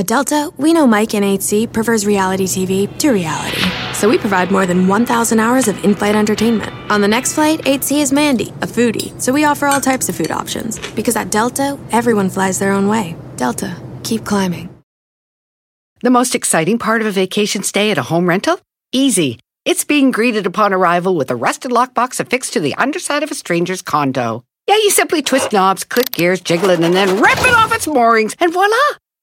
At Delta, we know Mike in 8C prefers reality TV to reality. So we provide more than 1,000 hours of in flight entertainment. On the next flight, 8C is Mandy, a foodie. So we offer all types of food options. Because at Delta, everyone flies their own way. Delta, keep climbing. The most exciting part of a vacation stay at a home rental? Easy. It's being greeted upon arrival with a rusted lockbox affixed to the underside of a stranger's condo. Yeah, you simply twist knobs, click gears, jiggle it, and then rip it off its moorings, and voila!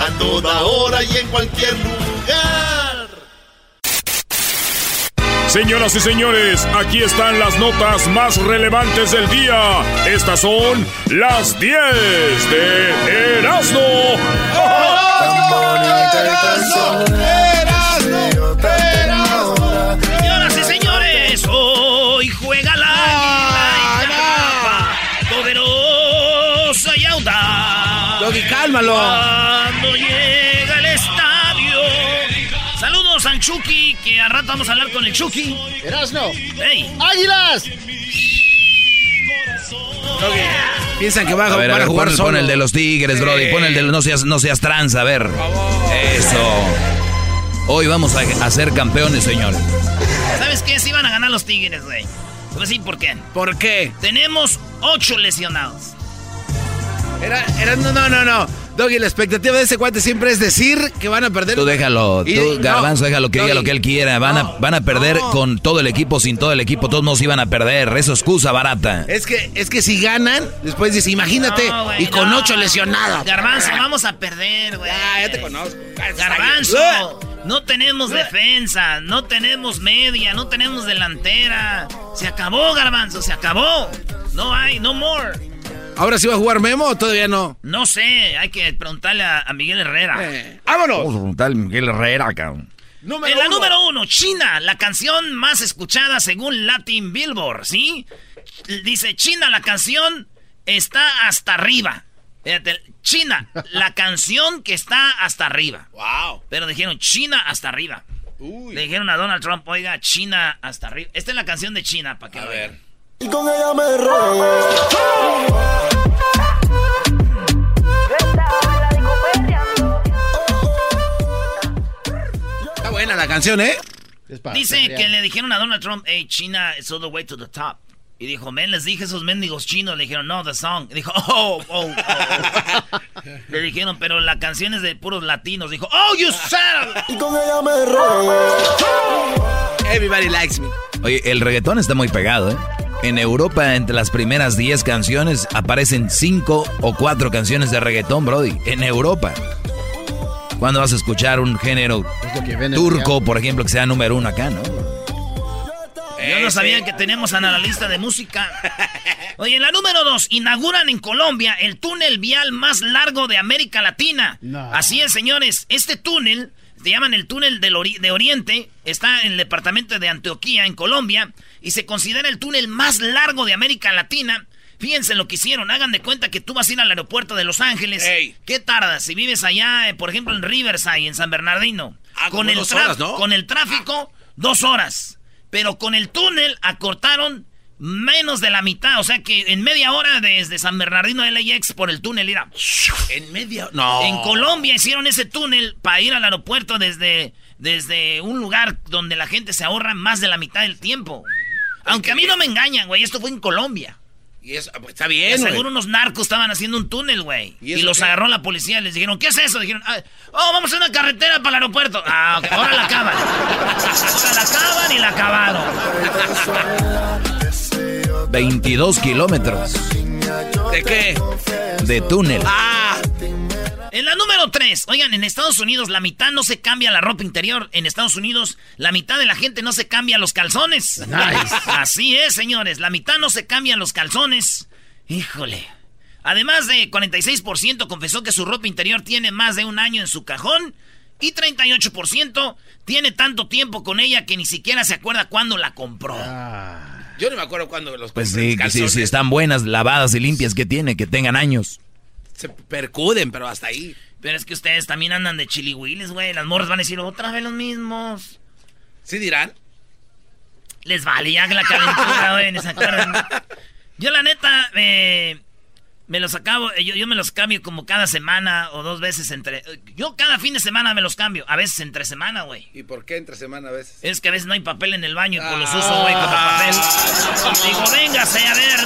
A toda hora y en cualquier lugar. Señoras y señores, aquí están las notas más relevantes del día. Estas son las 10 de Erasmo. Señoras y señores, hoy juega la águila poderosa y audaz. Doggy, cálmalo. Al rato vamos a hablar con el Chucky. Erasno. ¡Ey! ¡Águilas! Piensan que va a, A ver, a jugar pon, solo. pon el de los Tigres, Brody. Pon el de los no seas, no seas trans, a ver. Eso. Hoy vamos a, a ser campeones, señores. ¿Sabes qué? Sí van a ganar los Tigres, güey. A decir por qué. ¿Por qué? Tenemos ocho lesionados. Era, era, no, no, no, no. Doggy, la expectativa de ese cuate siempre es decir que van a perder. Tú déjalo, Y- tú, no, Garbanzo, déjalo que diga lo que él quiera. Van, a, van a perder no. con todo el equipo, sin todo el equipo. Todos nos iban a perder. Eso es excusa barata. Es que, es que si ganan, después dice, imagínate, y con no. ocho lesionados. Garbanzo, vamos a perder, güey. Ah, ya te conozco. Garbanzo, no tenemos defensa, no tenemos media, no tenemos delantera. Se acabó, Garbanzo, se acabó. No hay, no more. ¿Ahora sí va a jugar Memo o todavía no? No sé, hay que preguntarle a, a Miguel Herrera. Eh, ¡Vámonos! Tal Miguel Herrera, cabrón. Número En la uno. número uno, China, la canción más escuchada según Latin Billboard, ¿sí? Dice, China, la canción está hasta arriba. Fíjate, China, la canción que está hasta arriba. ¡Wow! Pero dijeron China hasta arriba. Uy. Le dijeron a Donald Trump, oiga, China hasta arriba. Esta es la canción de China, para que A lo ver. vean. Y con ella me reo. La canción, ¿eh? Dice que le dijeron a Donald Trump, hey, China is all the way to the top. Y dijo, men, les dije a esos mendigos chinos. Le dijeron, no, the song. Y dijo, oh, oh, oh. le dijeron, pero la canción es de puros latinos. Dijo, oh, you said. Y con ella me. Everybody likes me. Oye, el reggaetón está muy pegado, ¿eh? En Europa, entre las primeras 10 canciones, aparecen 5 o 4 canciones de reggaetón, Brody. En Europa. ¿Cuándo vas a escuchar un género turco, por ejemplo, que sea número uno acá, no? Yo no sabía que teníamos analista de música. Oye, en la número dos, inauguran en Colombia el túnel vial más largo de América Latina. Así es, señores. Este túnel, se llaman el túnel del ori- de Oriente, está en el departamento de Antioquía, en Colombia, y se considera el túnel más largo de América Latina. Fíjense lo que hicieron. Hagan de cuenta que tú vas a ir al aeropuerto de Los Ángeles. Ey. ¿Qué tardas? Si vives allá, eh, por ejemplo, en Riverside, en San Bernardino. Ah, dos tra- horas, ¿no? Con el tráfico, dos horas. Pero con el túnel acortaron menos de la mitad. O sea que en media hora desde San Bernardino a LAX por el túnel era. En media. No. En Colombia hicieron ese túnel para ir al aeropuerto desde, desde un lugar donde la gente se ahorra más de la mitad del tiempo. Aunque a mí no me engañan, güey. Esto fue en Colombia. Y eso, pues, está bien, güey. seguro unos narcos estaban haciendo un túnel, güey. ¿Y los qué? agarró la policía. Les dijeron, ¿qué es eso? Dijeron, "Ah, oh, vamos a una carretera para el aeropuerto. Ah, ok, ahora la acaban. Ahora la acaban y la acabaron. 22 kilómetros ¿De qué? de túnel. Ah, En la número 3, oigan, en Estados Unidos la mitad no se cambia la ropa interior. En Estados Unidos la mitad de la gente no se cambia los calzones. Así es, señores. La mitad no se cambian los calzones. Híjole. Además de 46% confesó que su ropa interior tiene más de un año en su cajón y 38% tiene tanto tiempo con ella que ni siquiera se acuerda cuándo la compró. Ah. yo no me acuerdo cuándo los Pues sí, sí, sí, están buenas, lavadas y limpias que tiene, que tengan años. Se percuden, pero hasta ahí. Pero es que ustedes también andan de chilihuiles, güey. Las morras van a decir otra vez los mismos. ¿Sí dirán? Les vale ya que la calentura, güey, Yo la neta, eh, me los acabo, eh, yo, yo me los cambio como cada semana o dos veces entre... Yo cada fin de semana me los cambio, a veces entre semana, güey. ¿Y por qué entre semana a veces? Es que a veces no hay papel en el baño y pues los uso, güey, como papel. Digo, véngase a ver,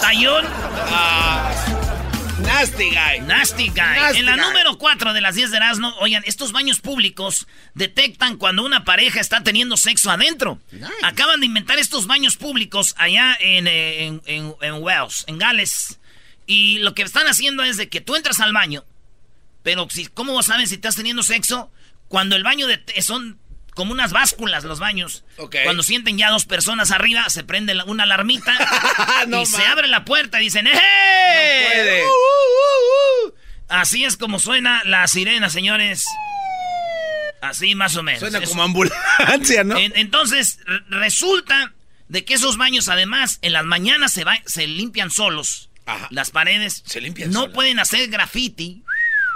tallón. Ah, nasty guy. Nasty guy. en la número 4 de las 10 de Erasmo, oigan, estos baños públicos detectan cuando una pareja está teniendo sexo adentro. Acaban de inventar estos baños públicos allá en, eh, en, en, en Wales, en Gales. Y lo que están haciendo es de que tú entras al baño, pero si, ¿cómo saben si estás teniendo sexo? Cuando el baño de son como unas básculas los baños. Cuando sienten ya dos personas arriba, se prende una alarmita y se abre la puerta y dicen ¡Eh! Uh, uh, uh, Así es como suena la sirena, señores. Así más o menos. Suena como ambulancia, ¿no? entonces, resulta de que esos baños, además, en las mañanas se, se limpian solos. Las paredes se limpian no pueden hacer graffiti.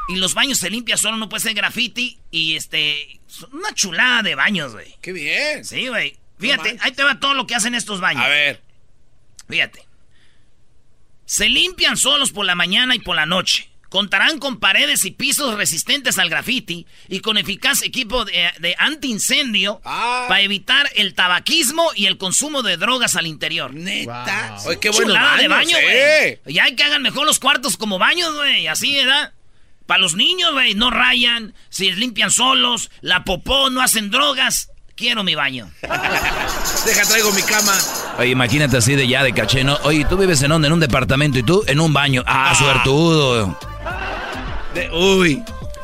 Y los baños se limpian solo, no puede ser graffiti. Y este. Una chulada de baños, güey. Qué bien. Sí, güey. Fíjate, ahí te va todo lo que hacen estos baños. A ver. Fíjate. Se limpian solos por la mañana y por la noche. Contarán con paredes y pisos resistentes al graffiti y con eficaz equipo de, de antiincendio ah. para evitar el tabaquismo y el consumo de drogas al interior. Neta. qué bueno. de baño, güey. Ya hay que hagan mejor los cuartos como baños, güey. Así, ¿verdad? Para los niños, güey, no rayan, se limpian solos, la popó, no hacen drogas. Quiero mi baño. Deja, traigo mi cama. Oye, imagínate así de ya de caché, ¿no? Oye, ¿tú vives en dónde? En un departamento y tú en un baño. Ah, ah. suertudo uy,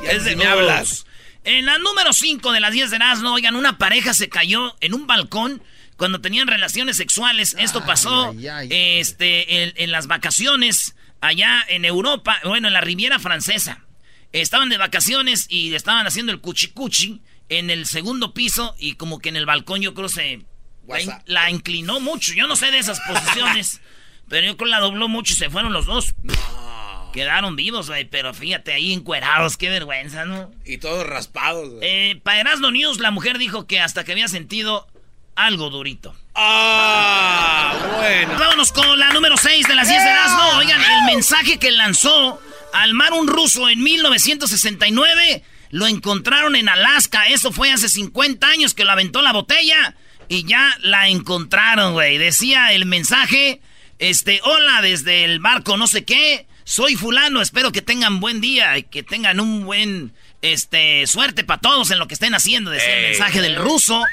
es de me hablas. En la número 5 de las 10 de Erasmo, oigan, una pareja se cayó en un balcón cuando tenían relaciones sexuales. Esto pasó este, en, las vacaciones allá en Europa, bueno, en la Riviera Francesa. Estaban de vacaciones y estaban haciendo el cuchicuchi en el segundo piso y como que en el balcón yo creo se la, la, inclinó mucho. Yo no sé de esas posiciones, pero yo creo que la dobló mucho y se fueron los dos. No. Quedaron vivos, güey, pero fíjate ahí encuerados, qué vergüenza, ¿no? Y todos raspados, güey. Eh, para Erasmo News, la mujer dijo que hasta que había sentido algo durito. ¡Ah! Bueno. Vámonos con la número 6 de las 10 de Erasmo. Oigan, el mensaje que lanzó al mar un ruso en 1969 lo encontraron en Alaska. Eso fue hace 50 años que lo aventó la botella y ya la encontraron, güey. Decía el mensaje, este, hola desde el barco no sé qué soy fulano, espero que tengan buen día y que tengan un buen, este, suerte para todos en lo que estén haciendo. Decía el mensaje del ruso.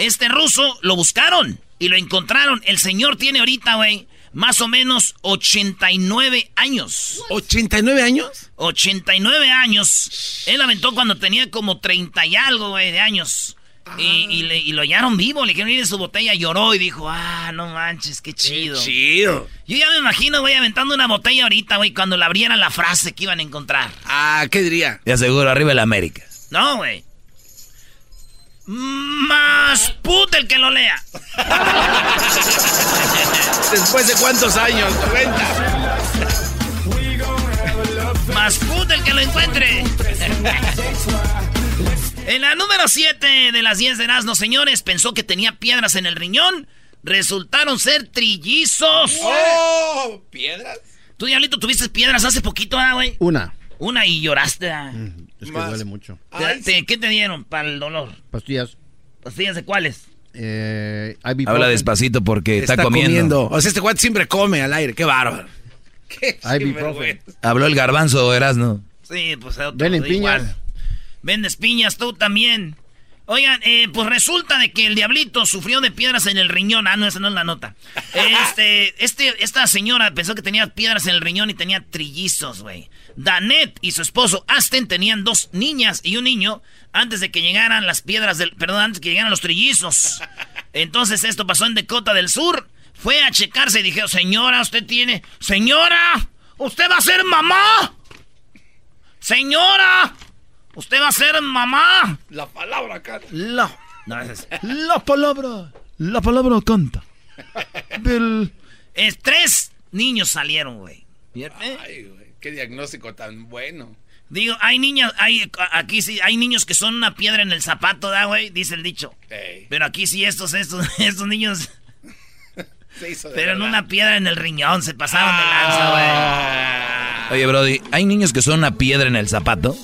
Este ruso lo buscaron y lo encontraron. El señor tiene ahorita, güey, más o menos 89 años. ¿89 años? 89 años. Él aventó cuando tenía como 30 y algo, güey, de años. Y, lo hallaron vivo, le quieren ir en su botella, lloró y dijo, ah, no manches, qué chido. Qué chido. Yo ya me imagino, güey, aventando una botella ahorita, güey, cuando le abrieran la frase que iban a encontrar. Ah, ¿qué diría? Ya seguro, arriba el América. No, güey. Más puta el que lo lea. Después de cuántos años, 90. Más puta el que lo encuentre. En la número 7 de las 10 de Erasmo, señores, pensó que tenía piedras en el riñón. Resultaron ser trillizos. ¡Oh! ¿Piedras? Tú, Diablito, tuviste piedras hace poquito, ¿ah, güey? Una. Una y lloraste. ¿ah? es que duele mucho. ¿Qué te dieron para el dolor? Pastillas. ¿Pastillas de cuáles? Eh, Habla despacito porque está, comiendo. O sea, este cuate siempre come al aire. Qué bárbaro. Qué Habló el garbanzo, Erasmo. Sí, pues otro, Ven en piñas. Vendes piñas tú también. Oigan, eh, pues resulta de que el diablito sufrió de piedras en el riñón. Ah, no, esa no es la nota. Este, este, esta señora pensó que tenía piedras en el riñón y tenía trillizos, güey. Danet y su esposo Asten tenían dos niñas y un niño antes de que llegaran las piedras del... Perdón, antes de que llegaran los trillizos. Entonces esto pasó en Dakota del Sur. Fue a checarse y dijeron, señora, usted tiene... Señora, ¿Usted va a ser mamá? Señora, ¿usted va a ser mamá? La palabra acá. La, no, es- La palabra, la palabra canta. Del... es- tres niños salieron, güey. Ay, güey, qué diagnóstico tan bueno. Digo, hay niñas, hay, aquí sí, hay niños que son una piedra en el zapato, ¿da, güey? Dice el dicho. Ey, Pero aquí sí, estos, estos, estos niños, se hizo de pero en verdad. una piedra en el riñón, se pasaron de lanza, güey. Ah. Oye, Brody, hay niños que son una piedra en el zapato.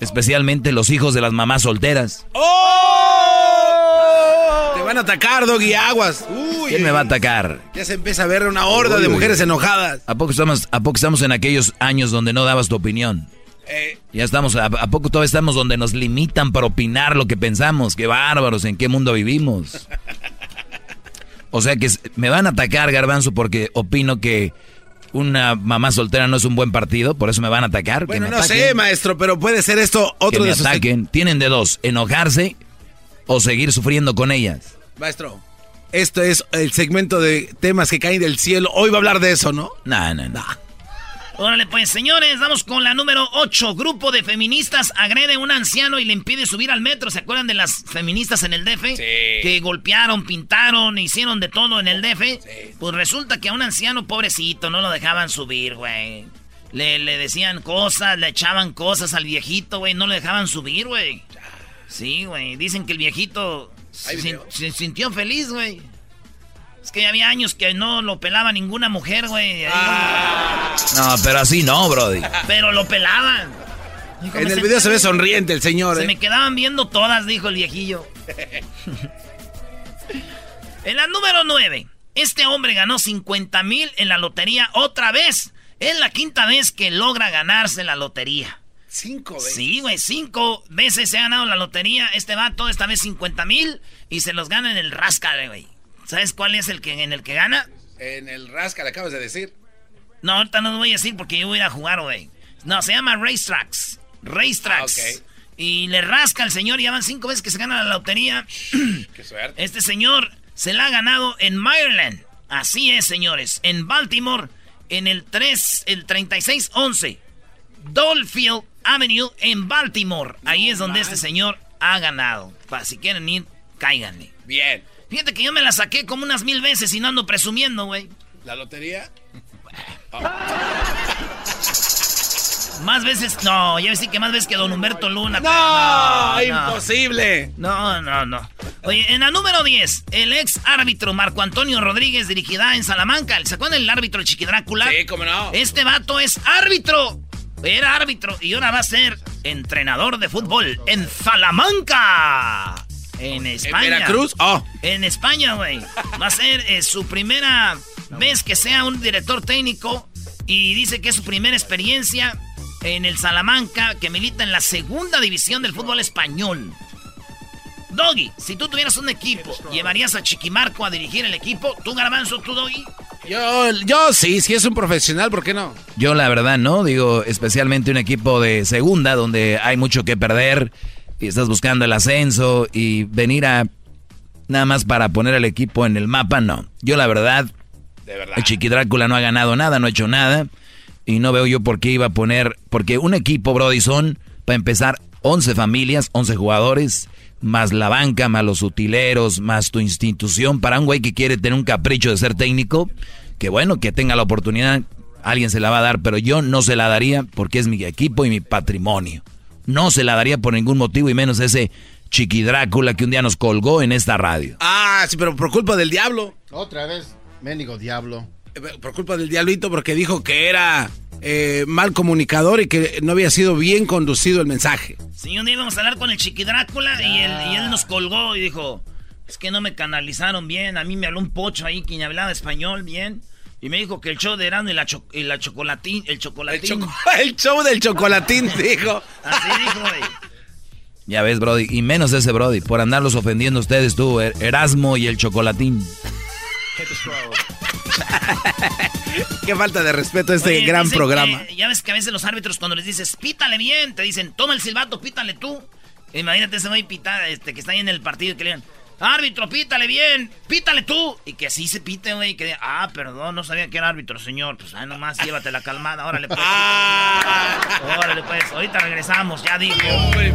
Especialmente los hijos de las mamás solteras. ¡Oh! Te van a atacar, Doggy, aguas. Uy, ¿Quién me va a atacar? Ya se empieza a ver una horda de mujeres uy. enojadas. ¿A poco, estamos, ¿A poco estamos en aquellos años donde no dabas tu opinión? Eh, Ya estamos, ¿a, a poco todavía estamos donde nos limitan para opinar lo que pensamos? ¡Qué bárbaros! ¿En qué mundo vivimos? O sea que me van a atacar, Garbanzo, porque opino que una mamá soltera no es un buen partido, por eso me van a atacar. bueno, que me no ataquen, sé, maestro, pero puede ser esto que otro me de sus... ataquen. Tienen de dos, enojarse o seguir sufriendo con ellas. Maestro, esto es el segmento de temas que caen del cielo. Hoy va a hablar de eso, ¿no? No, no, no. Órale, pues, señores, vamos con la número 8. Grupo de feministas agrede a un anciano y le impide subir al metro. ¿Se acuerdan de las feministas en el DF? Sí. Que golpearon, pintaron, hicieron de todo en el DF. Pues resulta que a un anciano pobrecito no lo dejaban subir, güey. Le, le decían cosas, le echaban cosas al viejito, güey. No lo dejaban subir, güey. Sí, güey. Dicen que el viejito se sintió feliz, güey. Es que había años que no lo pelaba ninguna mujer, güey. Ah. No, pero así no, Brody. pero lo pelaban. Dijo, En el video se ve sonriente el señor, Se ¿eh? me quedaban viendo todas, dijo el viejillo. en la número 9, este hombre ganó 50 mil en la lotería otra vez. Es la quinta vez que logra ganarse la lotería. Cinco veces. Sí, güey, cinco veces se ha ganado la lotería. Este vato, esta vez 50 mil y se los gana en el rascal, güey. ¿Sabes cuál es el que en el que gana? En el rasca le acabas de decir. No, ahorita no lo voy a decir porque yo voy a ir a jugar, güey. No, se llama Racetracks. Racetracks. Ah, ok. Y le rasca al señor, ya van cinco veces que se gana la lotería. Qué suerte. Este señor se la ha ganado en Maryland. Así es, señores. En Baltimore, en el 3, el 3611. Dolfield Avenue en Baltimore. Ahí es donde este señor ha ganado. Para si quieren ir, cáiganle. Bien. Fíjate que yo me la saqué como unas mil veces y no ando presumiendo, güey. ¿La lotería? Más veces, no, ya sí que más veces que Don Humberto Luna. ¡No! no, ¡Imposible! No, no, no. Oye, en la número 10, el ex árbitro Marco Antonio Rodríguez dirigirá en Salamanca. ¿Se acuerdan el árbitro el Chiqui Drácula? Sí, cómo no. Este vato es árbitro. Era árbitro y ahora va a ser entrenador de fútbol en Salamanca. En ¿En España. Veracruz? Oh. En España, güey. Va a ser eh, su primera vez que sea un director técnico y dice que es su primera experiencia en el Salamanca, que milita en la segunda división del fútbol español. Doggy, si tú tuvieras un equipo, ¿llevarías a Chiquimarco a dirigir el equipo? ¿Tú, Garbanzo, tú, Doggy? Yo, yo sí, si es un profesional, ¿por qué no? Yo la verdad no, digo, especialmente un equipo de segunda donde hay mucho que perder y estás buscando el ascenso y venir a nada más para poner el equipo en el mapa, no. Yo la verdad, De verdad. el Chiqui Drácula no ha ganado nada, no ha hecho nada y no veo yo por qué iba a poner, porque un equipo, Brody, son, para empezar, 11 familias, 11 jugadores, más la banca, más los utileros, más tu institución, para un güey que quiere tener un capricho de ser técnico, que bueno, que tenga la oportunidad, alguien se la va a dar, pero yo no se la daría porque es mi equipo y mi patrimonio. No se la daría por ningún motivo y menos ese Chiqui Drácula que un día nos colgó en esta radio. Ah, sí, pero por culpa del diablo. Otra vez, mendigo diablo. Eh, Por culpa del diablito, porque dijo que era eh, mal comunicador y que no había sido bien conducido el mensaje. Sí, un día íbamos a hablar con el Chiqui Drácula y él, y él nos colgó y dijo, es que no me canalizaron bien, a mí me habló un pocho ahí quien hablaba español bien. Y me dijo que el show de Erasmo y la, cho- y la chocolatín, el El, chocolatín. choco- el show del chocolatín, dijo. Así dijo, güey. Ya ves, Brody, y menos ese Brody, por andarlos ofendiendo a ustedes tú, Er- Erasmo y el chocolatín. Qué falta de respeto a este Oye, gran programa. que- ya ves que a veces los árbitros cuando les dices, pítale bien, te dicen, toma el silbato, pítale tú. Imagínate ese güey pita, este, que está ahí en el partido y que le digan, árbitro, pítale bien, pítale tú. Y que así se pite, güey. Que, ah, perdón, no sabía que era árbitro, señor. Pues, ah, nomás llévate la calmada. Órale, pues. Órale, pues. Ahorita regresamos, ya digo.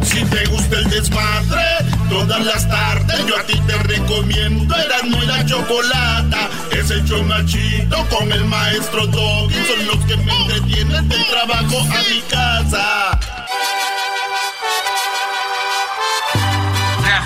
Si te gusta el desmadre, todas las tardes yo a ti te recomiendo. Eras muy la chocolata. Es el chomachito con el maestro Doggy. Son los que me entretienen del trabajo a mi casa.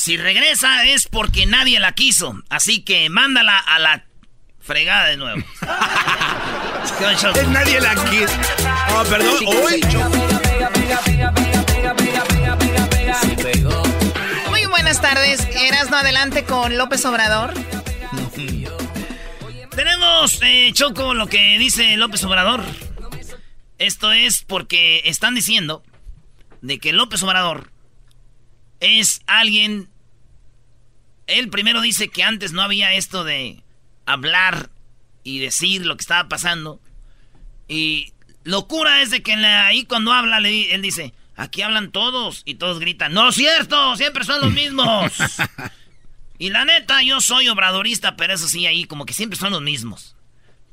Si regresa es porque nadie la quiso. Así que mándala a la fregada de nuevo. nadie la quiso. Oh, perdón. Hoy. Muy buenas tardes. Erasno adelante con López Obrador. Tenemos, eh, Choco, lo que dice López Obrador. Esto es porque están diciendo de que López Obrador es alguien... Él primero dice que antes no había esto de hablar y decir lo que estaba pasando. Y locura es de que ahí cuando habla, él dice, aquí hablan todos y todos gritan, no es cierto, siempre son los mismos. y la neta, yo soy obradorista, pero eso sí, ahí como que siempre son los mismos.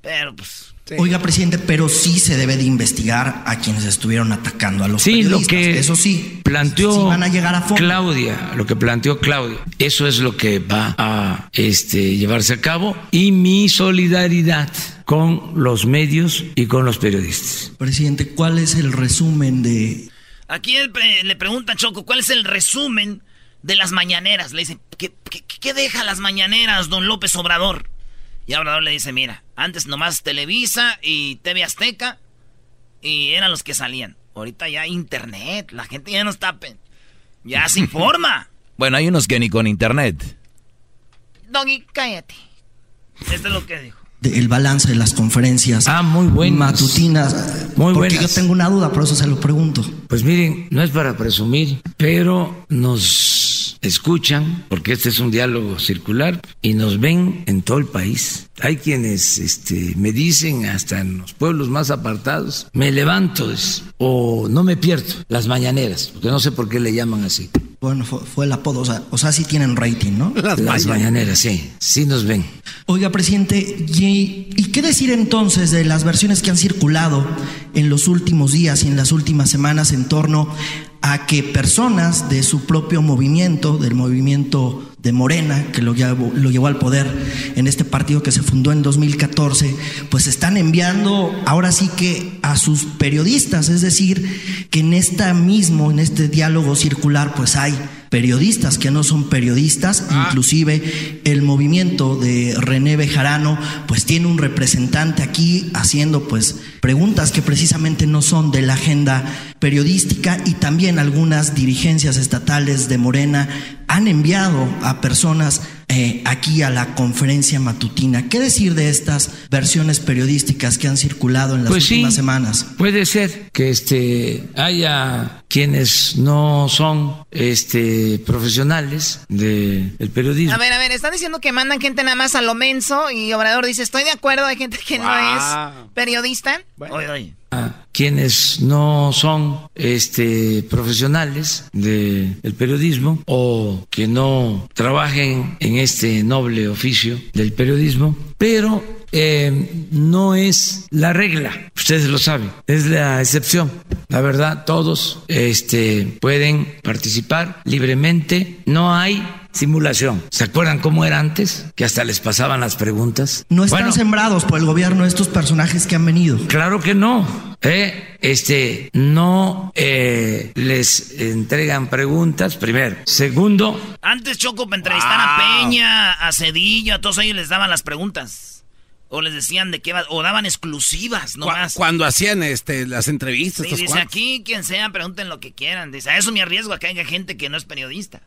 Pero pues Oiga, presidente, pero sí se debe de investigar a quienes estuvieron atacando a los sí, periodistas. lo que eso sí. Planteó van a llegar a fondo. Claudia, lo que planteó Claudia. Eso es lo que va a este, llevarse a cabo y mi solidaridad con los medios y con los periodistas. Presidente, ¿cuál es el resumen de Aquí él, le pregunta Choco, ¿cuál es el resumen de las mañaneras? Le dice, ¿qué, qué, qué deja las mañaneras, don López Obrador? Y Obrador le dice, mira, antes nomás Televisa y TV Azteca y eran los que salían. Ahorita ya internet, la gente ya no está... Ya se informa. Bueno, hay unos que ni con internet. Doggy, cállate. Esto es lo que dijo. el balance de las conferencias ah, muy buenas. matutinas. Muy porque buenas. yo tengo una duda, por eso se lo pregunto. Pues miren, no es para presumir, pero nos escuchan, porque este es un diálogo circular, y nos ven en todo el país. Hay quienes este, me dicen, hasta en los pueblos más apartados, me levanto o no me pierdo las mañaneras, porque no sé por qué le llaman así. Bueno, fue, fue el apodo, o sea, o sea, sí tienen rating, ¿no? Las, las mañaneras, sí, sí nos ven. Oiga, presidente, ¿y, ¿y qué decir entonces de las versiones que han circulado en los últimos días y en las últimas semanas en torno a que personas de su propio movimiento, del movimiento de Morena, que lo llevó, lo llevó al poder en este partido que se fundó en 2014, pues están enviando ahora sí que a sus periodistas, es decir, que en esta mismo, en este diálogo circular, pues hay periodistas que no son periodistas, ah. inclusive el movimiento de René Bejarano, pues tiene un representante aquí haciendo pues preguntas que precisamente no son de la agenda periodística y también algunas dirigencias estatales de Morena han enviado a personas eh, aquí a la conferencia matutina. ¿Qué decir de estas versiones periodísticas que han circulado en las pues últimas sí, semanas? Puede ser que este haya quienes no son este profesionales del de periodismo. A ver, a ver, están diciendo que mandan gente nada más a lo menso y Obrador dice, estoy de acuerdo, hay gente que wow. no es periodista. Bueno. Oye, oye. A quienes no son este profesionales del de periodismo o que no trabajen en este noble oficio del periodismo, pero eh, no es la regla, ustedes lo saben, es la excepción. La verdad, todos este, pueden participar libremente, no hay simulación. ¿Se acuerdan cómo era antes? Que hasta les pasaban las preguntas. No están bueno, sembrados por el gobierno estos personajes que han venido. Claro que no. ¿eh? Este, no eh, les entregan preguntas, primero. Segundo. Antes Choco para entrevistar wow. a Peña, a Cedillo, a todos ellos les daban las preguntas. O les decían de qué va, o daban exclusivas nomás. Cuando hacían este, las entrevistas. Sí, dice, cuantos? aquí quien sea, pregunten lo que quieran. Dice, a eso me arriesgo a que haya gente que no es periodista.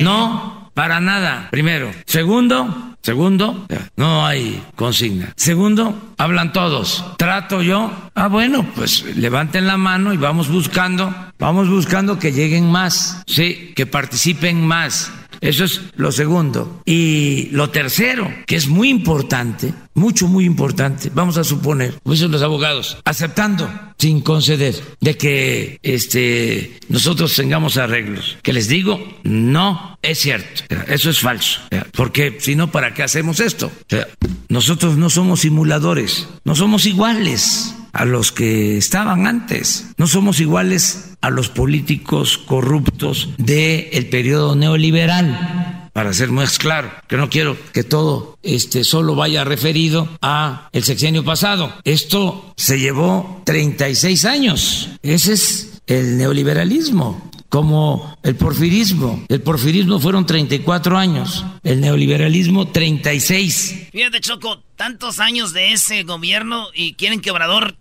No, para nada, primero. Segundo, Segundo, no hay consigna. Segundo, hablan todos. Trato yo. Ah, bueno, pues levanten la mano y vamos buscando, vamos buscando que lleguen más, sí, que participen más. Eso es lo segundo. Y lo tercero, que es muy importante, mucho, muy importante, vamos a suponer, dicen los abogados, aceptando sin conceder de que este, nosotros tengamos arreglos. Que les digo, no es cierto. Eso es falso. Porque si no, ¿para qué hacemos esto? Nosotros no somos simuladores, no somos iguales a los que estaban antes. No somos iguales a los políticos corruptos del el periodo neoliberal. Para ser más claro, que no quiero que todo este solo vaya referido a el sexenio pasado. Esto se llevó 36 años. Ese es el neoliberalismo como el porfirismo. El porfirismo fueron 34 años, el neoliberalismo 36. Fíjate, Choco, tantos años de ese gobierno y quieren que Obrador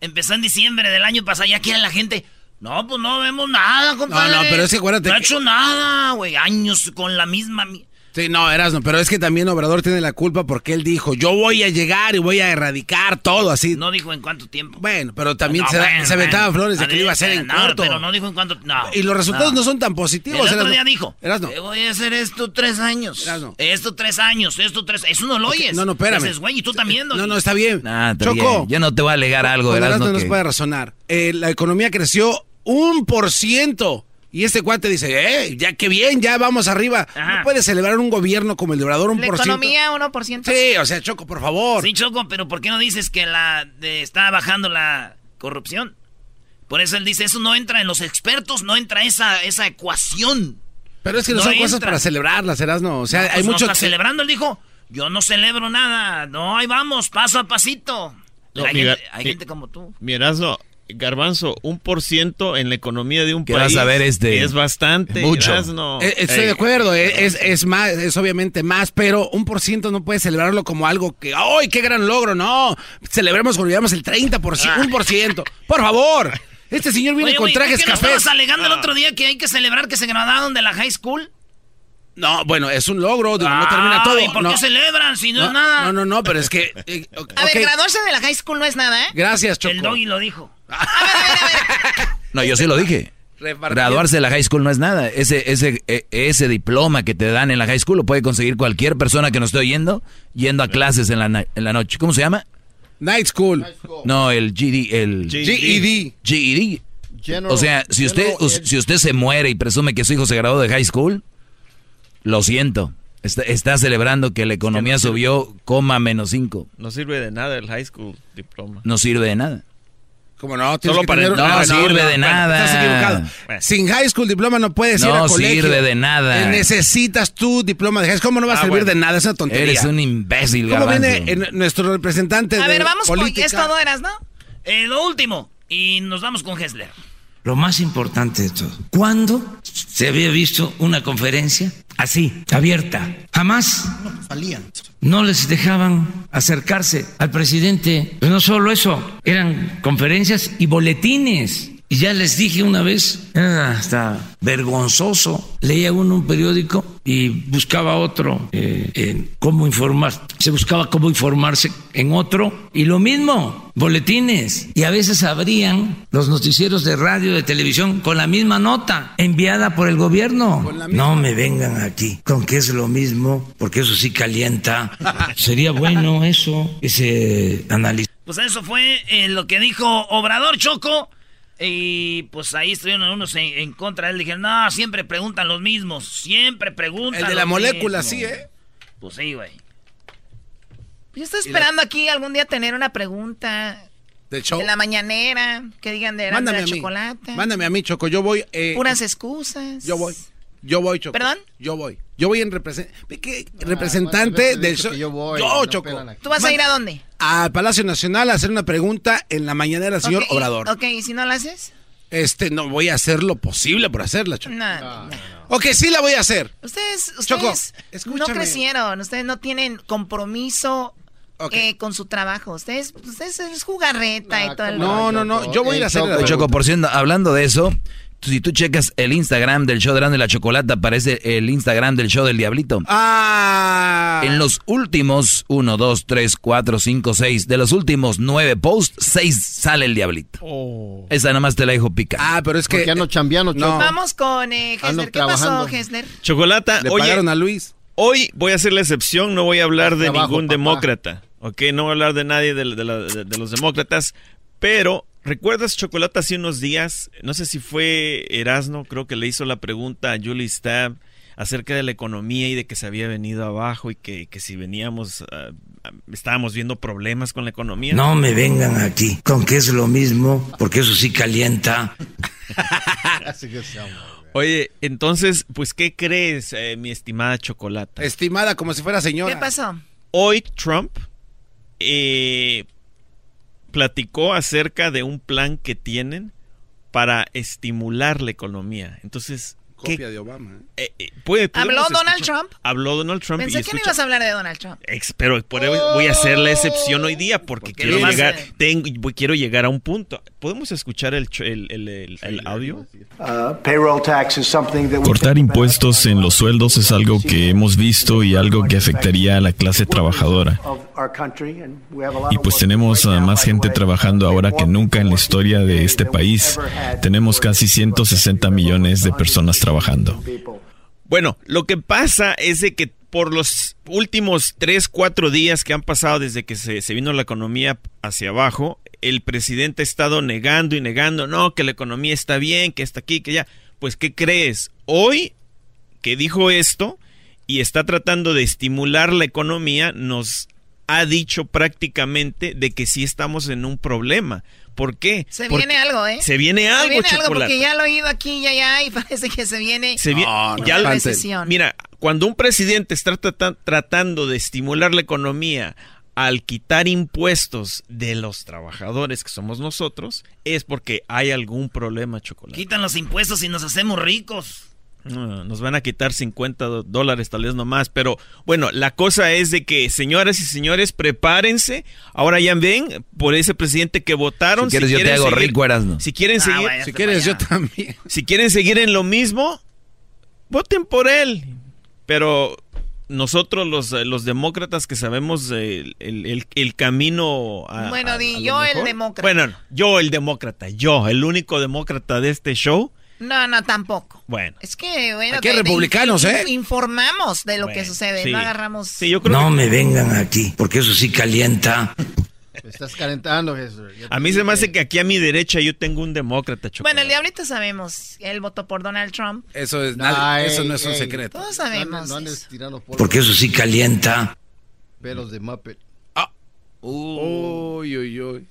empezó en diciembre del año pasado, ya quiere la gente. No, pues no vemos nada, compadre. No, no, pero es que acuérdate. No ha hecho nada, güey. Años con la misma. Sí, no, Erasno, pero es que también Obrador tiene la culpa porque él dijo, yo voy a llegar y voy a erradicar todo así. No dijo en cuánto tiempo. Bueno, pero también se, bueno, flores de que lo iba a hacer en no, corto. Pero no dijo en cuánto, no. Y los resultados no, son tan positivos. El otro día dijo, Erasno. voy a hacer esto tres años. Erasno. Esto tres años, esto tres... Eso no lo oyes. No, no, espérame. Dices, güey, y tú también. No, no, está bien. Choco. Yo no te voy a alegar algo, Erasno. no nos puede razonar. Eh, la economía creció un por ciento. Y este cuate dice, eh, ya que bien, ya vamos arriba. No puede celebrar un gobierno como el de Obrador un por ciento. economía 1%. Sí, o sea, Choco, por favor. Sí, Choco, pero ¿por qué no dices que la está bajando la corrupción? Por eso él dice, eso no entra en los expertos, no entra esa, esa ecuación. Pero es que no, son cosas para celebrarlas, no O sea, hay pues mucho... está celebrando, él dijo, yo no celebro nada. No, ahí vamos, paso a pasito. hay, gente, como tú. Mi Garbanzo, un por ciento en la economía de un país. Vas a ver este, es bastante. Mucho. Eh, estoy de acuerdo, eh, es, es, más, es obviamente más, pero un por ciento no puede celebrarlo como algo que, ¡ay, qué gran logro! No, celebremos cuando llevamos el 30%, un por ciento. Por favor, este señor viene con trajes cafés. estabas alegando el ah. otro día que hay que celebrar que se graduaron de la high school? No, bueno, es un logro, no termina todo. ¿Y por qué celebran si no, es nada? No, no, no, pero es que... Eh, a ver, graduarse de la high school no es nada, ¿eh? Gracias, Choco. El doggy lo dijo. no, yo sí lo dije. Graduarse de la high school no es nada. Ese, ese, e, ese diploma que te dan en la high school lo puede conseguir cualquier persona que nos esté oyendo yendo a clases en la, en la noche. ¿Cómo se llama? Night school. No, el GD. El GED. GED. o sea, si usted, si usted se muere y presume que su hijo se graduó de high school, lo siento. Está, celebrando que la economía subió coma menos 5. No sirve de nada el high school diploma. No sirve de nada. ¿Cómo no? Solo para no, sirve de nada. estás equivocado. Sin high school diploma no puedes ir a colegio. No sirve de nada. Eh, necesitas tu diploma de high school. ¿Cómo no va a ah, servir de nada? esa tontería. Eres un imbécil, ¿Cómo viene nuestro representante a de ver, vamos política? con... todo eras, ¿no? Eh, lo último. Y nos vamos con Hessler. Lo más importante de todo. ¿Cuándo se había visto una conferencia así, abierta? Jamás. salían. No les dejaban acercarse al presidente. Pero no solo eso, eran conferencias y boletines. Y ya les dije una vez, era hasta vergonzoso. Leía uno un periódico y buscaba otro eh, en cómo informar. Se buscaba cómo informarse en otro y lo mismo, boletines. Y a veces abrían los noticieros de radio, de televisión con la misma nota enviada por el gobierno. No me vengan aquí con que es lo mismo, porque eso sí calienta. Sería bueno eso, ese análisis. Pues eso fue eh, lo que dijo Obrador Choco. Y pues ahí estuvieron unos en, contra de él. Dijeron, no, siempre preguntan los mismos. Siempre preguntan. El de la molécula, sí, ¿eh? Pues sí, güey. Yo estoy esperando aquí algún día tener una pregunta. ¿Del show? De la mañanera. Que digan de, Mándame chocolate. Mándame a mí, Choco. Yo voy. Eh, Puras excusas. Yo voy. Yo voy, Choco. ¿Perdón? Yo voy. Yo voy en representante del show. Yo voy. Yo, Choco. ¿Tú vas a ir a dónde? Al Palacio Nacional a hacer una pregunta en la mañanera al señor Obrador. Ok, ¿y si no la haces? Este, no voy a hacer lo posible por hacerla, Choco. No, no, no. Ok, sí la voy a hacer. Ustedes, ustedes no crecieron, ustedes no tienen compromiso eh, con su trabajo. Ustedes, ustedes es jugarreta y todo el No, no, no, yo voy a ir a hacer Choco, por cierto, hablando de eso, si tú checas el Instagram del show de Grande la Chocolata, aparece el Instagram del show del Diablito. Ah. En los últimos 1, 2, 3, 4, 5, 6, de los últimos 9 posts, 6 sale el Diablito. Oh. Esa nada más te la dijo pica. Ah, pero es que. ya no chambeando, No. Vamos con eh, Hesler. ¿Qué pasó. Hesler? Chocolata, Le oye, pagaron a Luis. hoy voy a hacer la excepción, no voy a hablar de Trabajo, ningún papá. demócrata, ¿ok? No voy a hablar de nadie de, de la- de- de los demócratas, pero ¿recuerdas, Chocolata, hace unos días, no sé si fue Erasno, creo que le hizo la pregunta a Julie Stab acerca de la economía y de que se había venido abajo y que, que si veníamos, ah, ah, estábamos viendo problemas con la economía? No me vengan aquí con que es lo mismo, porque eso sí calienta. Oye, entonces, pues, ¿qué crees, eh, mi estimada Chocolata? Estimada como si fuera señora. ¿Qué pasó? Hoy Trump eh, platicó acerca de un plan que tienen para estimular la economía. Entonces, ¿qué- Copia de Obama. ¿eh? eh, eh, puede- ¿Habló Donald escuchar- Trump? Habló Donald Trump. Pensé y que no ibas a hablar de Donald Trump. Ex- pero por eso voy a hacer la excepción hoy día porque qué quiero llegar, tengo, voy- quiero llegar a un punto. ¿Podemos escuchar el, el, el- el- el audio? Cortar impuestos en los sueldos es algo que hemos visto y algo que afectaría a la clase trabajadora. Y pues tenemos a más gente trabajando ahora que nunca en la historia de este país. Tenemos casi 160 millones de personas trabajando. Bueno, lo que pasa es de que por los últimos tres, cuatro días que han pasado desde que se, se vino la economía hacia abajo, el presidente ha estado negando y negando, no, que la economía está bien, que está aquí, que ya. Pues, ¿qué crees? Hoy que dijo esto y está tratando de estimular la economía, nos ha dicho prácticamente de que sí estamos en un problema. ¿Por qué? Se Porque viene algo, ¿eh? Se viene algo, Se viene algo chocolate. porque ya lo he oído aquí y allá y parece que se viene Se vi- No, no, ya una lo- recesión. Mira, cuando un presidente está trata- tratando de estimular la economía al quitar impuestos de los trabajadores que somos nosotros, es porque hay algún problema, chocolate. Quitan los impuestos y nos hacemos ricos. No, nos van a quitar 50 do- dólares tal vez nomás, pero bueno, la cosa es de que señoras y señores, prepárense. Ahora ya ven por ese presidente que votaron. Si quieres, yo te quieren hago seguir- rico, Erasno. Si quieren Ah, seguir, vaya. Si quieres, yo también. si quieren seguir en lo mismo, voten por él. Pero nosotros los, eh, los demócratas que sabemos eh, el, el- el camino a... Bueno, a- di a lo yo el demócrata. Bueno, no, yo el demócrata, yo, el único demócrata de este show. No, no, tampoco. Bueno. Es que, bueno, Aquí hay de- de- republicanos, ¿eh? Informamos de lo que Bueno, sucede, sí. no agarramos... Sí, yo creo No que me vengan aquí, porque eso sí calienta. Me estás calentando, Jesús. A mí se me hace que aquí a mi derecha yo tengo un demócrata, Bueno, chocolate. el diablito sabemos, él votó por Donald Trump. Eso, es, ey, eso no es un secreto. Todos No sabemos. no andes eso. Porque eso sí calienta. Pelos de Muppet. Uy, uy, uy.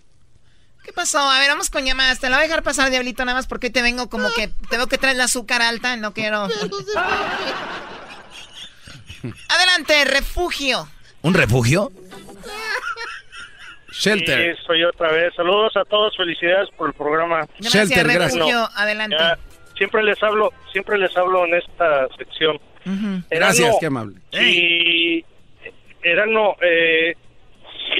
¿Qué pasó? A ver, vamos con llamadas. Te la voy a dejar pasar, diablito, nada más porque hoy te vengo como que... Te veo que traes la azúcar alta, no quiero... Adelante, refugio. ¿Un refugio? Shelter. Sí, soy otra vez. Saludos a todos, felicidades por el programa. Gracias, Shelter, gracias. refugio. Adelante. Ya, siempre les hablo, siempre les hablo en esta sección. Gracias, qué amable. Y Erano, eh,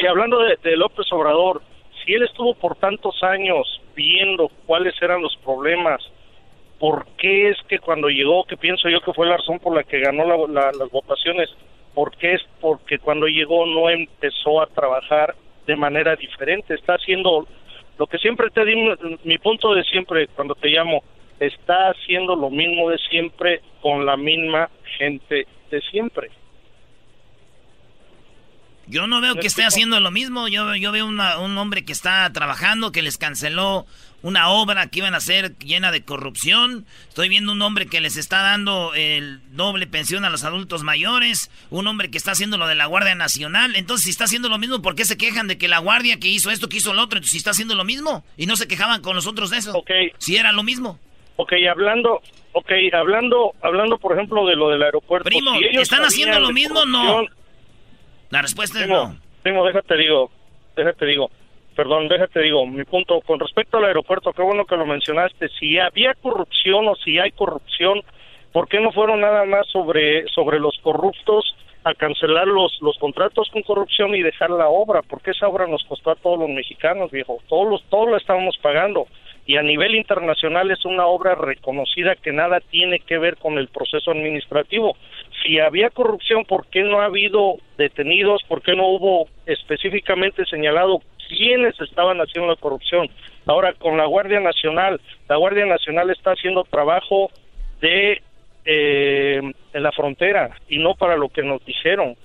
y hablando de, de López Obrador, si él estuvo por tantos años viendo cuáles eran los problemas, ¿por qué es que cuando llegó, que pienso yo que fue la razón por la que ganó la- la- las votaciones, ¿por qué es porque cuando llegó no empezó a trabajar de manera diferente? Está haciendo lo que siempre te di, mi punto de siempre cuando te llamo, está haciendo lo mismo de siempre con la misma gente de siempre. Yo no veo que esté haciendo lo mismo. Yo, yo veo una- un hombre que está trabajando, que les canceló una obra que iban a hacer llena de corrupción. Estoy viendo un hombre que les está dando el doble pensión a los adultos mayores. Un hombre que está haciendo lo de la Guardia Nacional. Entonces, si está haciendo lo mismo, ¿por qué se quejan de que la Guardia que hizo esto, que hizo lo otro? Entonces, si está haciendo lo mismo. Y no se quejaban con los otros de eso. Ok. Si era lo mismo. Ok, hablando, okay, hablando, hablando por ejemplo de lo del aeropuerto. Primo, si ¿están haciendo lo mismo o no? La respuesta es Primo, no. primo, déjate digo, déjate digo, perdón, déjate digo, mi punto con respecto al aeropuerto, qué bueno que lo mencionaste, si había corrupción o si hay corrupción, ¿por qué no fueron nada más sobre sobre los corruptos a cancelar los los contratos con corrupción y dejar la obra? Porque esa obra nos costó a todos los mexicanos, viejo, todos los todos la estábamos pagando y a nivel internacional es una obra reconocida que nada tiene que ver con el proceso administrativo. Si había corrupción, ¿por qué no ha habido detenidos? ¿Por qué no hubo específicamente señalado quiénes estaban haciendo la corrupción? Ahora, con la Guardia Nacional, la Guardia Nacional está haciendo trabajo de eh, en la frontera y no para lo que nos dijeron.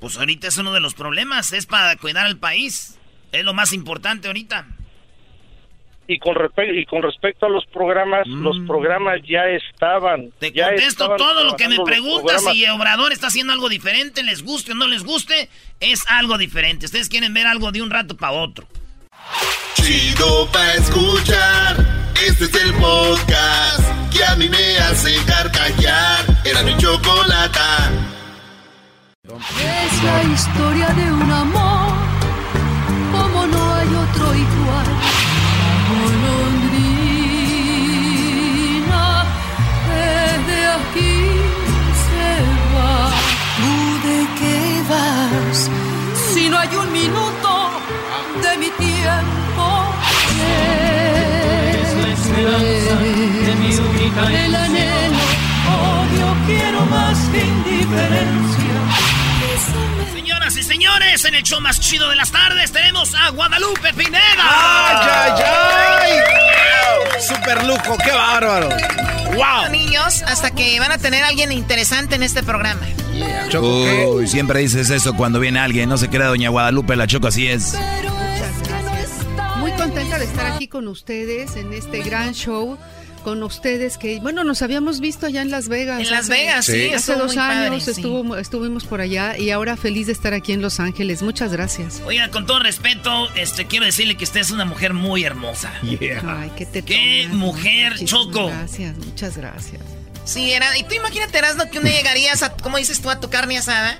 Pues ahorita es uno de los problemas, es para cuidar al país. Es lo más importante ahorita. Y con, y con respecto a los programas, los programas ya estaban. Te ya contesto estaban todo lo que me preguntas. Si Obrador está haciendo algo diferente, les guste o no les guste, es algo diferente. Ustedes quieren ver algo de un rato para otro. Chido pa' escuchar. Este es el podcast que a mí me hace carcajear. Era mi chocolata. Es la historia de un amor como no hay otro igual. No hay un minuto de mi tiempo. Es la esperanza de mi única El anhelo, odio, quiero más que indiferencia. Señoras y señores, en el show más chido de las tardes tenemos a Guadalupe Pineda. ¡Ay, ay, ay! ¡Super lujo! ¡Qué bárbaro! ¡Wow! Niños, hasta que van a tener a alguien interesante en este programa. Uy, siempre dices eso cuando viene alguien. No se crea Doña Guadalupe, la choco así es. Muy contenta de estar aquí con ustedes en este gran show. Con ustedes que, bueno, nos habíamos visto allá en Las Vegas. En Las Vegas, sí, Hace dos padre, años sí. estuvo- estuvimos por allá y ahora feliz de estar aquí en Los Ángeles. Muchas gracias. Oiga, con todo respeto, este quiero decirle que usted es una mujer muy hermosa. Ay, qué te ¡Qué mujer, Choco! Gracias, muchas gracias. Sí, era. Y tú imagínate, Erasmo, que un día llegarías a, ¿cómo dices tú, a tu carne asada?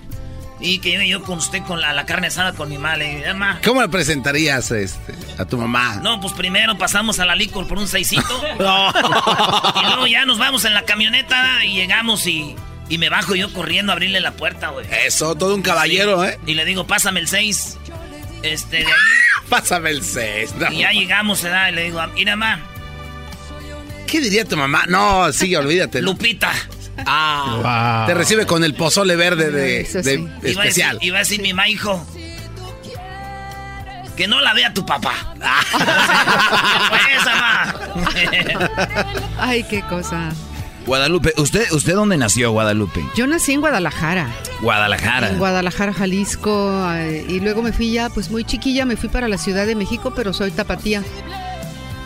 Y que llegue yo con usted con la, la carne asada con mi madre. Mamá. ¿Cómo le presentarías este, a tu mamá? No, pues primero pasamos a la licor por un seisito. No. Y luego ya nos vamos en la camioneta y llegamos y, y me bajo yo corriendo a abrirle la puerta, güey. Eso, todo un caballero, ¿eh? Y le digo, pásame el 6. Este, de ahí. Pásame el 6. Y ya llegamos. Y le digo, mira, mamá. ¿Qué diría tu mamá? No, sí, olvídate. Lupita. Ah, Te recibe con el pozole verde de, de sí. Iba a decir, especial. iba a decir mi ma, hijo. Que no la vea tu papá. Pues, mamá. Ay, qué cosa. Guadalupe, ¿usted, ¿usted dónde nació, Guadalupe? Yo nací en Guadalajara. Guadalajara. En Guadalajara, Jalisco. eh, y luego me fui ya, pues muy chiquilla, me fui para la Ciudad de México, pero soy tapatía.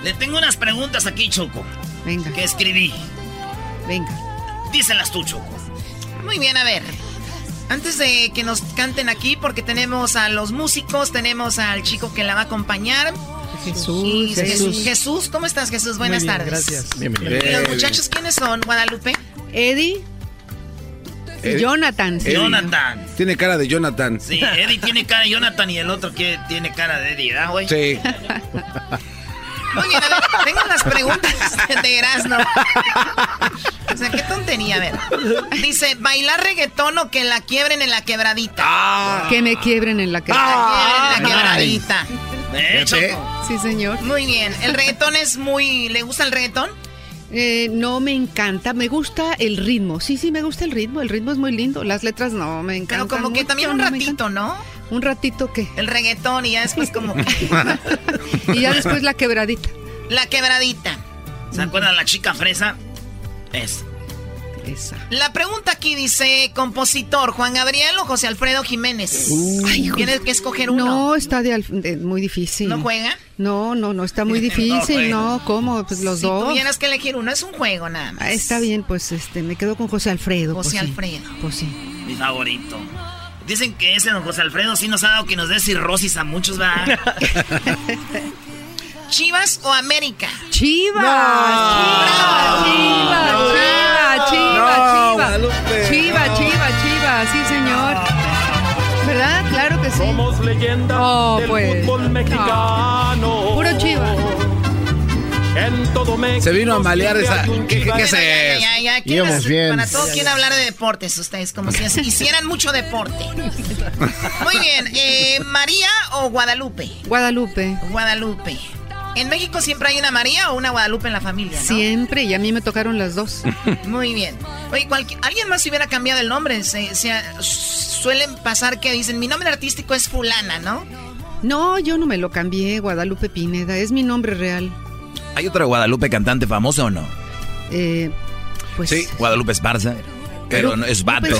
Le tengo unas preguntas aquí, Choco. Venga. Que escribí. Venga. Díselas tú, Choco. Muy bien, a ver. Antes de que nos canten aquí, porque tenemos a los músicos, tenemos al chico que la va a acompañar. Jesús, Y Jesús. Jesús, ¿cómo estás, Jesús? Buenas bien, tardes. gracias. Bienvenido. ¿Y los muchachos quiénes son, Guadalupe? Eddie. Jonathan. sí. Jonathan. Tiene cara de Jonathan. Sí, Eddie tiene cara de Jonathan y el otro que tiene cara de Eddie, ¿verdad, güey? Sí. Oye, a ver, tengo las preguntas de Erasmo. O sea, qué tontería, a ver. Dice, ¿bailar reggaetón o que la quiebren en la quebradita? Que me quiebren en la Que cara. la quiebren en la quebradita. ¿Eh, Choco? Sí, señor. Muy bien. ¿El reggaetón es muy... ¿Le gusta el reggaetón? Eh, no me encanta, me gusta el ritmo. Sí, sí, me gusta el ritmo. El ritmo es muy lindo. Las letras no me encantan. Pero como que también un ratito, ¿no? Un ratito qué. El reggaetón y ya después como... Y ya después la quebradita. la quebradita. ¿Se acuerdan la chica fresa? Es. Esa. La pregunta aquí dice, compositor, ¿Juan Gabriel o José Alfredo Jiménez? Ay, hijo. Tienes que escoger uno. No, está de, muy difícil. ¿No juega? No, no, no, está muy difícil. juega. no, ¿cómo? Pues los si dos. tuvieras que elegir uno, es un juego nada más. Ah, está bien, pues este, me quedo con José Alfredo. José pues, sí. Alfredo. Pues sí. Mi favorito. Dicen que ese don José Alfredo sí nos ha dado que nos dé cirrosis a muchos, ¿verdad? ¿Chivas o América? Chivas, No. Chivas, No. Chivas, Chivas, No, Chivas, Chivas, no. Chivas, Chivas, sí señor. ¿Verdad? Claro que sí. Somos leyenda Oh, del pues. fútbol mexicano. Puro Chivas. En todo México. Se vino a malear esa. ¿Qué, qué, qué es Bueno, ya, eso? ya, ya, ya. ¿quién Íbamos es? bien. Para todo quieren hablar de deportes ustedes, como si hicieran mucho deporte. Muy bien, eh, ¿María o Guadalupe? Guadalupe. Guadalupe. ¿En México siempre hay una María o una Guadalupe en la familia? ¿no? Siempre, y a mí me tocaron las dos. Muy bien. Oye, alguien más si hubiera cambiado el nombre. Se, se- suelen pasar que dicen, mi nombre artístico es fulana, ¿no? No, yo no me lo cambié, Guadalupe Pineda, es mi nombre real. ¿Hay otra Guadalupe cantante famosa o no? Eh, pues Sí. Guadalupe Esparza. Pero no, es vato.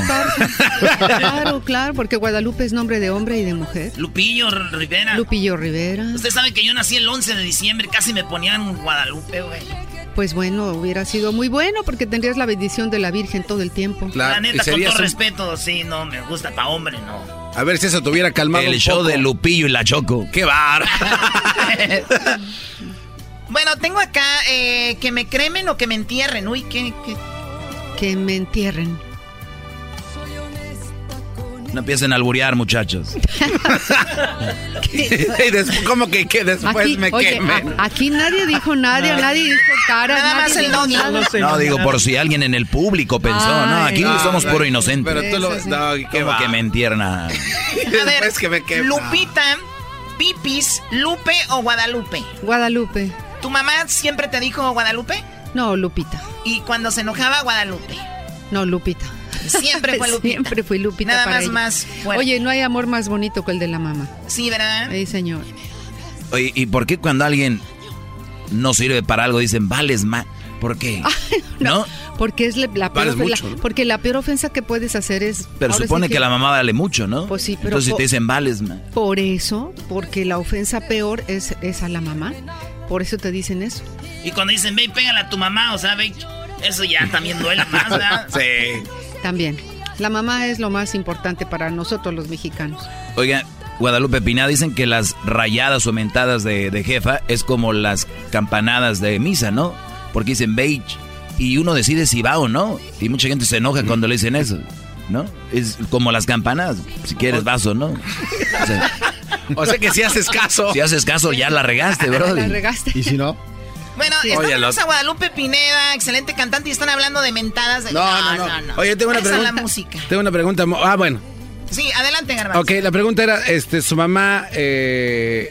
Claro, claro, porque Guadalupe es nombre de hombre y de mujer. Lupillo Rivera. Lupillo Rivera. Usted sabe que yo nací el 11 de diciembre, casi me ponían Guadalupe, güey. Pues bueno, hubiera sido muy bueno porque tendrías la bendición de la Virgen todo el tiempo. La neta, con todo respeto, sí, no, me gusta pa' hombre, no. A ver si eso tuviera calmado El un show poco. de Lupillo y la Choco. ¡Qué bar! Bueno, tengo acá eh, que me cremen o que me entierren. Uy, qué- Que me entierren. No empiecen a alburear, muchachos. ¿Cómo que, que después Aquí, me oye, quemen? a- aquí nadie dijo nadie, nadie dijo cara. Nada nadie más el dijo Doggy. No, digo, por si alguien en el público pensó. no, aquí somos puro inocentes. Pero tú lo... No, ¿qué ¿Cómo va? que me entierna? A ver, Después que me quema. Lupita, Pipis, Lupe o Guadalupe. Guadalupe. ¿Tu mamá siempre te dijo Guadalupe? No, Lupita. Y cuando se enojaba, Guadalupe. No, Lupita. Siempre fue Lupita. Siempre fui Lupita. Nada para más, ella. más fuerte. Oye, no hay amor más bonito que el de la mamá. Sí, ¿verdad? Sí, señor. Oye, ¿y por qué cuando alguien no sirve para algo dicen vales más? ¿Por qué? ¿No? Porque es la peor, la- mucho, ¿no? porque la peor ofensa que puedes hacer es. Pero supone sí que... la mamá vale mucho, ¿no? Pues sí, pero Entonces po- te dicen vales más. Por eso, porque la ofensa peor es, es a la mamá. Por eso te dicen eso. Y cuando dicen, ve y pégale a tu mamá, o sea, ve, eso ya también duele más, ¿verdad? Sí. También. La mamá es lo más importante para nosotros los mexicanos. Oiga, Guadalupe Pinada dicen que las rayadas o mentadas de, de jefa es como las campanadas de misa, ¿no? Porque dicen beige y uno decide si va o no. Y mucha gente se enoja cuando le dicen eso, ¿no? Es como las campanadas, si quieres vas o no. O sea, O sea que si haces caso. si haces caso ya la regaste, La bro. regaste. ¿Y si no? Bueno, Oye, estamos los- a Guadalupe Pineda, excelente cantante, y están hablando de mentadas. De... No, no, no. Oye, tengo una Esa pregunta. es la música. Tengo una pregunta. Ah, bueno. Sí, adelante, Garbanzo. Ok, la pregunta era, este, su mamá eh,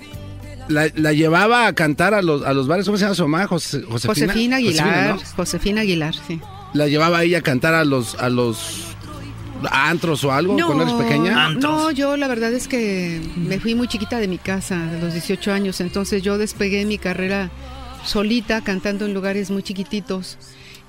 la, la llevaba a cantar a los, a los bares, ¿cómo se llama su mamá? Jose- Josefina. Josefina Aguilar. ¿no? Josefina Aguilar, sí. La llevaba a ella a cantar a los, a los antros o algo cuando eres pequeña. No, yo la verdad es que me fui muy chiquita de mi casa, a los 18 años, entonces yo despegué mi carrera solita, cantando en lugares muy chiquititos,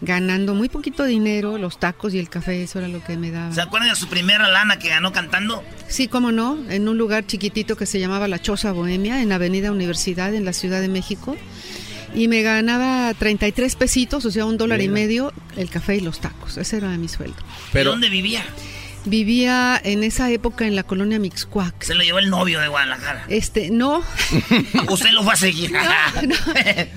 ganando muy poquito dinero, los tacos y el café, eso era lo que me daba. ¿Se acuerdan de su primera lana que ganó cantando? Sí, cómo no, en un lugar chiquitito que se llamaba La Choza Bohemia, en Avenida Universidad, en la Ciudad de México. Y me ganaba 33 pesitos, o sea, un dólar y medio, el café y los tacos. Ese era mi sueldo. ¿Y dónde vivía? Vivía en esa época en la colonia Mixcuac. Se lo llevó el novio de Guadalajara. Este, no, Usted lo fue a seguir.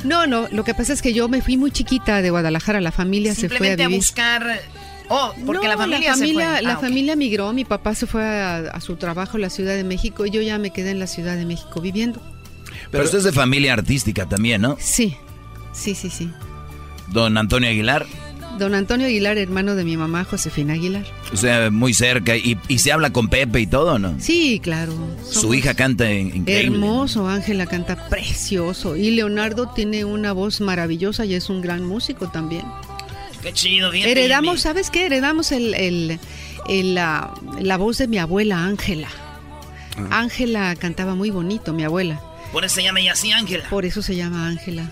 no, no, lo que pasa es que yo me fui muy chiquita de Guadalajara, la familia se fue a Simplemente a, vivir. buscar... Oh, porque No, la familia, se familia, fue. la Ah, familia migró, mi papá se fue a, a su trabajo en la Ciudad de México y yo ya me quedé en la Ciudad de México viviendo. Pero usted es de familia artística también, ¿no? Sí, sí, sí, sí. Don Antonio Aguilar, Don Antonio Aguilar, hermano de mi mamá, Josefina Aguilar. o sea, muy cerca. Y, y se habla con Pepe y todo, ¿no? Sí, claro. Su hija canta in- increíble. Hermoso, Ángela canta precioso. Y Leonardo tiene una voz maravillosa y es un gran músico también. Qué chido, bien. Heredamos, ¿sabes qué? Heredamos el, el- el, la, la voz de mi abuela Ángela. Ah. Ángela cantaba muy bonito, mi abuela. Por eso se llama ella así, Ángela. Por eso se llama Ángela.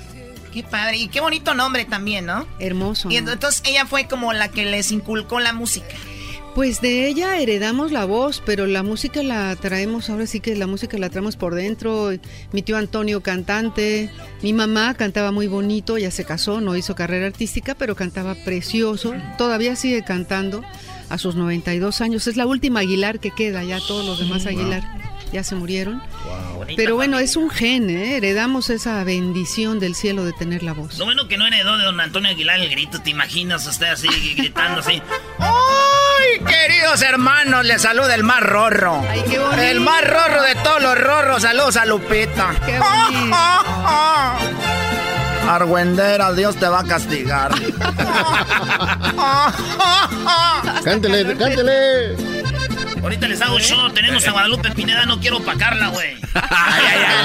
Qué padre. Y qué bonito nombre también, ¿no? Hermoso. Y entonces ella fue como la que les inculcó la música. Pues de ella heredamos la voz, pero la música la traemos, ahora sí que la música la traemos por dentro. Mi tío Antonio cantante, mi mamá cantaba muy bonito, ya se casó, no hizo carrera artística, pero cantaba precioso, todavía sigue cantando a sus 92 años. Es la última Aguilar que queda, ya todos los demás Aguilar ya se murieron. Pero bueno, es un gen, ¿eh? heredamos esa bendición del cielo de tener la voz. Lo bueno que no heredó de don Antonio Aguilar el grito, ¿te imaginas usted así gritando así? ¡Ay, queridos hermanos! Les saluda el más rorro. qué bonito. el más rorro de todos los rorros. Saludos a Lupita. ¡Qué bonito! Argüendera, Dios te va a castigar. cántele, cántele. Ahorita les hago show, tenemos a Guadalupe Pineda, no quiero opacarla, güey.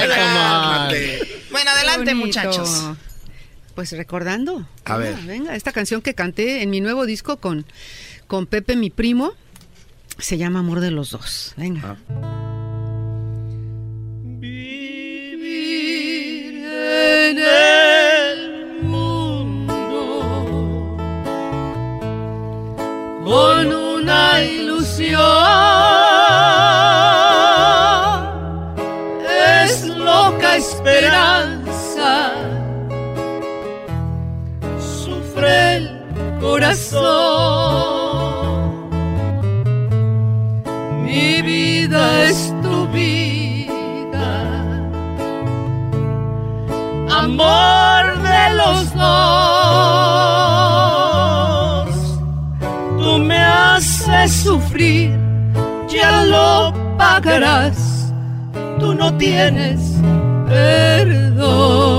Bueno, Bueno, adelante, muchachos. Pues recordando. A ver. Venga, esta canción que canté en mi nuevo disco con, con Pepe, mi primo, se llama Amor de los Dos. Venga. Vivir sufrir ya lo pagarás. Tú no tienes perdón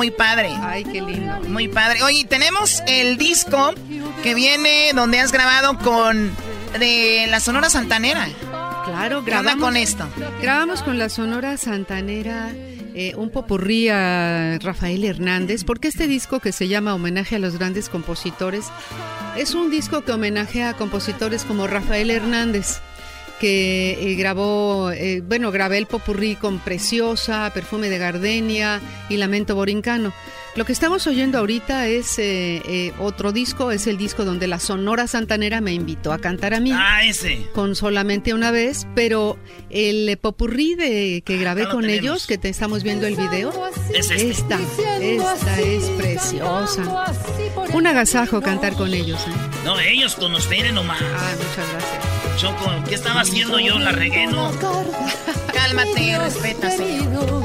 muy padre. Ay, qué lindo. Muy padre. Oye, tenemos el disco que viene donde has grabado con de la Sonora Santanera. Claro, ¿Qué onda grabamos con esto? Grabamos con la Sonora Santanera eh, un popurrí a Rafael Hernández, porque este disco que se llama Homenaje a los grandes compositores es un disco que homenajea a compositores como Rafael Hernández que eh, grabó, eh, bueno, grabé el popurrí con Preciosa, Perfume de Gardenia y Lamento Borincano. Lo que estamos oyendo ahorita es eh, eh, otro disco, es el disco donde la Sonora Santanera me invitó a cantar a mí. Ah, ese. Con solamente una vez, pero el popurrí de, que grabé Acá lo con tenemos. ellos, que te estamos viendo el video, Es este. esta, esta es preciosa. Un agasajo cantar con ellos. ¿eh? No, ellos con ustedes nomás. Ah, muchas gracias. Choco, ¿qué estaba haciendo yo? La regué, ¿no? Cálmate, respeta, señor.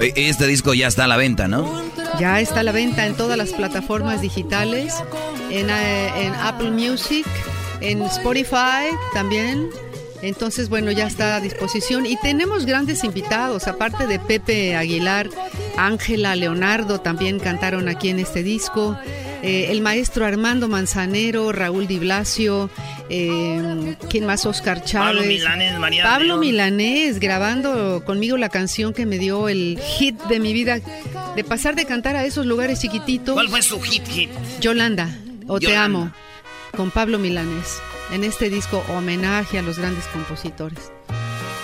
E- Este disco ya está a la venta, ¿no? Ya está a la venta en todas las plataformas digitales, en, eh, en Apple Music, en Spotify también. Entonces, bueno, ya está a disposición. Y tenemos grandes invitados, aparte de Pepe Aguilar, Ángela, Leonardo también cantaron aquí en este disco. Eh, el maestro Armando Manzanero, Raúl Di Blasio, eh, ¿quién más? Oscar Chávez. Pablo Milanés, María Pablo León. Milanés grabando conmigo la canción que me dio el hit de mi vida, de pasar de cantar a esos lugares chiquititos. ¿Cuál fue su hit hit? Yolanda, o Te. Amo, con Pablo Milanés, en este disco homenaje a los grandes compositores.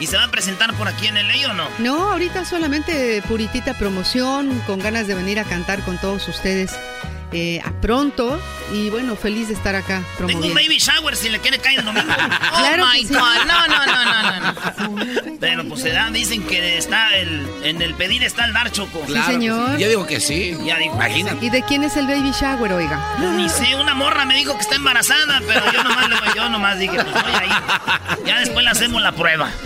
¿Y se va a presentar por aquí en el ley o no? No, ahorita solamente puritita promoción, con ganas de venir a cantar con todos ustedes eh, a pronto. Y bueno, feliz de estar acá Tengo un promoviendo. baby shower si le quiere caer el domingo. Oh Claro my que sí. God. No, no, no, no, no. no. Pero pues se da, dicen que está el, en el pedir está el dar choco. Claro, señor. Yo digo que sí. Ya digo, Imagínate. ¿Y de quién es el baby shower, oiga? Pues ni sé, una morra me dijo que está embarazada, pero yo nomás, le- yo nomás dije, pues voy ahí. Ya después le hacemos la prueba.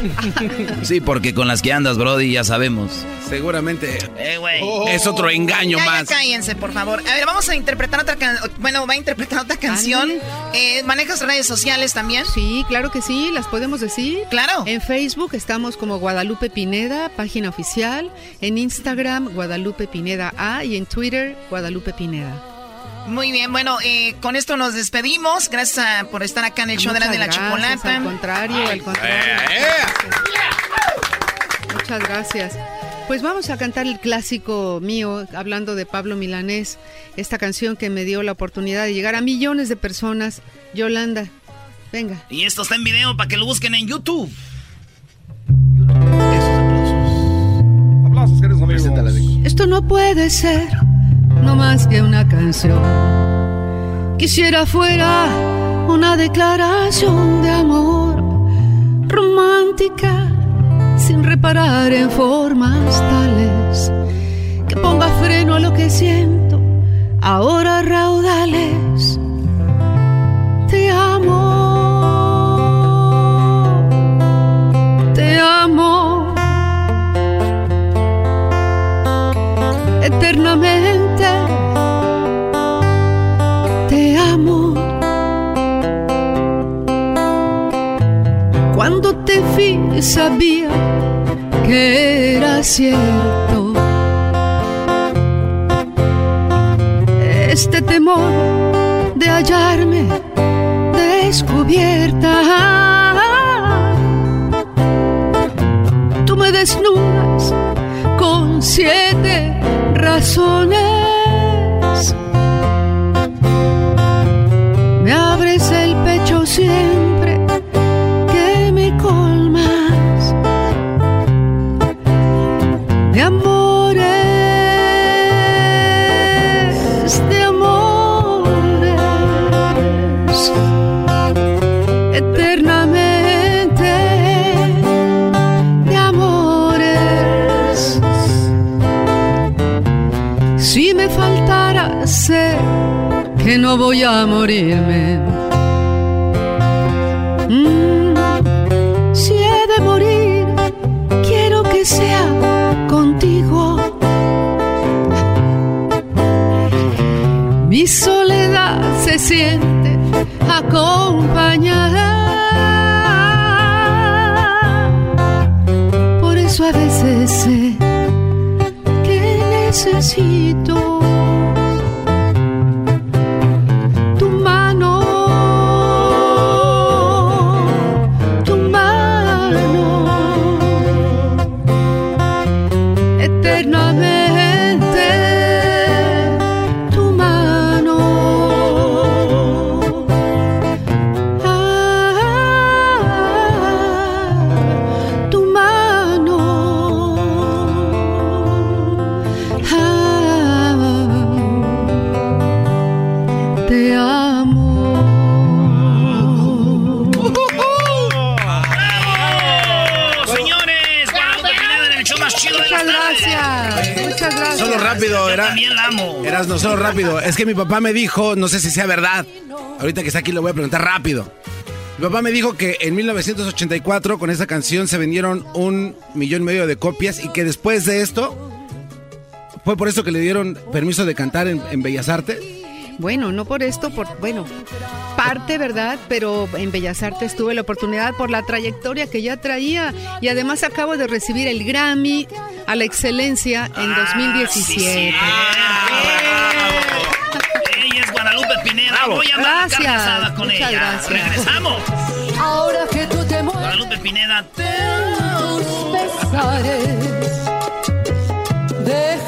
Sí, porque con las que andas, Brody, ya sabemos. Seguramente Eh, güey. es otro engaño Ya, ya más. cállense, por favor. A ver, vamos a interpretar otra canción. Bueno, va a interpretar otra canción. Eh, ¿Manejas redes sociales también? Sí, claro que sí, las podemos decir. Claro. En Facebook estamos como Guadalupe Pineda, página oficial. En Instagram, Guadalupe Pineda A. Y en Twitter, Guadalupe Pineda. Muy bien, bueno, eh, con esto nos despedimos. Gracias a- por estar acá en el show de la, de la Muchas gracias, chocolata. Al contrario, al contrario. Muchas gracias. Pues vamos a cantar el clásico mío, hablando de Pablo Milanés, esta canción que me dio la oportunidad de llegar a millones de personas. Yolanda, venga. Y esto está en video para que lo busquen en YouTube. Aplausos, queridos amigos. Esto no puede ser, no más que una canción. Quisiera fuera una declaración de amor romántica sin reparar en formas tales que ponga freno a lo que siento, ahora raudales. Te amo, te vi sabía que era cierto. Este temor de hallarme descubierta. Tú me desnudas con siete razones. Voy a morirme. Mm, si he de morir, quiero que sea contigo. Mi soledad se siente acompañada. No solo rápido. Es que mi papá me dijo, no sé si sea verdad. Ahorita que está aquí lo voy a preguntar rápido. Mi papá me dijo que en 1984 con esa canción se vendieron un millón y medio de copias y que después de esto fue por eso que le dieron permiso de cantar en Bellas Artes. Bueno, no por esto, por bueno, parte, ¿verdad? Pero en Bellas Artes tuve la oportunidad por la trayectoria que ya traía y además acabo de recibir el Grammy a la excelencia en 2017. Ella es Guadalupe Pineda. Voy a andar Gracias, carne con muchas ella. gracias. Regresamos. Ahora que tú te mueres Guadalupe Pineda. pesares, déjame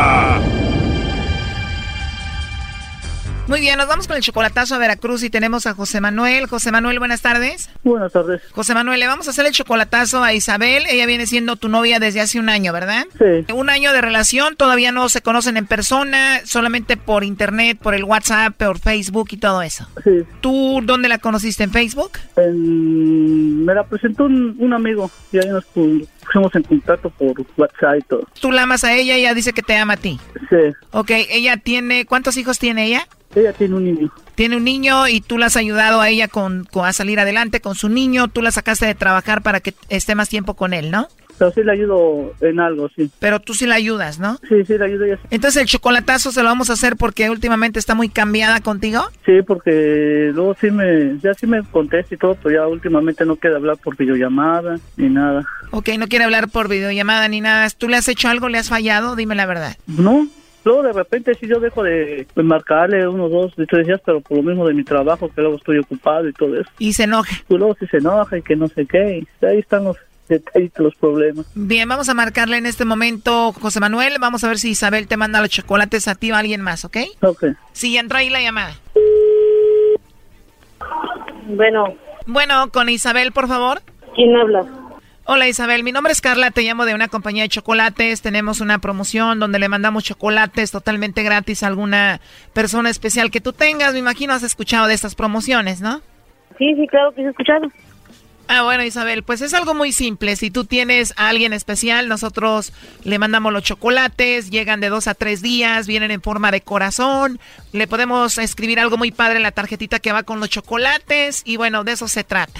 Muy bien, nos vamos con el chocolatazo a Veracruz y tenemos a José Manuel. José Manuel, buenas tardes. Buenas tardes. José Manuel, le vamos a hacer el chocolatazo a Isabel. Ella viene siendo tu novia desde hace un año, ¿verdad? Sí. Un año de relación, todavía no se conocen en persona, solamente por internet, por el WhatsApp, por Facebook y todo eso. Sí. ¿Tú dónde la conociste? ¿En Facebook? En- me la presentó un, un amigo y ahí nos pu- pusimos en contacto por WhatsApp y todo. Tú la amas a ella y ella dice que te ama a ti. Sí, Ok, ella tiene, ¿cuántos hijos tiene ella? Ella tiene un niño. Tiene un niño y tú la has ayudado a ella con, con- a salir adelante con su niño. Tú la sacaste de trabajar para que esté más tiempo con él, ¿no? Pero sí le ayudo en algo, sí. Pero tú sí la ayudas, ¿no? Sí, sí le ayudo ella. Entonces el chocolatazo se lo vamos a hacer porque últimamente está muy cambiada contigo. Sí, porque luego sí me, ya sí me contesta y todo, pero ya últimamente no queda hablar por videollamada ni nada. Ok, no quiere hablar por videollamada ni nada. ¿Tú le has hecho algo? ¿Le has fallado? Dime la verdad. No, luego de repente sí yo dejo de, de marcarle unos dos, de tres días, pero por lo mismo de mi trabajo, que luego estoy ocupado y todo eso. Y se enoja. Pues luego sí se enoja y que no sé qué, y ahí están los detallitos, los problemas. Bien, vamos a marcarle en este momento, José Manuel. Vamos a ver si Isabel te manda los chocolates a ti o a alguien más, ¿ok? Ok. Sí, ya entró ahí la llamada. Bueno. Bueno, con Isabel, por favor. ¿Quién habla? Hola Isabel, mi nombre es Carla, te llamo de una compañía de chocolates, tenemos una promoción donde le mandamos chocolates totalmente gratis a alguna persona especial que tú tengas, me imagino has escuchado de estas promociones, ¿no? Sí, sí, claro que he escuchado. Ah, bueno Isabel, pues es algo muy simple, si tú tienes a alguien especial, nosotros le mandamos los chocolates, llegan de dos a tres días, vienen en forma de corazón, le podemos escribir algo muy padre en la tarjetita que va con los chocolates y bueno, de eso se trata.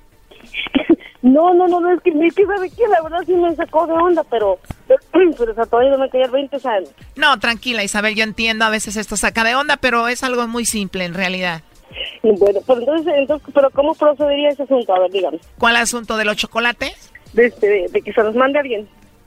No, no, no, no, es que, es que sabe que la verdad sí me sacó de onda, pero... Pero sea, todavía no me caía el 20, o sea... No, tranquila, Isabel, yo entiendo, a veces esto saca de onda, pero es algo muy simple en realidad. Bueno, pues entonces, entonces, pero ¿cómo procedería ese asunto? A ver, dígame. ¿Cuál asunto de los chocolates? De, este, de, de que se los mande alguien.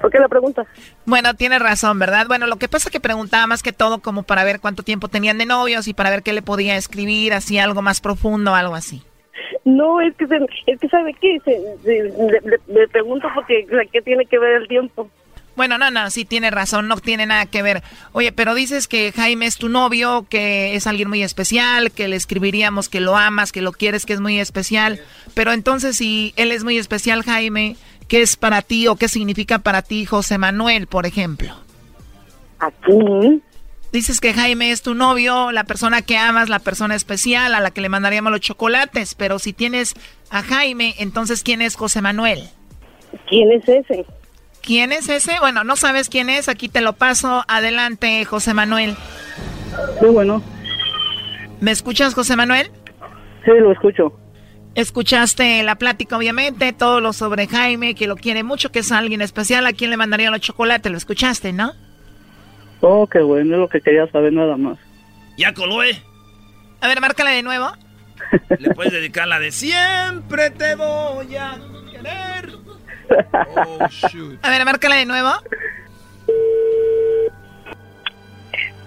¿Por qué la pregunta? Bueno, tienes razón, ¿verdad? Bueno, lo que pasa es que preguntaba más que todo como para ver cuánto tiempo tenían de novios y para ver qué le podía escribir, así algo más profundo, algo así. No, es que, se, es que ¿sabe qué? Se, se- le, le- le pregunto porque, ¿qué tiene que ver el tiempo? Bueno, no, no, sí tiene razón, no tiene nada que ver. Oye, pero dices que Jaime es tu novio, que es alguien muy especial, que le escribiríamos que lo amas, que lo quieres, que es muy especial. Pero entonces, si él es muy especial, Jaime, ¿qué es para ti o qué significa para ti José Manuel, por ejemplo? Aquí. Dices que Jaime es tu novio, la persona que amas, la persona especial a la que le mandaríamos los chocolates, pero si tienes a Jaime, entonces ¿quién es José Manuel? ¿Quién es ese? ¿Quién es ese? Bueno, no sabes quién es, aquí te lo paso. Adelante, José Manuel. Sí, bueno. ¿Me escuchas, José Manuel? Sí, lo escucho. Escuchaste la plática, obviamente, todo lo sobre Jaime, que lo quiere mucho, que es alguien especial, a quien le mandaría los chocolates, lo escuchaste, ¿no? Oh, qué bueno, es lo que quería saber nada más. Ya coló, ¿eh? A ver, márcala de nuevo. Le puedes dedicar la de siempre te voy a querer. Oh, shoot. A ver, márcala de nuevo.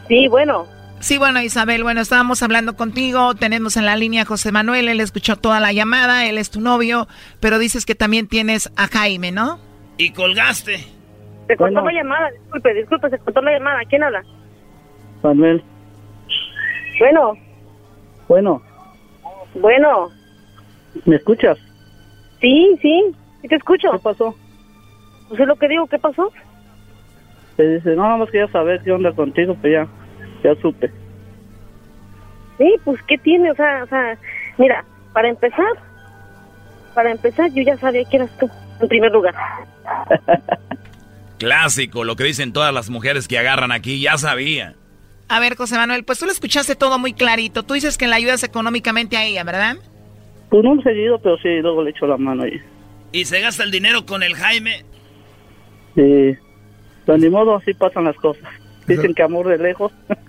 Sí, bueno. Sí, bueno, Isabel, bueno, estábamos hablando contigo, tenemos en la línea a José Manuel, él escuchó toda la llamada, él es tu novio, pero dices que también tienes a Jaime, ¿no? Y colgaste. Se cortó Bueno. la llamada, disculpe, disculpe, se cortó la llamada. ¿Quién habla? Manuel, Bueno, bueno, bueno. ¿me escuchas? Sí, sí, sí te escucho. ¿Qué pasó? Pues es lo que digo, ¿qué pasó? Te dice, no, nada más quería saber qué onda contigo, pues ya, ya supe. Sí, pues, ¿qué tiene? O sea, o sea, mira, para empezar, para empezar, yo ya sabía que eras tú, en primer lugar. Clásico, lo que dicen todas las mujeres que agarran aquí, ya sabía. A ver, José Manuel, pues tú lo escuchaste todo muy clarito. Tú dices que le ayudas económicamente a ella, ¿verdad? Pues no seguido, pero sí, luego le echo la mano ahí. ¿Y se gasta el dinero con el Jaime? Sí. Pues ni modo, así pasan las cosas. Dicen que amor de lejos.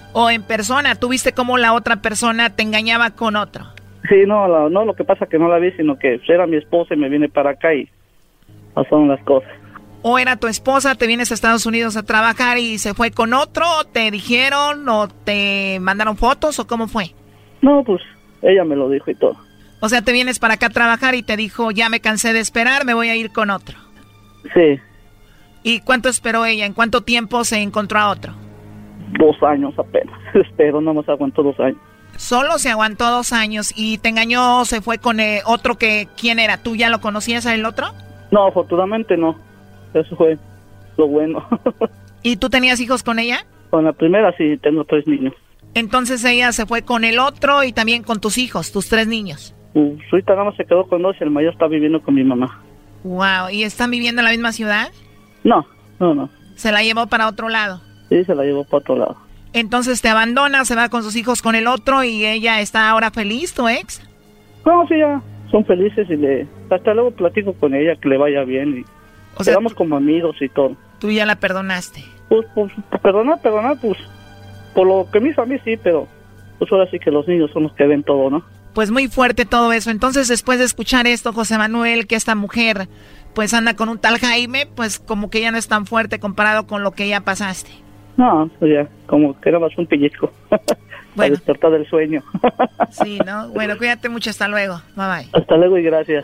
¿O en persona? ¿Tú viste cómo la otra persona te engañaba con otro? Sí, no, no, lo que pasa es que no la vi, sino que era mi esposa y me viene para acá y pasaron las cosas o era tu esposa, te vienes a Estados Unidos a trabajar y se fue con otro, o te dijeron, o te mandaron fotos, o cómo fue? No, pues ella me lo dijo y todo. O sea, te vienes para acá a trabajar y te dijo, ya me cansé de esperar, me voy a ir con otro. Sí. ¿Y cuánto esperó ella? ¿En cuánto tiempo se encontró a otro? Dos años apenas. Espero, no más aguantó dos años. Solo se aguantó dos años y te engañó, se fue con eh, otro que, ¿quién era? ¿Tú ya lo conocías a el otro? No, afortunadamente no. Eso fue lo bueno. ¿Y tú tenías hijos con ella? Con la primera sí, tengo tres niños. Entonces ella se fue con el otro y también con tus hijos, tus tres niños. Uh, ahorita nada más se quedó con dos y el mayor está viviendo con mi mamá. Wow, ¿y están viviendo en la misma ciudad? No, no, no. ¿Se la llevó para otro lado? Sí, se la llevó para otro lado. Entonces te abandona, se va con sus hijos con el otro y ella está ahora feliz, tu ex? No, sí, ya son felices y le... Hasta luego platico con ella que le vaya bien y o sea, Quedamos como amigos y todo. ¿Tú ya la perdonaste? Pues, pues, perdonar, perdonar, pues, por lo que me hizo a mí sí, pero pues ahora sí que los niños son los que ven todo, ¿no? Pues muy fuerte todo eso. Entonces, después de escuchar esto, José Manuel, que esta mujer pues anda con un tal Jaime, pues como que ya no es tan fuerte comparado con lo que ya pasaste. No, pues ya, como que era más un pellizco. Bueno. despertar del sueño. sí, ¿no? Bueno, cuídate mucho, hasta luego. Bye bye. Hasta luego y gracias.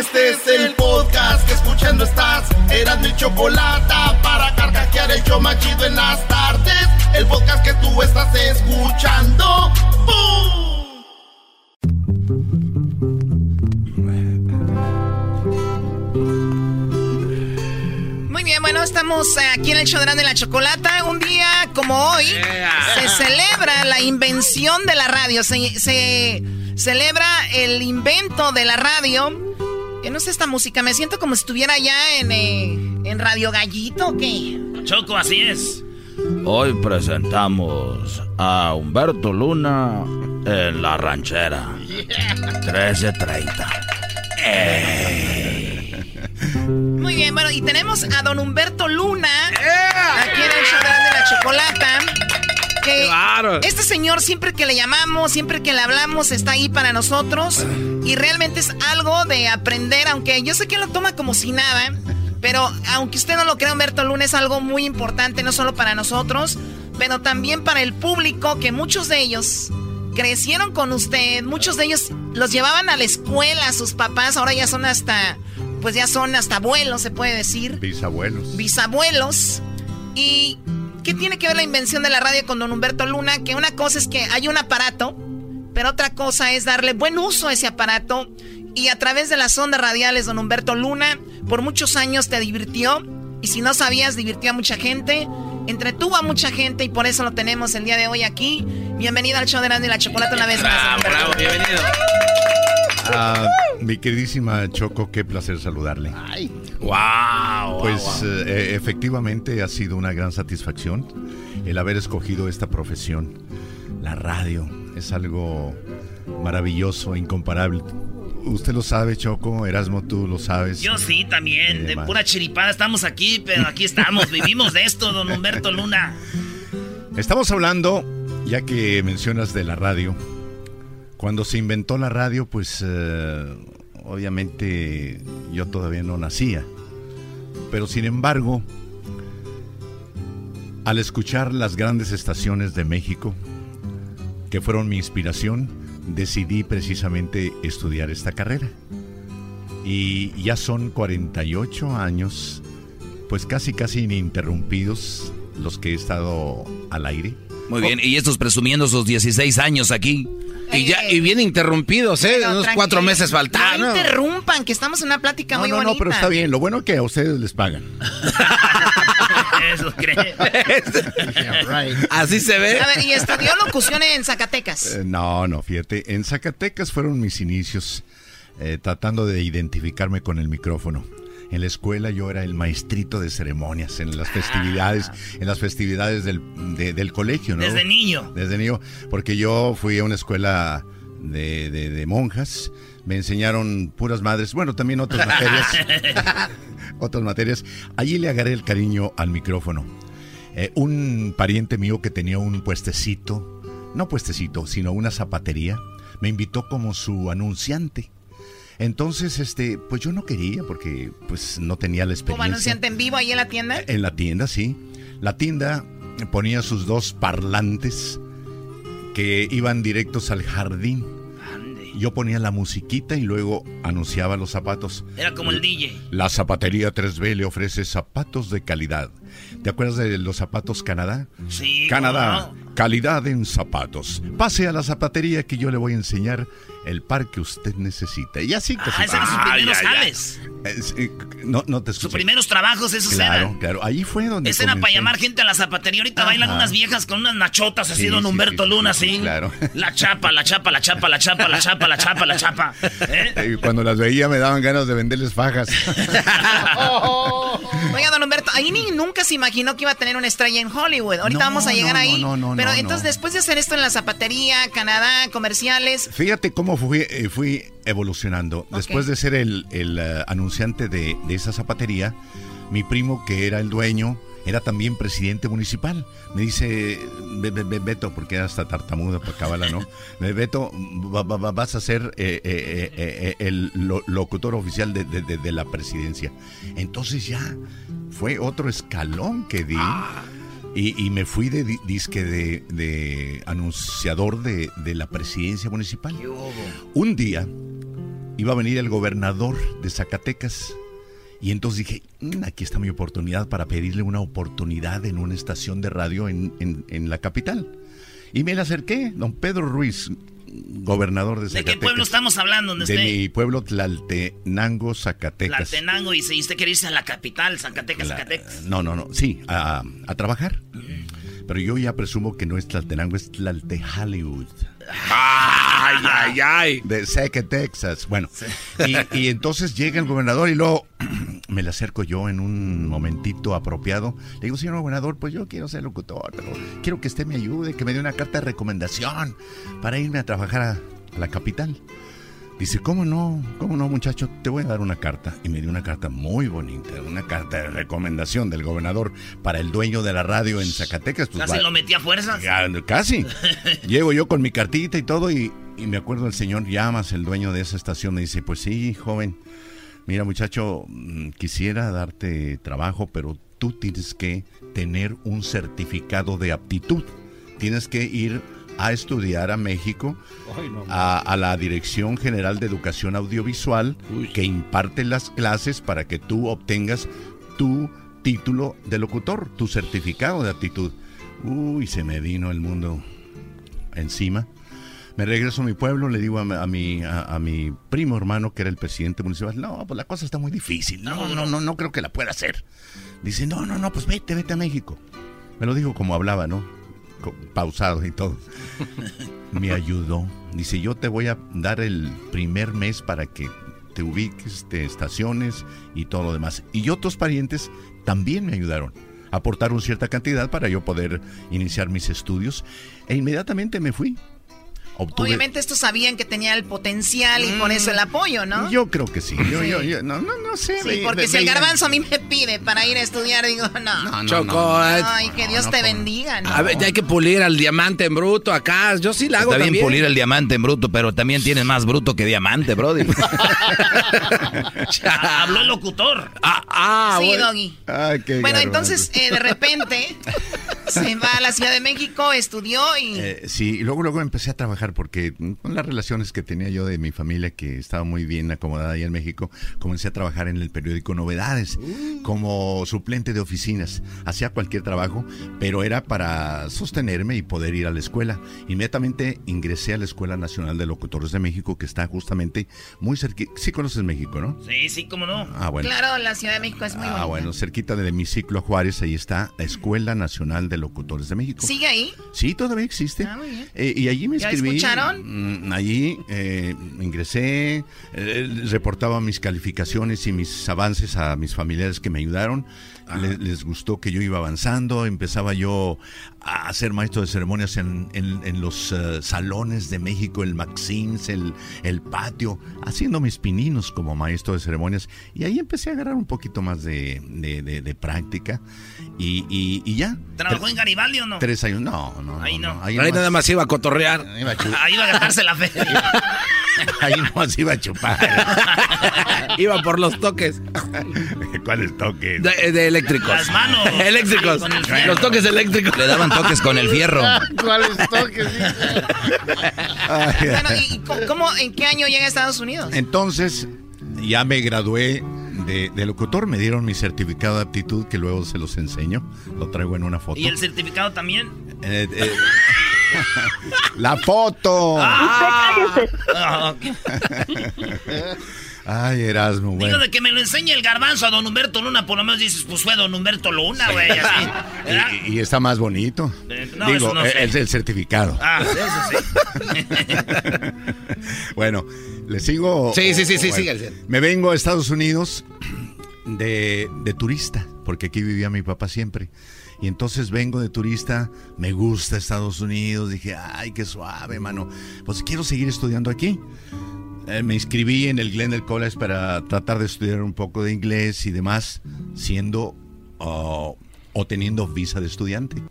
Este es el podcast que escuchando estás. Eran mi chocolate para carcajear el yo machido en las tardes. El podcast que tú estás escuchando. Muy bien, bueno, estamos aquí en el show de la chocolata. Un día como hoy se celebra la invención de la radio. Se, se celebra el invento de la radio no sé esta música, me siento como si estuviera ya en, eh, en Radio Gallito o qué. Choco, así es. Hoy presentamos a Humberto Luna en La Ranchera. 13.30. Muy bien, bueno, y tenemos a don Humberto Luna aquí en el show de la chocolata. Este señor, siempre que le llamamos, siempre que le hablamos, está ahí para nosotros. Y realmente es algo de aprender, aunque yo sé que lo toma como si nada. Pero aunque usted no lo crea, Humberto Luna es algo muy importante, no solo para nosotros, pero también para el público, que muchos de ellos crecieron con usted. Muchos de ellos los llevaban a la escuela, sus papás, ahora ya son hasta, pues ya son hasta abuelos, se puede decir. Bisabuelos. Bisabuelos. Y ¿Qué tiene que ver la invención de la radio con don Humberto Luna? Que una cosa es que hay un aparato, pero otra cosa es darle buen uso a ese aparato. Y a través de las ondas radiales, don Humberto Luna, por muchos años te divirtió. Y si no sabías, divirtió a mucha gente. Entretuvo a mucha gente y por eso lo tenemos el día de hoy aquí. Bienvenido al show de Nando y la Chocolate una vez más. Bravo, bienvenido. Ah, mi queridísima Choco, qué placer saludarle. Ay, wow. Pues eh, efectivamente ha sido una gran satisfacción el haber escogido esta profesión. La radio es algo maravilloso, incomparable. Usted lo sabe, Choco, Erasmo, tú lo sabes. Yo sí, también. De pura chiripada estamos aquí, pero aquí estamos. Vivimos de esto, don Humberto Luna. Estamos hablando, ya que mencionas de la radio, cuando se inventó la radio, pues eh, obviamente yo todavía no nacía. Pero sin embargo, al escuchar las grandes estaciones de México, que fueron mi inspiración, decidí precisamente estudiar esta carrera. Y ya son 48 años, pues casi casi ininterrumpidos los que he estado al aire. Muy bien, y estos presumiendo sus 16 años aquí. Y ya y bien interrumpidos, ¿eh? Unos cuatro meses faltan. No interrumpan, que estamos en una plática muy no, bonita. No, pero está bien. Lo bueno es que a ustedes les pagan. Eso cree. Así se ve. A ver, ¿y estudió locución en Zacatecas? Eh, no, no, fíjate. En Zacatecas fueron mis inicios eh, tratando de identificarme con el micrófono. En la escuela yo era el maestrito de ceremonias, en las festividades, en las festividades del, de- del colegio, ¿no? Desde niño. Desde niño, porque yo fui a una escuela de, de- de monjas, me enseñaron puras madres, bueno, también otras materias, otras materias. Allí le agarré el cariño al micrófono. Eh, un pariente mío que tenía un puestecito, no puestecito, sino una zapatería, me invitó como su anunciante. Entonces, este, pues yo no quería porque pues no tenía la ¿Como experiencia. anunciante en vivo ahí en la tienda? En la tienda, sí. La tienda ponía sus dos parlantes que iban directos al jardín. Yo ponía la musiquita y luego anunciaba los zapatos. Era como el DJ. La zapatería 3B le ofrece zapatos de calidad. ¿Te acuerdas de los zapatos Canadá? Sí. Canadá, ¿cómo calidad en zapatos. Pase a la zapatería que yo le voy a enseñar el par que usted necesita. Y así que Ah, esos eran sus primeros jales. No, no te Sus primeros trabajos, esos Claro, eran. claro. Ahí fue donde Ese era para llamar gente a la zapatería. Ahorita bailan unas viejas con unas nachotas así, Sí, don sí, Humberto sí, Luna, sí, así. claro. La chapa, la chapa, la chapa, la chapa, la chapa, la chapa, la chapa. ¿Eh? Eh, Cuando las veía me daban ganas de venderles fajas. Oiga, don Humberto, ahí ni nunca se imaginó que iba a tener una estrella en Hollywood. Ahorita No, vamos a llegar no, ahí. no, no, no, pero no, entonces, no. después de hacer esto en la zapatería, Canadá, comerciales, Fíjate cómo fui, eh, fui evolucionando. Después de ser el, el, eh, anunciante de, de esa zapatería, mi primo, que era el dueño, era también presidente municipal. Me dice, "Be- be- be- Beto, porque era hasta tartamudo para cabala, ¿no? Beto, va- va- va- vas a ser eh, eh, eh, eh, el lo- locutor oficial de, de- de- de la presidencia. Entonces ya fue otro escalón que di. Y, y me fui de di- disque de, de anunciador de, de la presidencia municipal. Un día iba a venir el gobernador de Zacatecas y entonces dije, "Mm, aquí está mi oportunidad para pedirle una oportunidad en una estación de radio en, en- en la capital. Y me le acerqué, don Pedro Ruiz, gobernador de ¿De Zacatecas. qué pueblo estamos hablando? ¿Dónde De esté? mi pueblo Tlaltenango, Zacatecas. Tlaltenango y se usted quería irse a la capital, Zacatecas, Zacatecas. No, no, no, sí, a, a trabajar. Pero yo ya presumo que no es Tlaltenango, es Tlalte Hollywood. Ay, ay, ay. De Zacatexas. Bueno, y, y entonces llega el gobernador y luego me le acerco yo en un momentito apropiado. Le digo, señor gobernador, pues yo quiero ser locutor, pero quiero que usted me ayude, que me dé una carta de recomendación para irme a trabajar a, a la capital. Dice, ¿cómo no? ¿Cómo no, muchacho? Te voy a dar una carta. Y me dio una carta muy bonita, una carta de recomendación del gobernador para el dueño de la radio en Zacatecas. Pues, Casi va- lo metí a fuerzas. ya, casi. Llego yo con mi cartita y todo y, y me acuerdo el señor Llamas, el dueño de esa estación, me dice, pues sí, joven, mira muchacho, mm, quisiera darte trabajo, pero tú tienes que tener un certificado de aptitud. Tienes que ir a estudiar a México, a, a la Dirección General de Educación Audiovisual, que imparte las clases para que tú obtengas tu título de locutor, tu certificado de aptitud. Uy, se me vino el mundo encima. Me regreso a mi pueblo, le digo a mi, a, a mi primo hermano, que era el presidente municipal, no, pues la cosa está muy difícil, no, no, no, no creo que la pueda hacer. Dice, no, no, no, pues vete, vete a México. Me lo dijo como hablaba, ¿no? Co- Pausado y todo. Me ayudó. Dice, yo te voy a dar el primer mes para que te ubiques, te estaciones y todo lo demás. Y otros parientes también me ayudaron. aportaron cierta cantidad para yo poder iniciar mis estudios e inmediatamente me fui. Obtuve- Obviamente estos sabían que tenía el potencial y por eso el apoyo, ¿no? Yo creo que sí. Yo, yo, yo- no, no, no sé. Sí, porque si el garbanzo a mí me pide para ir a estudiar, digo, no. no, Choco, no. Ay, que Dios no, te bendiga, ¿no? A ver, ya hay que pulir al diamante en bruto acá. Yo sí la hago Está bien también. pulir el diamante en bruto, pero también tienes más bruto que diamante, Brody. Habló el locutor. Ah, sí, bueno. Doggy. Ay, qué Bueno, garbanzo. entonces, eh, de repente, se va a la Ciudad de México, estudió y... Eh, sí, y luego, luego empecé a trabajar porque mm, con las relaciones que tenía yo de mi familia, que estaba muy bien acomodada ahí en México, comencé a trabajar en el periódico Novedades como suplente de oficinas. Hacía cualquier trabajo, pero era para sostenerme y poder ir a la escuela. Inmediatamente ingresé a la Escuela Nacional de Locutores de México, que está justamente muy cerca. Sí conoces México, ¿no? Sí, sí, cómo no. Ah, bueno. Claro, la Ciudad de México es muy Ah, bonita. bueno, cerquita de mi ciclo Juárez, ahí está la Escuela Nacional de Locutores de México. ¿Sigue ahí? Sí, todavía existe. Ah, muy bien. Eh, y allí me ¿Ya inscribí. escucharon? Mm, Allí eh, ingresé, eh, reportaba mis calificaciones y mis avances a mis familiares que me ayudaron. Le- les gustó que yo iba avanzando. Empezaba yo a ser maestro de ceremonias en, en- en los eh, salones de México, el Maxims, el, el patio, haciendo mis pininos como maestro de ceremonias. Y ahí empecé a agarrar un poquito más de, de- de- de práctica. Y, y- y ya. ¿Trabajó en Garibaldi o no? Tres años. No, no. Ahí no. Ahí nada más iba a cotorrear. Iba a Ahí va a gastarse la feria. Ahí nomás iba a chupar. Iba por los toques. ¿Cuáles toques? De, de eléctricos. Las manos. eléctricos. Los toques eléctricos. Le daban toques con el fierro. ¿Cuáles toques? Bueno, ¿y cómo, en qué año llega a Estados Unidos? Entonces, ya me gradué de, de locutor, me dieron mi certificado de aptitud que luego se los enseño. Lo traigo en una foto. ¿Y el certificado también? Eh, eh, la foto. Ah, ok. Ay, Erasmo, Digo, bueno. de que me lo enseñe el garbanzo a don Humberto Luna, por lo menos dices, pues fue don Humberto Luna, güey, así. Y, y está más bonito. Eh, no, Digo, eso no eh, sé. es el certificado. Ah, eso sí. Bueno, le sigo. Sí, sí, sí, sí, Bueno, síguele. Me vengo a Estados Unidos de, de turista, porque aquí vivía mi papá siempre. Y entonces vengo de turista, me gusta Estados Unidos, dije, ay, qué suave, mano. Pues quiero seguir estudiando aquí. Eh, me inscribí en el Glendale College para tratar de estudiar un poco de inglés y demás, siendo oh, o teniendo visa de estudiante.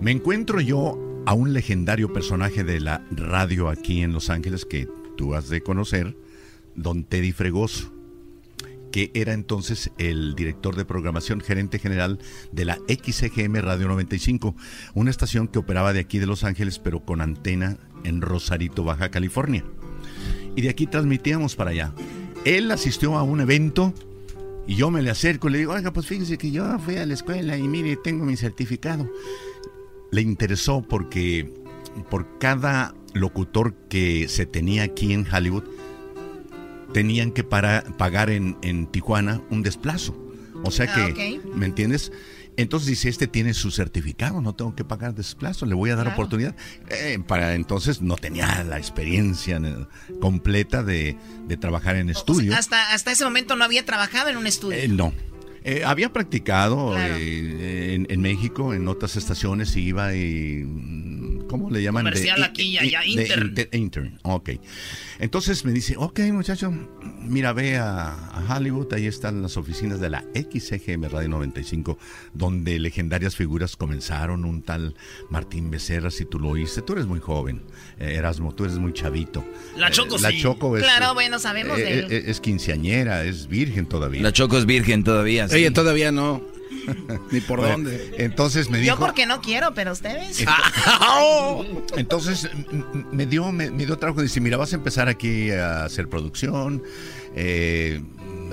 Me encuentro yo a un legendario personaje de la radio aquí en Los Ángeles que tú has de conocer, don Teddy Fregoso, que era entonces el director de programación, gerente general de la XGM Radio 95, una estación que operaba de aquí de Los Ángeles, pero con antena en Rosarito, Baja California. Y de aquí transmitíamos para allá. Él asistió a un evento y yo me le acerco y le digo, oiga, pues fíjese que yo fui a la escuela y mire, tengo mi certificado. Le interesó porque por cada locutor que se tenía aquí en Hollywood, tenían que para- pagar en, en Tijuana un desplazo. O sea Ah, que. ¿me entiendes? Entonces dice, este tiene su certificado, no tengo que pagar desplazo, le voy a dar Claro. oportunidad. Eh, para entonces no tenía la experiencia eh, completa de, de trabajar en estudio. Hasta, hasta ese momento no había trabajado en un estudio. Eh, no. Eh, había practicado Claro. eh, en, en México, en otras estaciones, y iba y... mm, ¿Cómo le llaman? Comercial i- aquí y allá, intern. inter- intern, ok. Entonces me dice, ok muchacho, mira, ve a, a Hollywood, ahí están las oficinas de la XGM Radio 95, donde legendarias figuras comenzaron, un tal Martín Becerra, si tú lo oíste, tú eres muy joven, eh, Erasmo, tú eres muy chavito. La Choco Eh, la sí. Choco es... Claro, bueno, sabemos eh, de él. eh, es quinceañera, es virgen todavía. La Choco es virgen todavía. Sí. Oye, todavía no. Ni por Bueno, dónde. Entonces me Yo dijo... porque no quiero, pero ustedes. Entonces me dio, me, me dio trabajo. Dice, mira, vas a empezar aquí a hacer producción. Eh,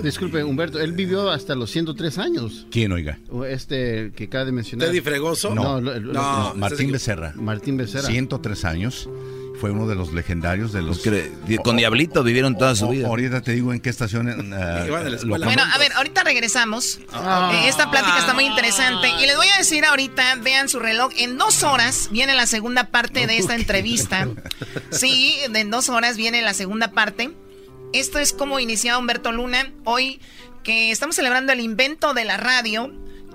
Disculpe, Humberto, él vivió hasta los 103 años. ¿Quién, oiga? Este que acaba de mencionar. ¿Teddy Fregoso? No, lo- lo- no, No, Martín Becerra. Martín Becerra. 103 años. Fue uno de los legendarios de los... Pues que con Diablito vivieron toda su vida. Ahorita te digo en qué estación... eh, escuela. Bueno, a ver, ahorita regresamos. Eh, esta plática está muy interesante. Y les voy a decir ahorita, vean su reloj, en dos horas viene la segunda parte de esta entrevista. Sí, en dos horas viene la segunda parte. Esto es como iniciaba Humberto Luna hoy que estamos celebrando el invento de la radio.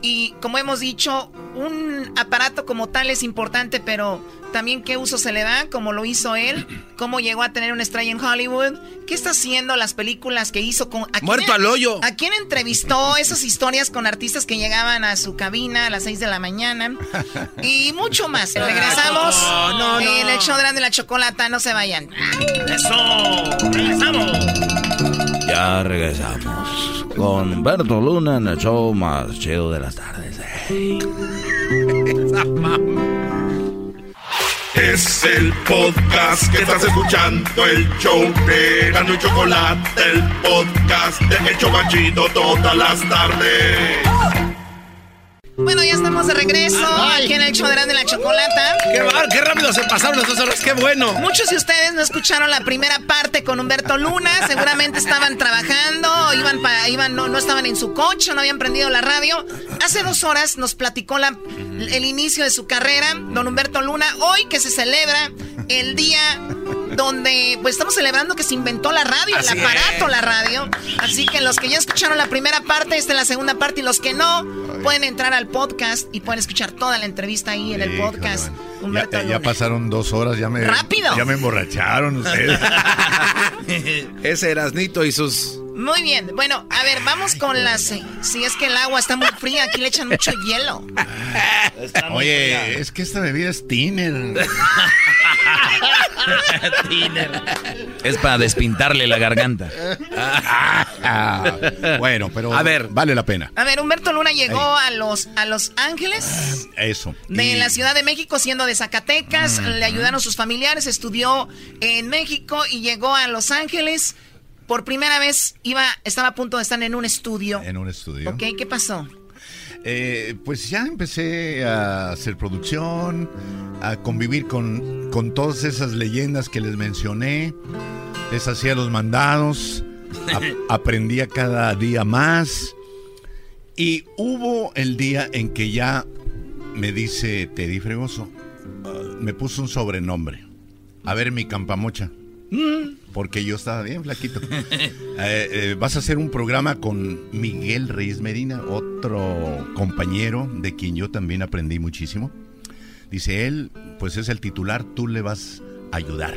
Y como hemos dicho, un aparato como tal es importante, pero también qué uso se le da, como lo hizo él, cómo llegó a tener una estrella en Hollywood, qué está haciendo, las películas que hizo con... ¿a Muerto al hoyo. ¿A quién entrevistó esas historias con artistas que llegaban a su cabina a las 6 de la mañana? Y mucho más. Regresamos no, no. en el show de la chocolata, no se vayan. ¡Eso! ¡Regresamos! Ya regresamos con Berto Luna en el show más chido de las tardes. Es el podcast que estás escuchando, el show de y Chocolate, el podcast de El Chocachito todas las tardes. Bueno, ya estamos de regreso aquí en el show de la chocolata. ¡Qué, bar, ¡Qué rápido se pasaron las dos horas! ¡Qué bueno! Muchos de ustedes no escucharon la primera parte con Humberto Luna. Seguramente estaban trabajando, iban para, iban, no, no estaban en su coche, no habían prendido la radio. Hace dos horas nos platicó la, el inicio de su carrera, don Humberto Luna. Hoy que se celebra el día donde pues estamos celebrando que se inventó la radio, Así el aparato, la radio. Así que los que ya escucharon la primera parte, esta es la segunda parte, y los que no, pueden entrar al podcast y pueden escuchar toda la entrevista ahí en el podcast. Humberto Ya, ya Luna. pasaron dos horas, ya me... ¡Rápido! Ya me emborracharon ustedes. Ese Erasnito y sus... Muy bien, bueno, a ver, vamos con las... eh, Si es que el agua está muy fría, aquí le echan mucho hielo. Oye, es que esta bebida es tiner. Es para despintarle la garganta. Bueno, pero A ver. vale la pena. A ver, Humberto Luna llegó a los, a los Ángeles Eso. de Y- la Ciudad de México, siendo de Zacatecas. Le ayudaron sus familiares, estudió en México y llegó a Los Ángeles. Por primera vez iba, estaba a punto de estar en un estudio. En un estudio. ¿Ok? ¿Qué pasó? Eh, pues ya empecé a hacer producción, a convivir con, con todas esas leyendas que les mencioné. Les hacía los mandados, ap- aprendía cada día más. Y hubo el día en que ya me dice Teddy Fregoso, me puso un sobrenombre. A ver, mi campamocha. Porque yo estaba bien flaquito. Eh, eh, vas a hacer un programa con Miguel Reyes Medina, otro compañero de quien yo también aprendí muchísimo. Dice él, pues es el titular, tú le vas a ayudar.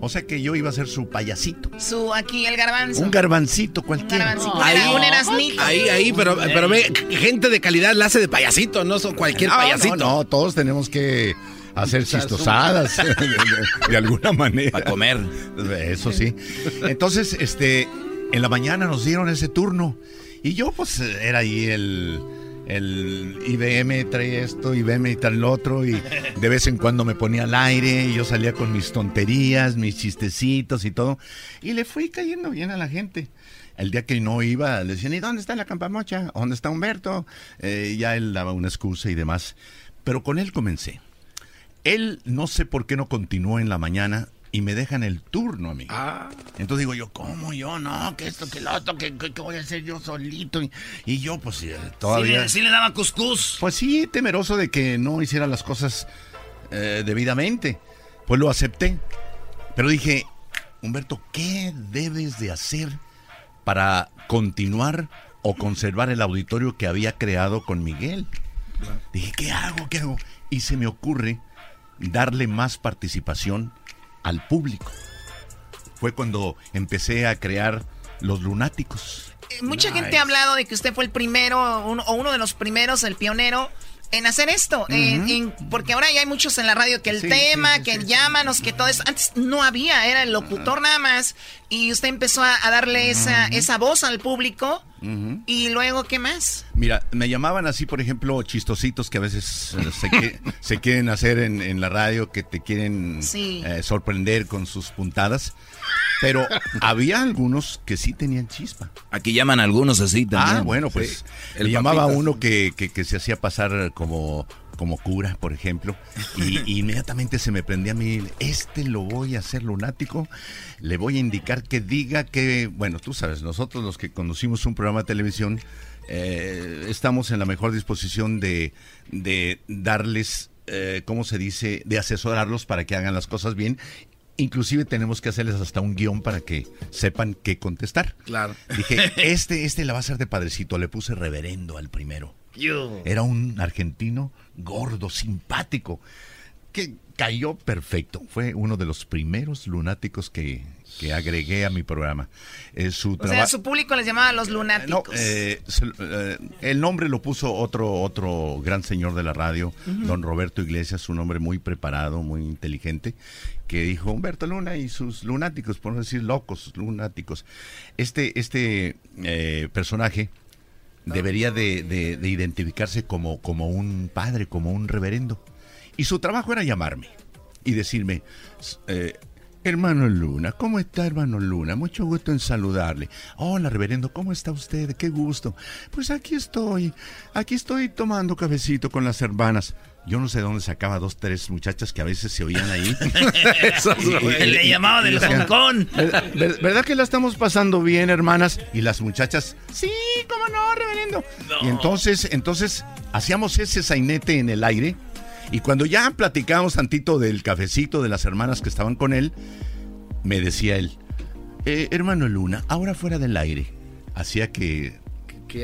O sea que yo iba a ser su payasito. Su, aquí el garbanzo. Un garbancito cualquiera. garbancito. Ahí, un ahí, ahí, pero, pero ve, gente de calidad la hace de payasito, no son cualquier No, payasito. No, no, todos tenemos que hacer chistosadas de, alguna manera. Para comer. Eso sí. Entonces, este, en la mañana nos dieron ese turno y yo pues era ahí el, el IBM trae esto, IBM trae el otro y de vez en cuando me ponía al aire y yo salía con mis tonterías, mis chistecitos y todo y le fui cayendo bien a la gente. El día que no iba, le decían, ¿y dónde está la campamocha? ¿Dónde está Humberto? Eh, ya él daba una excusa y demás. Pero con él comencé. Él no sé por qué no continuó en la mañana y me dejan el turno a mí. Entonces digo yo, ¿cómo yo? No, que esto, que lo otro, que, que- que voy a hacer yo solito. Y, y yo, pues eh, Sí todavía... sí le daba cuscús. Pues sí, temeroso de que no hiciera las cosas eh, debidamente. Pues lo acepté. Pero dije, Humberto, ¿qué debes de hacer para continuar o conservar el auditorio que había creado con Miguel? Dije, ¿qué hago? ¿Qué hago? Y se me ocurre darle más participación al público. Fue cuando empecé a crear los lunáticos. Eh, Mucha Nice. gente ha hablado de que usted fue el primero uno- o uno de los primeros, el pionero en hacer esto, en- en- porque ahora ya hay muchos en la radio que el Sí, tema, sí, que sí, llámanos, que todo eso, antes no había, era el locutor nada más, y usted empezó a, a darle esa, esa voz al público, y luego, ¿qué más? Mira, me llamaban así, por ejemplo, chistositos que a veces eh, se, que- se quieren hacer en, en la radio, que te quieren eh, sorprender con sus puntadas. Pero había algunos que sí tenían chispa. Aquí llaman algunos así también. Ah, bueno, pues Sí. le llamaba a uno que, que- que se hacía pasar como, como cura, por ejemplo, y, y inmediatamente se me prendía a mí, este lo voy a hacer lunático, le voy a indicar que diga que, bueno, tú sabes, nosotros los que conducimos un programa de televisión, eh, estamos en la mejor disposición de, de darles, eh, ¿cómo se dice?, de asesorarlos para que hagan las cosas bien. Inclusive tenemos que hacerles hasta un guion para que sepan qué contestar. Claro. Dije, este, este la va a hacer de padrecito. Le puse reverendo al primero. Era un argentino gordo, simpático, que cayó perfecto. Fue uno de los primeros lunáticos que, que agregué a mi programa. Eh, su O sea, su público les llamaba los lunáticos. eh, se- eh, el nombre lo puso otro, otro gran señor de la radio, don Roberto Iglesias, un hombre muy preparado, muy inteligente, que dijo Humberto Luna y sus lunáticos, por no decir locos, lunáticos. Este, este eh, personaje debería de, de- de identificarse como, como un padre, como un reverendo. Y su trabajo era llamarme y decirme, eh, hermano Luna, ¿cómo está hermano Luna? Mucho gusto en saludarle. Hola reverendo, ¿cómo está usted? Qué gusto. Pues aquí estoy, aquí estoy tomando cafecito con las hermanas. Yo no sé dónde sacaba dos, tres muchachas que a veces se oían ahí. Le llamaba del Hong Kong. "¿Ver- ver- ¿Verdad que la estamos pasando bien, hermanas? Y las muchachas, sí, cómo no, reverendo. Y entonces, entonces, hacíamos ese sainete en el aire. Y cuando ya platicábamos tantito del cafecito de las hermanas que estaban con él, me decía él, "Eh, hermano Luna, ahora fuera del aire. Hacía que,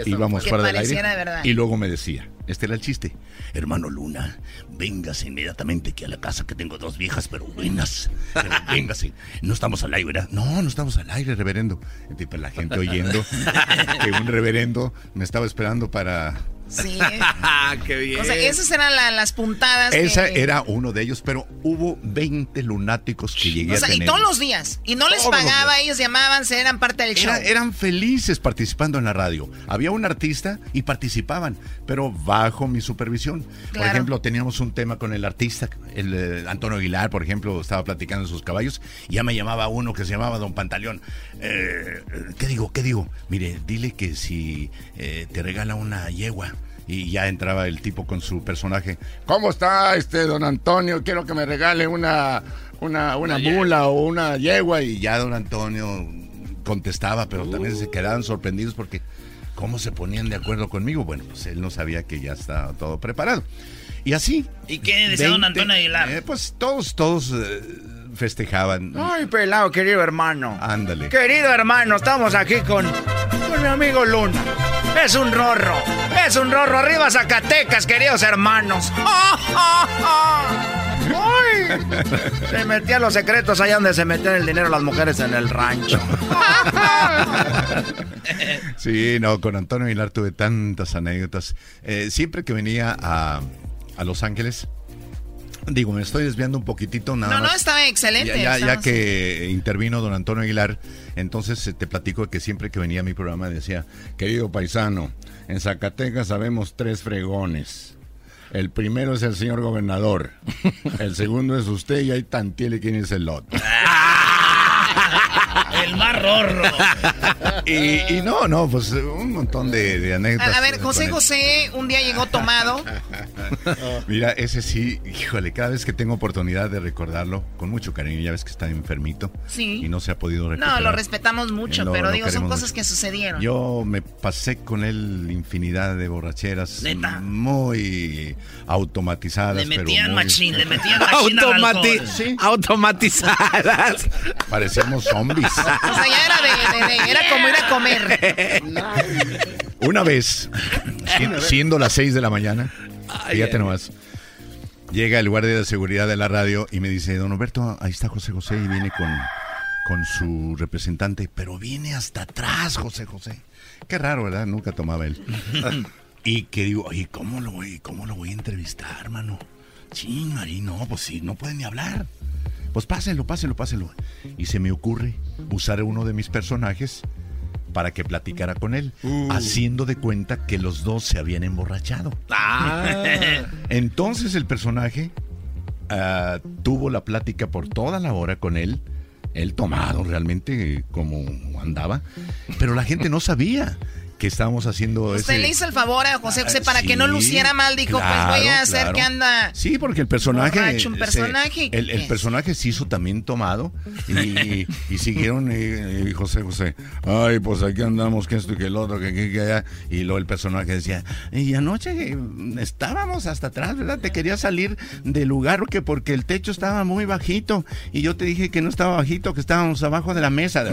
íbamos fuera. del aire. de. Y luego me decía, este era el chiste, hermano Luna, véngase inmediatamente aquí a la casa que tengo dos viejas pero buenas. Pero véngase, no estamos al aire, ¿verdad? No, no estamos al aire, reverendo. Y pues la gente oyendo que un reverendo me estaba esperando para... Sí. ¡Qué bien! O sea, esas eran la- las puntadas. Esa que- era uno de ellos, pero hubo 20 lunáticos que llegué O sea, a y todos los días. Y no les Todos pagaba, ellos llamaban, se eran parte del show. Era- eran felices participando en la radio. Había un artista y participaban, pero bajo mi supervisión. Por ejemplo, teníamos un tema con el artista, el eh, Antonio Aguilar, por ejemplo, estaba platicando de sus caballos y ya me llamaba uno que se llamaba Don Pantaleón. Eh, ¿Qué digo? ¿Qué digo? Mire, dile que si eh, te regala una yegua. Y ya entraba el tipo con su personaje. ¿Cómo está este don Antonio? Quiero que me regale una, una, una mula o una yegua. Y ya don Antonio contestaba, pero también se quedaban sorprendidos porque cómo se ponían de acuerdo conmigo. Bueno, pues él no sabía que ya estaba todo preparado. Y así. ¿Y qué decía don 20, Antonio Aguilar? eh, pues todos, todos eh, festejaban. Ay, pelado, querido hermano. Ándale. Querido hermano, estamos aquí con, con mi amigo Luna. Es un rorro, es un rorro. Arriba Zacatecas, queridos hermanos. ¡Ay! Se metía los secretos allá donde se metían el dinero las mujeres en el rancho. Sí, no, con Antonio Aguilar tuve tantas anécdotas. Eh, siempre que venía a, a Los Ángeles, digo, me estoy desviando un poquitito nada No, no, estaba excelente. Ya, ya- ya que intervino don Antonio Aguilar, entonces eh, te platico que siempre que venía a mi programa decía, querido paisano, en Zacatecas sabemos tres fregones. El primero es el señor gobernador, el segundo es usted y ahí tantiele quién es el otro. El más rorro. Y, y no, no, pues un montón de, de anécdotas. A, a ver, José. José un día llegó tomado. Mira, ese sí, híjole, cada vez que tengo oportunidad de recordarlo, con mucho cariño, ya ves que está enfermito Sí. y no se ha podido recuperar. No, lo respetamos mucho, Lo- pero lo digo, son cosas mucho. que sucedieron. Yo me pasé con él infinidad de borracheras ¿Neta? muy automatizadas. Le metían pero muy- machín, le metían machín al Automati- alcohol. Sí. Automatizadas. Parecíamos zombies. O sea, ya era de, de- de- era como ir a comer. Una vez, si- siendo las 6 de la mañana, fíjate nomás, llega el guardia de seguridad de la radio y me dice, don Alberto, ahí está José José y viene con, con su representante, pero viene hasta atrás, José José. Qué raro, ¿verdad? Nunca tomaba él. y que digo, oye, ¿cómo lo voy, cómo lo voy a entrevistar, hermano? Sí, Mari, no, pues sí, no puede ni hablar. Pues pásenlo, pásenlo, pásenlo. Y se me ocurre usar uno de mis personajes para que platicara con él, haciendo de cuenta que los dos se habían emborrachado. Entonces el personaje ah, tuvo la plática por toda la hora con él, él tomado realmente como andaba, pero la gente no sabía que estábamos haciendo Usted ese... le hizo el favor a José José para Sí, que no luciera mal. Dijo, pues voy a hacer claro. que anda. Sí, porque el personaje. Borracho, un se- personaje, el, personaje se hizo también tomado y, y siguieron y José José. Ay, pues aquí andamos, que esto y que el otro, que aquí, que allá. Y luego el personaje decía, y anoche estábamos hasta atrás, ¿verdad? Te quería salir del lugar que porque el techo estaba muy bajito. Y yo te dije que no estaba bajito, que estábamos abajo de la mesa.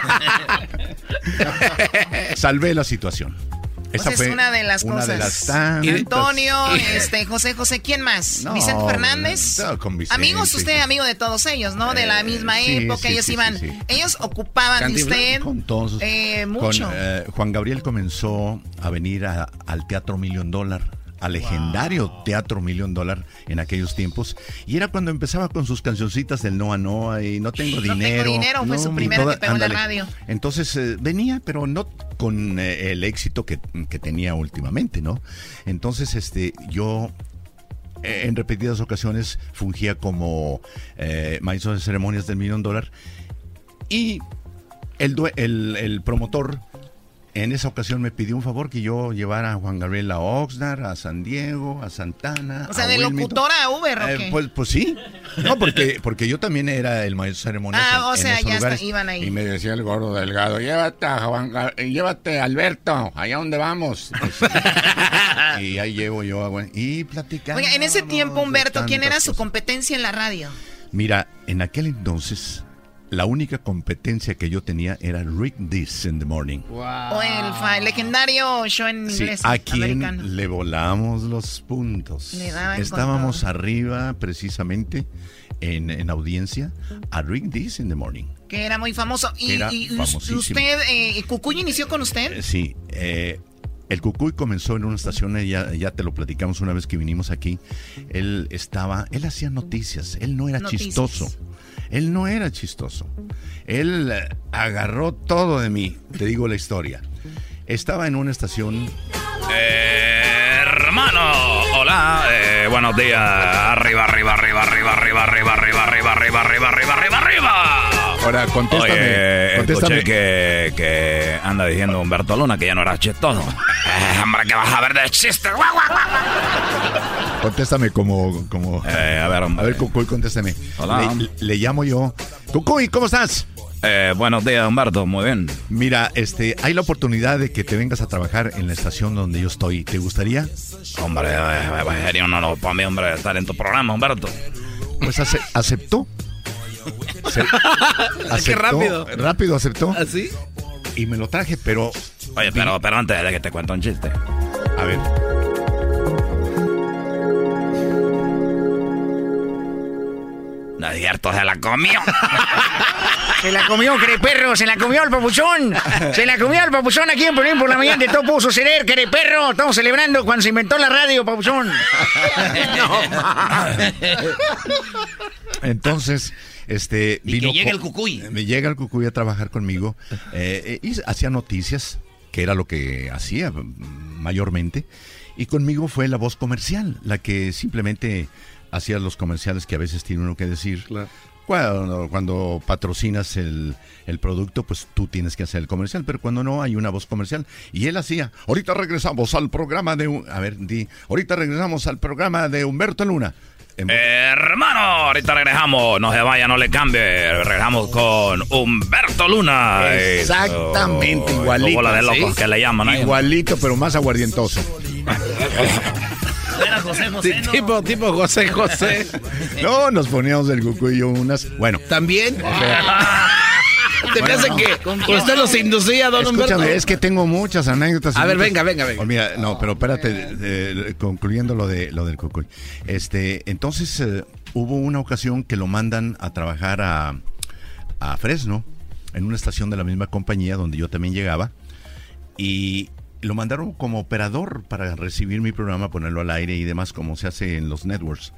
Salvé la situación. Esa pues es una de las cosas. De las tantas. Antonio, este, José José, ¿quién más? Vicente Fernández. No, con Vicente. Amigos, usted amigo de todos ellos, ¿no? De la eh, misma época, ellos iban, ellos ocupaban de usted con todos, eh, mucho. Con, eh, Juan Gabriel comenzó a venir al Teatro Million Dollar al legendario Teatro Million Dollar en aquellos tiempos. Y era cuando empezaba con sus cancioncitas del Noa Noa y no tengo dinero. No tengo dinero, fue su primera que pegó en la radio. Entonces eh, venía, pero no con eh, el éxito que, tenía últimamente, ¿no? Entonces, este, yo eh, en repetidas ocasiones fungía como maestro de ceremonias del Million Dollar y el, el, el promotor en esa ocasión me pidió un favor que yo llevara a Juan Gabriel a Oxnard, a San Diego, a Santana. O sea, de locutora a Uber, ¿o eh, pues, pues sí. No, porque, porque yo también era el maestro ceremonioso. Ah, o sea, ya iban ahí. Y me decía el gordo delgado, llévate a Juan, llévate a Alberto, allá donde vamos. y ahí llevo yo y platicando. Oiga, en ese tiempo, Humberto, ¿quién era su competencia en la radio? Mira, en aquel entonces la única competencia que yo tenía era Read This in the Morning. O el, legendario show en inglés. A quien le volamos los puntos. Estábamos arriba precisamente en, audiencia a Read This in the Morning. Que era muy famoso. Y, usted, eh, ¿Cucuy inició con usted? Eh, sí. Eh, el Cucuy comenzó en una estación, ya, ya te lo platicamos una vez que vinimos aquí. Él estaba, él hacía noticias, él no era chistoso. Él no era chistoso. Él eh, agarró todo de mí. Te digo la historia. Estaba en una estación. hermano, hola, eh, buenos días. Arriba, arriba, arriba, arriba, arriba, arriba, arriba, arriba, arriba, arriba, arriba, arriba, arriba. Ahora, contéstame. Oye, contéstame. que, que anda diciendo Humberto Luna que ya no era chistoso. Eh, hombre, que vas a ver de chistes. Contéstame como... como eh, a ver, hombre. A ver, Cucuy, contéstame. Hola. Le, llamo yo. Cucuy, ¿cómo estás? Eh, buenos días, Humberto. Muy bien. Mira, este, hay la oportunidad de que te vengas a trabajar en la estación donde yo estoy. ¿Te gustaría? Hombre, eh, sería un honor para mí, hombre, estar en tu programa, Humberto. Pues aceptó. Qué rápido. Rápido aceptó. ¿Así? ¿Ah, y me lo traje, pero. Oye, pero, pero antes de que te cuente un chiste. A ver. No es cierto, se la comió. Se la comió, perro, se la comió el papuchón. Se la comió el papuchón aquí en Pelín por la mañana. Todo pudo suceder, perro. Estamos celebrando cuando se inventó la radio, papuchón. No, Entonces, este, y que llega el cucuy. Me llega el cucuy a trabajar conmigo eh, y hacía noticias, que era lo que hacía mayormente. Y conmigo fue la voz comercial, la que simplemente hacía los comerciales que a veces tiene uno que decir. Cuando, cuando, patrocinas el, el, producto, pues tú tienes que hacer el comercial, pero cuando no hay una voz comercial. Y él hacía, ahorita regresamos al programa de, a ver, di, ahorita regresamos al programa de Humberto Luna. Hermano, ahorita regresamos, no se vaya, no le cambie, regresamos con Humberto Luna. Exactamente, igualito. de locos que le llaman. Igualito, pero más aguardientoso. Era José José. Tipo, tipo José José. No, nos poníamos el Goku y yo unas. Bueno. ¿También? ¿Te parece que usted los inducía, don Escúchame, Humberto? es que tengo muchas anécdotas. A ver, venga, venga, venga. Oh, mira, no, pero espérate, concluyendo lo de lo del Cucuy. Este, entonces eh, hubo una ocasión que lo mandan a trabajar a, a Fresno, en una estación de la misma compañía donde yo también llegaba. Y lo mandaron como operador para recibir mi programa, ponerlo al aire y demás, como se hace en los networks.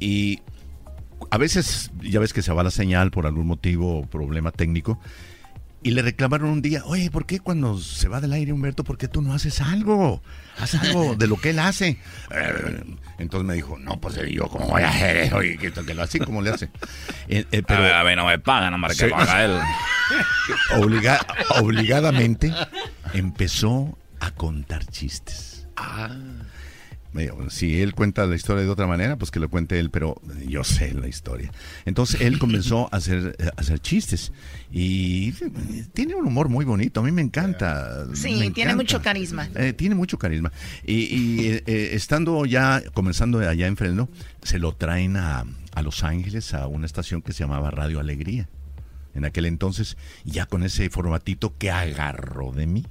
Y a veces, ya ves que se va la señal por algún motivo o problema técnico. Y le reclamaron un día, oye, ¿por qué cuando se va del aire Humberto, por qué tú no haces algo? Haz algo de lo que él hace. Eh, entonces me dijo, no, pues yo cómo voy a hacer eso y que, lo así como le hace. Eh, eh, pero, a, ver, no me pagan, no que paga él. obligadamente empezó a contar chistes. Ah. Si él cuenta la historia de otra manera, pues que lo cuente él, pero yo sé la historia. Entonces él comenzó a hacer, a hacer chistes y tiene un humor muy bonito, a mí me encanta. Sí, tiene mucho carisma. Eh, tiene mucho carisma. Y, eh, eh, estando ya, comenzando allá en Fresno, se lo traen a, a Los Ángeles a una estación que se llamaba Radio Alegría. En aquel entonces, ya con ese formatito que agarró de mí.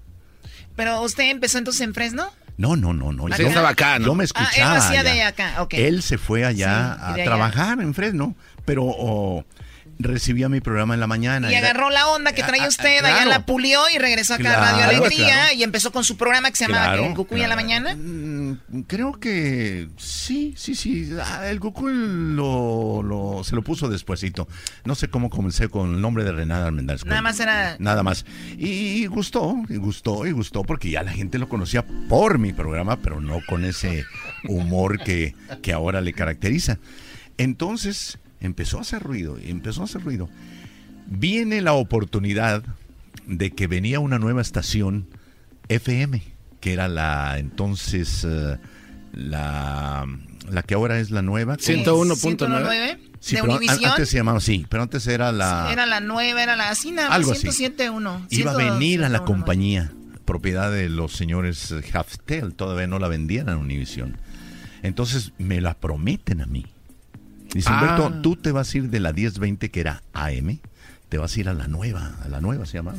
Pero usted empezó entonces en Fresno. No, no, no, no. Acá. Yo, estaba acá, ¿no? yo me Ah, escuchaba. él hacía allá. de acá. Él se fue allá Sí, a trabajar en Fresno, pero oh, recibía mi programa en la mañana. Y Era- agarró la onda que traía Ah, usted, allá la pulió y regresó acá a Radio Alegría claro. y empezó con su programa que se llamaba. Cucuy en la mañana. Creo que sí, sí, sí. Ah, El Goku lo, lo- se lo puso despuesito. No sé cómo comencé con el nombre de Renata Almendares. Nada más era... Nada más. Y, y gustó, y gustó, y gustó, porque ya la gente lo conocía por mi programa, pero no con ese humor que, que ahora le caracteriza. Entonces empezó a hacer ruido, empezó a hacer ruido. Viene la oportunidad de que venía una nueva estación FM, que era la entonces eh, la, la que ahora es la nueva. Sí, 101.9 Sí, de pero antes se llamaba, sí, pero antes era la... Era la nueva, era la así nada más, Algo así. 107.1. Iba a 100, venir a la 101.9. compañía, propiedad de los señores eh, Haftel, todavía no la vendían a Univision. Entonces me la prometen a mí. Dice, Ah. Humberto, tú te vas a ir de la 1020 que era AM, te vas a ir a la nueva, a la nueva se llama.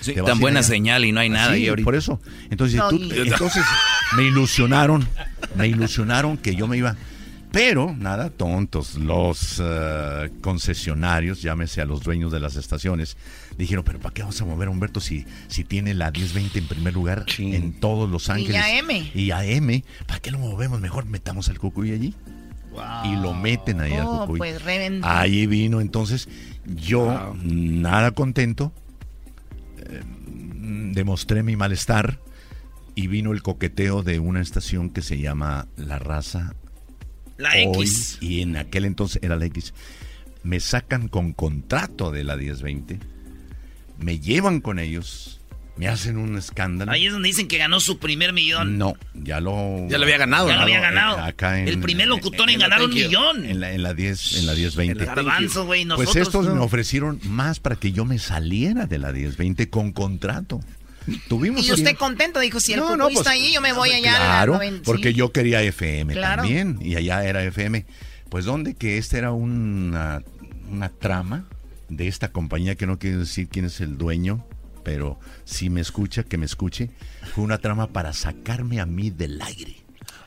Sí, tan a buena allá. señal y no hay nada Sí, ahorita. por eso. Entonces, tú- entonces me ilusionaron, me ilusionaron que yo me iba. Pero, nada, tontos, los eh, concesionarios, llámese a los dueños de las estaciones, dijeron, pero ¿para qué vamos a mover a Humberto si, si tiene la 1020 en primer lugar en todos Los Ángeles? AM. Y AM, ¿para qué lo movemos? Mejor metamos al Cucuy allí. Y lo meten ahí al Oh, Cucuy. pues. Ahí vino entonces yo nada contento, eh, demostré mi malestar y vino el coqueteo de una estación que se llama La Raza. La Hoy, X. Y en aquel entonces era la X. Me sacan con contrato de la 1020, me llevan con ellos, me hacen un escándalo. Ahí es donde dicen que ganó su primer millón. No, ya lo... Ya lo había ganado, Ya lo había Eh, ganado. acá en- el primer locutor en, en- ganar un Thank you. millón. En la, en la 10, en la 1020. Garbanzo, güey, nosotros Pues estos no. me ofrecieron más para que yo me saliera de la 1020 con contrato. Tuvimos Y usted contento, dijo, si el No, no, pues, está ahí, yo me voy allá la Claro, 90, porque yo quería FM Claro. también y allá era FM. Pues donde que esta era una, una trama de esta compañía que no quiero decir quién es el dueño, pero si me escucha, que me escuche. Fue una trama para sacarme a mí del aire.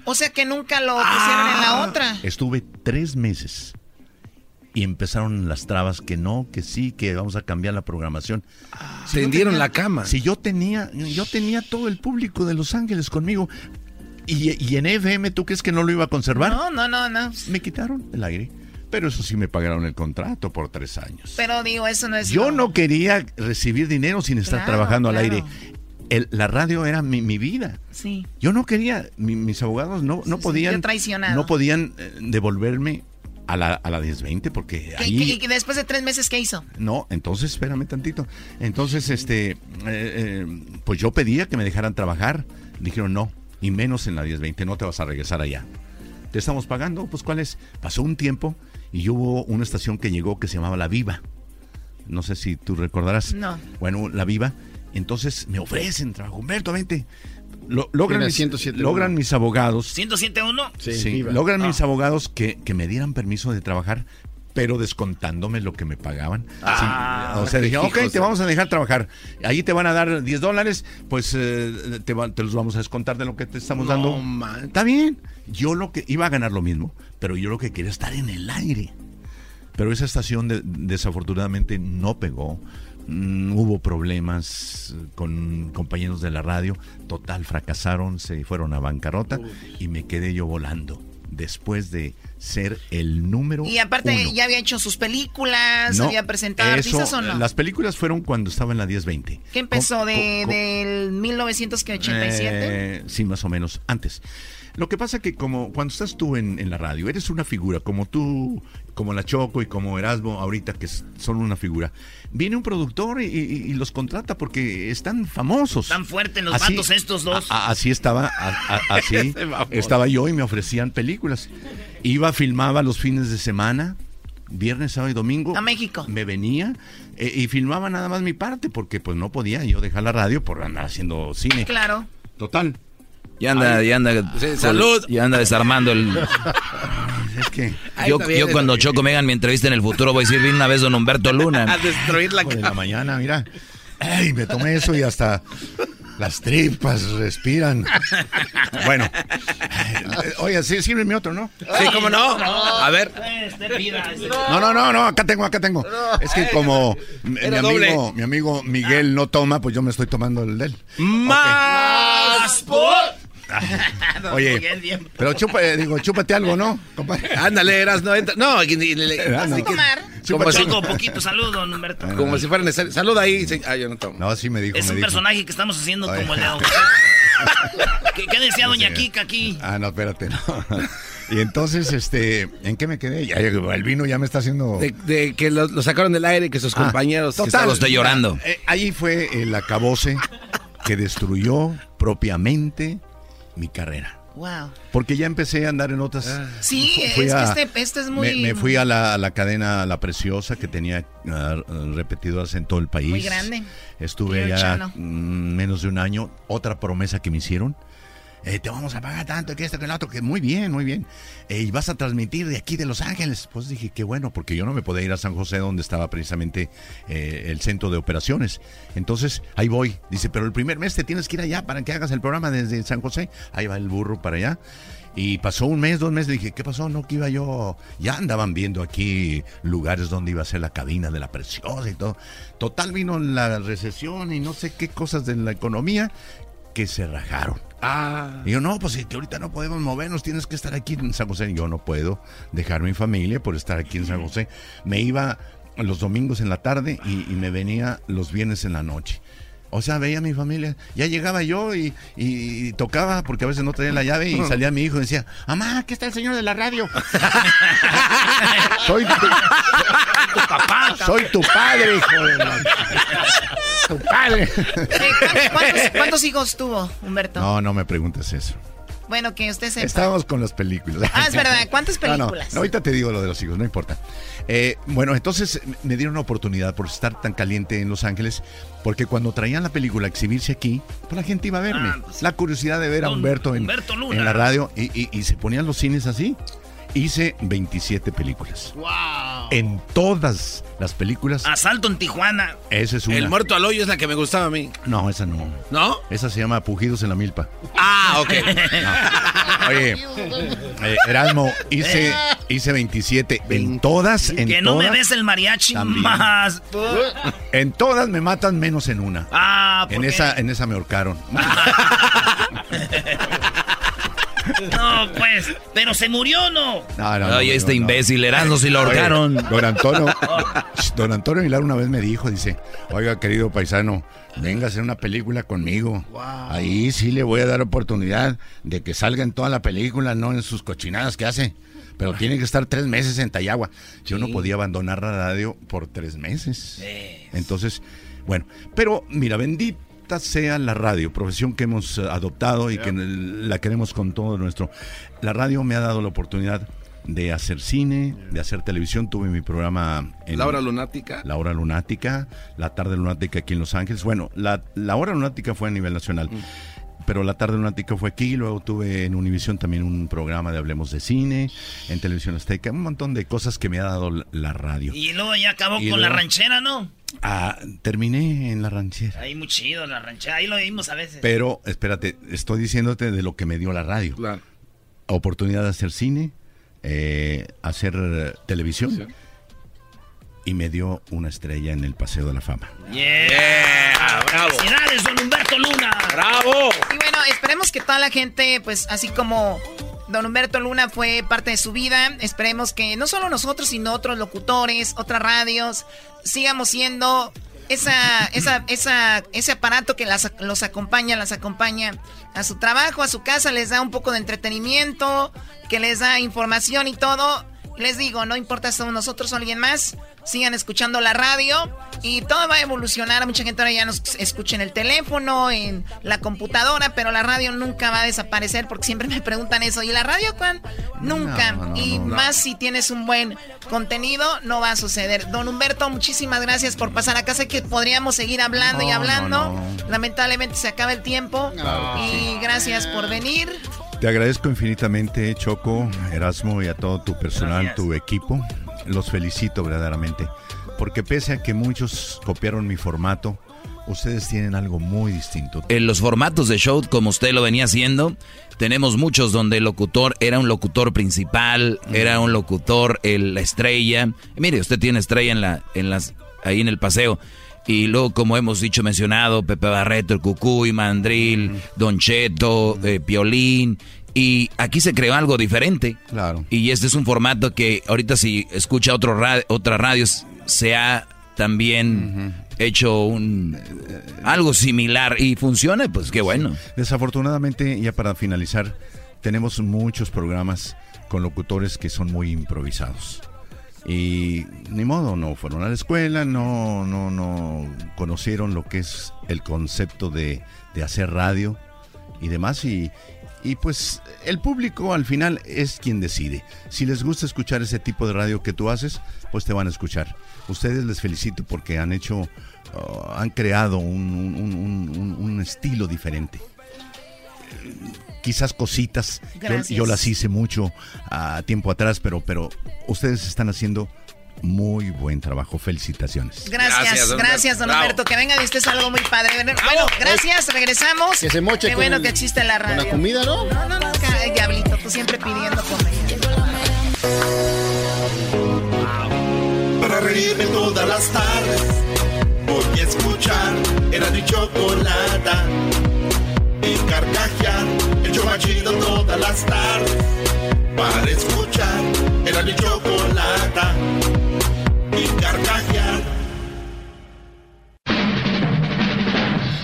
O sea que nunca lo pusieron en Ah. la otra. Estuve tres meses y empezaron las trabas que no, que sí, que vamos a cambiar la programación. Si Tendieron tenía- la cama. Si yo tenía, yo tenía todo el público de Los Ángeles conmigo. Y, y en FM, ¿tú crees que no lo iba a conservar? No, no, no, no. Me quitaron el aire. Pero eso sí me pagaron el contrato por tres años. Pero digo, eso no es... Yo no quería recibir dinero sin estar Claro, trabajando al aire. El- la radio era mi, mi vida. Sí. Yo no quería, mi- mis abogados no, no sí, podían, no podían eh, devolverme a la, a la 1020 porque ¿Qué- ahí... y después de tres meses, ¿qué hizo? No, entonces espérame tantito. Entonces, este, eh, eh, pues yo pedía que me dejaran trabajar. Dijeron no, y menos en la 1020, no te vas a regresar allá. Te estamos pagando, pues ¿cuál es? Pasó un tiempo y hubo una estación que llegó que se llamaba La Viva. No sé si tú recordarás. No. Bueno, La Viva. Entonces me ofrecen trabajo. Humberto, vente. Lo- logran, mis, 107.1. logran mis abogados. ¿107.1? Sí, logran mis abogados que, que me dieran permiso de trabajar, pero descontándome lo que me pagaban. Ah, Sí, o sea, dije, ok, te vamos a dejar trabajar. Ahí te van a dar 10 dólares, pues eh, te, va- te los vamos a descontar de lo que te estamos No dando. manches. Está bien. Yo lo que iba a ganar lo mismo, pero yo lo que quería estar en el aire. Pero esa estación de- desafortunadamente no pegó. Mm, hubo problemas con compañeros de la radio. Total, fracasaron, se fueron a bancarrota y me quedé yo volando. Después de ser el número Y aparte, uno. ya había hecho sus películas, No, había presentado eso, artistas o no. Las películas fueron cuando estaba en la 1020. ¿Qué empezó de, del 1987? eh, sí, más o menos, antes. Lo que pasa que como cuando estás tú en, en la radio, eres una figura, como tú, como la Choco y como Erasmo ahorita, que son una figura. Viene un productor y, y- y los contrata porque están famosos. Tan fuertes los vatos estos dos. a- a- así estaba, a- a- así estaba yo y me ofrecían películas. Iba, filmaba los fines de semana, viernes, sábado y domingo. A México. Me venía eh, y filmaba nada más mi parte porque pues no podía yo dejar la radio por andar haciendo cine. Claro. Total. Ya anda, ya anda. salud. Ya anda desarmando el. Es que. Yo, yo cuando Choco me hagan mi entrevista en el futuro voy a decir, una vez don Humberto Luna. A destruir la de la mañana, mira. Ay, me tomé eso y hasta Las tripas respiran. Bueno. eh, Oye, sí, sirve mi otro, ¿no? Sí, ¿cómo no? A ver. No, no, no, no, acá tengo, acá tengo. Es que como mi, amigo, mi amigo Miguel no toma, pues yo me estoy tomando el de él. Más por. Oye, pero chupa, eh, digo, chúpate algo, ¿no? compadre? Ándale, eras no entra. No, y- y- no. así que- tomar? Como si, poquito saludo, don Humberto. como si fuera necesario. Saluda ahí. sí. Ah, yo no tomo. No, sí me dijo, Es me un dijo. personaje que estamos haciendo como el de. ¿Qué, qué decía doña Kika aquí? Ah, no, espérate, no. Y entonces, este, ¿en qué me quedé? Ya, el vino ya me está haciendo... De, de que lo, lo sacaron del aire que sus Ah, compañeros. total, estaban- mira, eh, ahí fue el acabose que destruyó propiamente mi carrera. Wow. Porque ya empecé a andar en otras. Sí, Fu- es que este, este es muy... Me, me fui a la, a la cadena La Preciosa que tenía ah, repetidoras en todo el país. Muy grande. Estuve Channel. mm, menos de un año. Otra promesa que me hicieron. Eh, te vamos a pagar tanto, que esto, que lo otro, que muy bien, muy bien. Eh, y vas a transmitir de aquí de Los Ángeles. Pues dije, qué bueno, porque yo no me podía ir a San José, donde estaba precisamente eh, el centro de operaciones. Entonces, ahí voy. Dice, pero el primer mes te tienes que ir allá para que hagas el programa desde San José. Ahí va el burro para allá. Y pasó un mes, dos meses, dije, ¿qué pasó? No, que iba yo. Ya andaban viendo aquí lugares donde iba a ser la cabina de la preciosa y todo. Total, vino la recesión y no sé qué cosas de la economía que se rajaron. Ah. Y yo, no, pues que ahorita no podemos movernos, tienes que estar aquí en San José. Yo no puedo dejar mi familia por estar aquí en San José. Me iba los domingos en la tarde y, y me venía los viernes en la noche. O sea, veía a mi familia. Ya llegaba yo y, y tocaba, porque a veces no traía la llave, y salía mi hijo y decía, mamá, aquí está el señor de la radio. soy tu, papá. soy tu padre, hijo de la- Tu ¿cuántos, cuántos- cuántos hijos tuvo, Humberto? No, no me preguntes eso. Bueno, que usted sepa. Estábamos con las películas. Ah, es verdad. ¿Cuántas no, películas? no, ahorita te digo lo de los hijos, no importa. Eh, bueno, entonces me dieron una oportunidad por estar tan caliente en Los Ángeles, porque cuando traían la película a exhibirse aquí, pues la gente iba a verme. la curiosidad de ver a Humberto en, Humberto Luna. en la radio y, y- y se ponían los cines así. Hice 27 películas. Wow. En todas las películas, Asalto en Tijuana. esa es una. El muerto al hoyo es la que me gustaba a mí. No, esa no. ¿No? Esa se llama Pujidos en la Milpa. Ah, ok. Oye, eh, Erasmo, hice, hice 27 en todas, en Que no todas. me des el mariachi También. más. En todas me matan menos en una. Ah, ¿por en qué? esa, en esa me ahorcaron. No, pues. Pero se murió o no. No, no, no, este no. imbécil, Erasmo, si lo ahorcaron. Don Antonio, don Antonio Aguilar una vez me dijo, dice, oiga, querido paisano, venga a hacer una película conmigo. Ahí sí le voy a dar oportunidad de que salga en toda la película, no en sus cochinadas que hace. Pero tiene que estar tres meses en Tayagua. Yo no podía abandonar la radio por tres meses. Entonces, bueno, pero mira, sea la radio, profesión que hemos eh, adoptado y que la queremos con todo nuestro. La radio me ha dado la oportunidad de hacer cine, de hacer televisión. Tuve mi programa en La hora lunática. La Hora Lunática, La Tarde Lunática aquí en Los Ángeles. Bueno, la, la Hora Lunática fue a nivel nacional. Pero la tarde lunática fue aquí, luego tuve en Univisión también un programa de Hablemos de Cine, en Televisión Azteca, un montón de cosas que me ha dado la, radio. Y luego ya acabó Y con la ranchera, ¿no? Ah, terminé en la ranchera. Ahí muy chido la ranchera. Ahí lo vimos a veces. Pero, espérate, estoy diciéndote de lo que me dio la radio. Oportunidad de hacer cine, eh, hacer eh, televisión. Y me dio una estrella en el Paseo de la Fama. Yeah. bravo. Felicidades, don Humberto Luna. ¡Bravo! Y bueno, esperemos que toda la gente, pues así como Don Humberto Luna fue parte de su vida, esperemos que no solo nosotros, sino otros locutores, otras radios, sigamos siendo esa, esa, esa, ese aparato que las- los acompaña, las acompaña a su trabajo, a su casa, les da un poco de entretenimiento, que les da información y todo. Les digo, no importa si somos nosotros o alguien más, sigan escuchando la radio y todo va a evolucionar. Mucha gente ahora ya nos escucha en el teléfono, en la computadora, pero la radio nunca va a desaparecer porque siempre me preguntan eso. ¿Y la radio, Juan? Nunca. No, no, y no, no. más si tienes un buen contenido, no va a suceder. Don Humberto, muchísimas gracias por pasar acá. Sé que podríamos seguir hablando y hablando. no, no. Lamentablemente se acaba el tiempo. Y gracias por venir. Te agradezco infinitamente, Choco, Erasmo y a todo tu personal, tu equipo. Los felicito verdaderamente. Porque pese a que muchos copiaron mi formato, ustedes tienen algo muy distinto. En los formatos de show, como usted lo venía haciendo, tenemos muchos donde el locutor era un locutor principal, era un locutor, el, la estrella. Mire, usted tiene estrella en la, en las, ahí en el paseo. Y luego, como hemos dicho, mencionado, Pepe Barreto, el Cucuy, Mandril, Don Cheto, eh, Piolín. Y aquí se creó algo diferente. Claro. Y este es un formato que ahorita si escucha otro radio, otras radios, se ha también hecho un algo similar y funciona, pues qué bueno. Desafortunadamente, ya para finalizar, tenemos muchos programas con locutores que son muy improvisados. Y ni modo, no fueron a la escuela, no, no, no conocieron lo que es el concepto de, de hacer radio y demás. Y, y pues el público al final es quien decide. Si les gusta escuchar ese tipo de radio que tú haces, pues te van a escuchar. Ustedes les felicito porque han hecho, uh, han creado un, un- un- un- un estilo diferente. Quizás cositas, yo, las hice mucho a tiempo atrás, pero, pero ustedes están haciendo muy buen trabajo. Felicitaciones. Gracias, gracias, don Alberto. Que venga y este es algo muy padre. Bueno, gracias, regresamos. Que se moche Qué con bueno el- que existe la con radio. la comida, ¿no? No, no, no, diablito, tú siempre pidiendo comida. Para reírme todas las tardes, voy a escuchar era mi chocolata. Y carcajear, el show más chido todas las tardes. Para escuchar era mi chocolata. Y carcajear.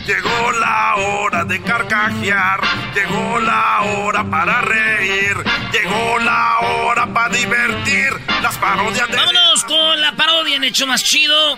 Llegó la hora de carcajear, llegó la hora para reír, llegó la hora para divertir. Las parodias de... Vámonos con la parodia en hecho más chido.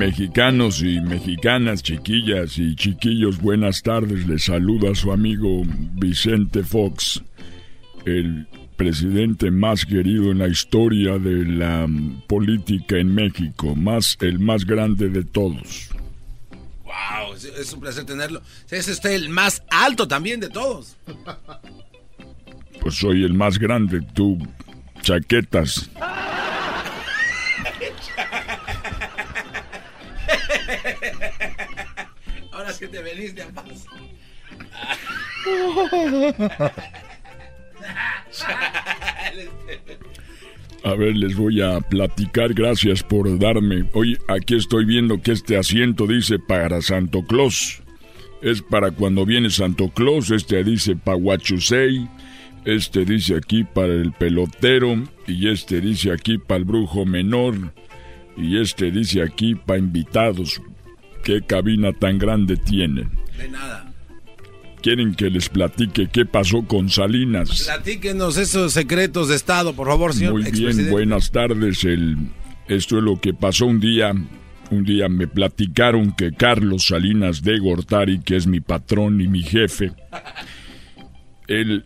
Mexicanos y mexicanas, chiquillas y chiquillos, buenas tardes. Les saluda su amigo Vicente Fox, el presidente más querido en la historia de la política en México, más el más grande de todos. Wow, es, es un placer tenerlo. Es usted el más alto también de todos. Pues soy el más grande, tú, chaquetas. Sí te veniste a. A ver, les voy a platicar, gracias por darme. Oye, aquí estoy viendo que este asiento dice para Santo Claus. Es para cuando viene Santo Claus, este dice para Huachusei, este dice aquí para el pelotero, y este dice aquí para el brujo menor, y este dice aquí para invitados. ¿Qué cabina tan grande tienen? De nada. ¿Quieren que les platique qué pasó con Salinas? Platíquenos esos secretos de Estado, por favor, señor Muy bien, buenas tardes. El, esto es lo que pasó un día. Un día me platicaron que Carlos Salinas de Gortari, que es mi patrón y mi jefe, él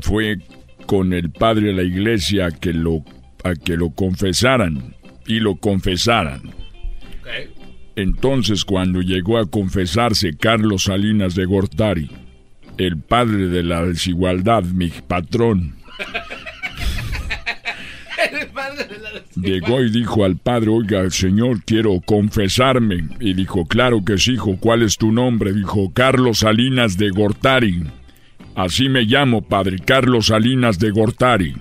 fue con el padre de la iglesia a que lo, a que lo confesaran y lo confesaran. Entonces, cuando llegó a confesarse Carlos Salinas de Gortari, el padre de la desigualdad, mi patrón, Llegó y dijo al padre, oiga, señor, quiero confesarme. Y dijo, claro que sí, hijo, ¿cuál es tu nombre? Dijo, Carlos Salinas de Gortari. Así me llamo, padre, Carlos Salinas de Gortari.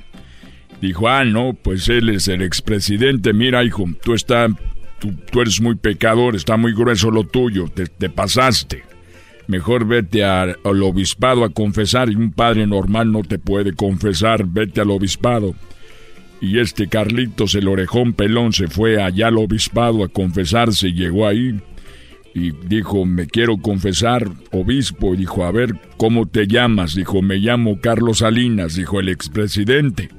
Dijo, ah, no, pues él es el expresidente. Mira, hijo, tú, está, tú, eres muy pecador, está muy grueso lo tuyo, te, te pasaste. Mejor vete al obispado a confesar y un padre normal no te puede confesar, vete al obispado. Y este Carlitos, el orejón pelón, se fue allá al obispado a confesarse llegó ahí y dijo, me quiero confesar, obispo. Y dijo, a ver, ¿cómo te llamas? Dijo, me llamo Carlos Salinas, dijo el expresidente.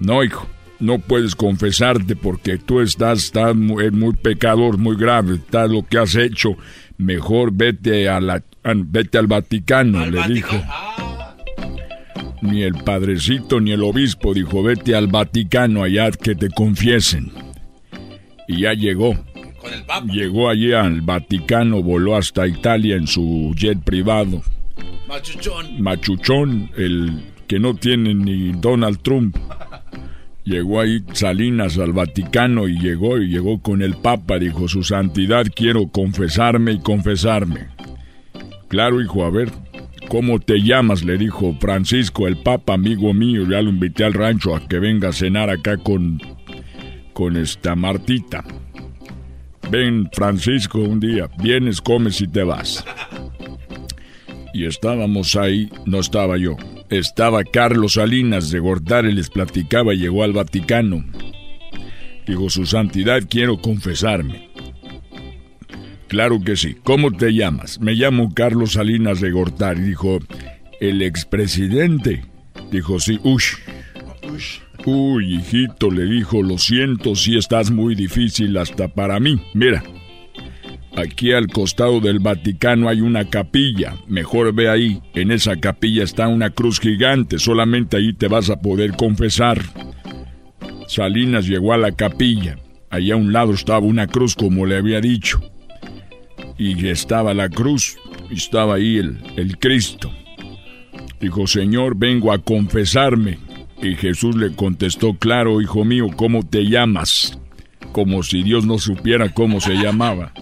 No, hijo, no puedes confesarte porque tú estás, estás muy, muy pecador, muy grave, está lo que has hecho. Mejor vete a la, vete al Vaticano, le dijo. Ni el padrecito ni el obispo dijo, vete al Vaticano allá que te confiesen. Y ya llegó. Llegó allí al Vaticano, voló hasta Italia en su jet privado. Machuchón. Machuchón, el que no tiene ni Donald Trump. Llegó ahí Salinas al Vaticano y llegó y llegó con el Papa. Dijo, Su Santidad, quiero confesarme y confesarme. Claro, hijo, a ver, ¿cómo te llamas? Le dijo Francisco, el Papa, amigo mío. Ya lo invité al rancho a que venga a cenar acá con, con esta Martita. Ven, Francisco, un día. Vienes, comes y te vas. Y estábamos ahí, no estaba yo. Estaba Carlos Salinas de Gortari, les platicaba, llegó al Vaticano. Dijo, Su Santidad, quiero confesarme. Claro que sí. ¿Cómo te llamas? Me llamo Carlos Salinas de Gortari. Dijo, ¿el expresidente? Dijo, sí, ush. Uy, hijito, le dijo, lo siento si estás muy difícil hasta para mí. Mira, Aquí al costado del Vaticano hay una capilla. Mejor ve ahí. En esa capilla está una cruz gigante. Solamente ahí te vas a poder confesar. Salinas llegó a la capilla. Allá a un lado estaba una cruz como le había dicho. Y estaba la cruz. Estaba ahí el, el Cristo. Dijo, Señor, vengo a confesarme. Y Jesús le contestó, claro, hijo mío, ¿cómo te llamas? Como si Dios no supiera cómo se llamaba.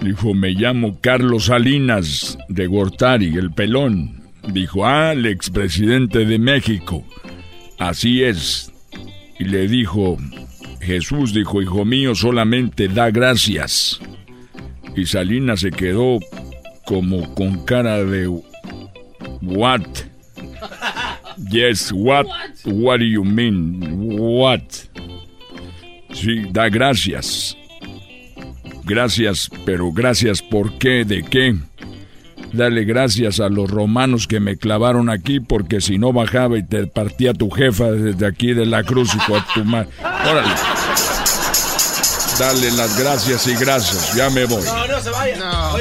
Dijo, me llamo Carlos Salinas de Gortari, el pelón. Dijo, ah, el expresidente de México. Así es. Y le dijo, Jesús dijo, hijo mío, solamente da gracias. Y Salinas se quedó como con cara de... What? Yes, what? What do you mean? What? Sí, da gracias. Gracias, pero gracias ¿por qué? ¿De qué? Dale gracias a los romanos que me clavaron aquí porque si no bajaba y te partía tu jefa desde aquí de la cruz y con tu madre. Órale. Dale las gracias y gracias. Ya me voy.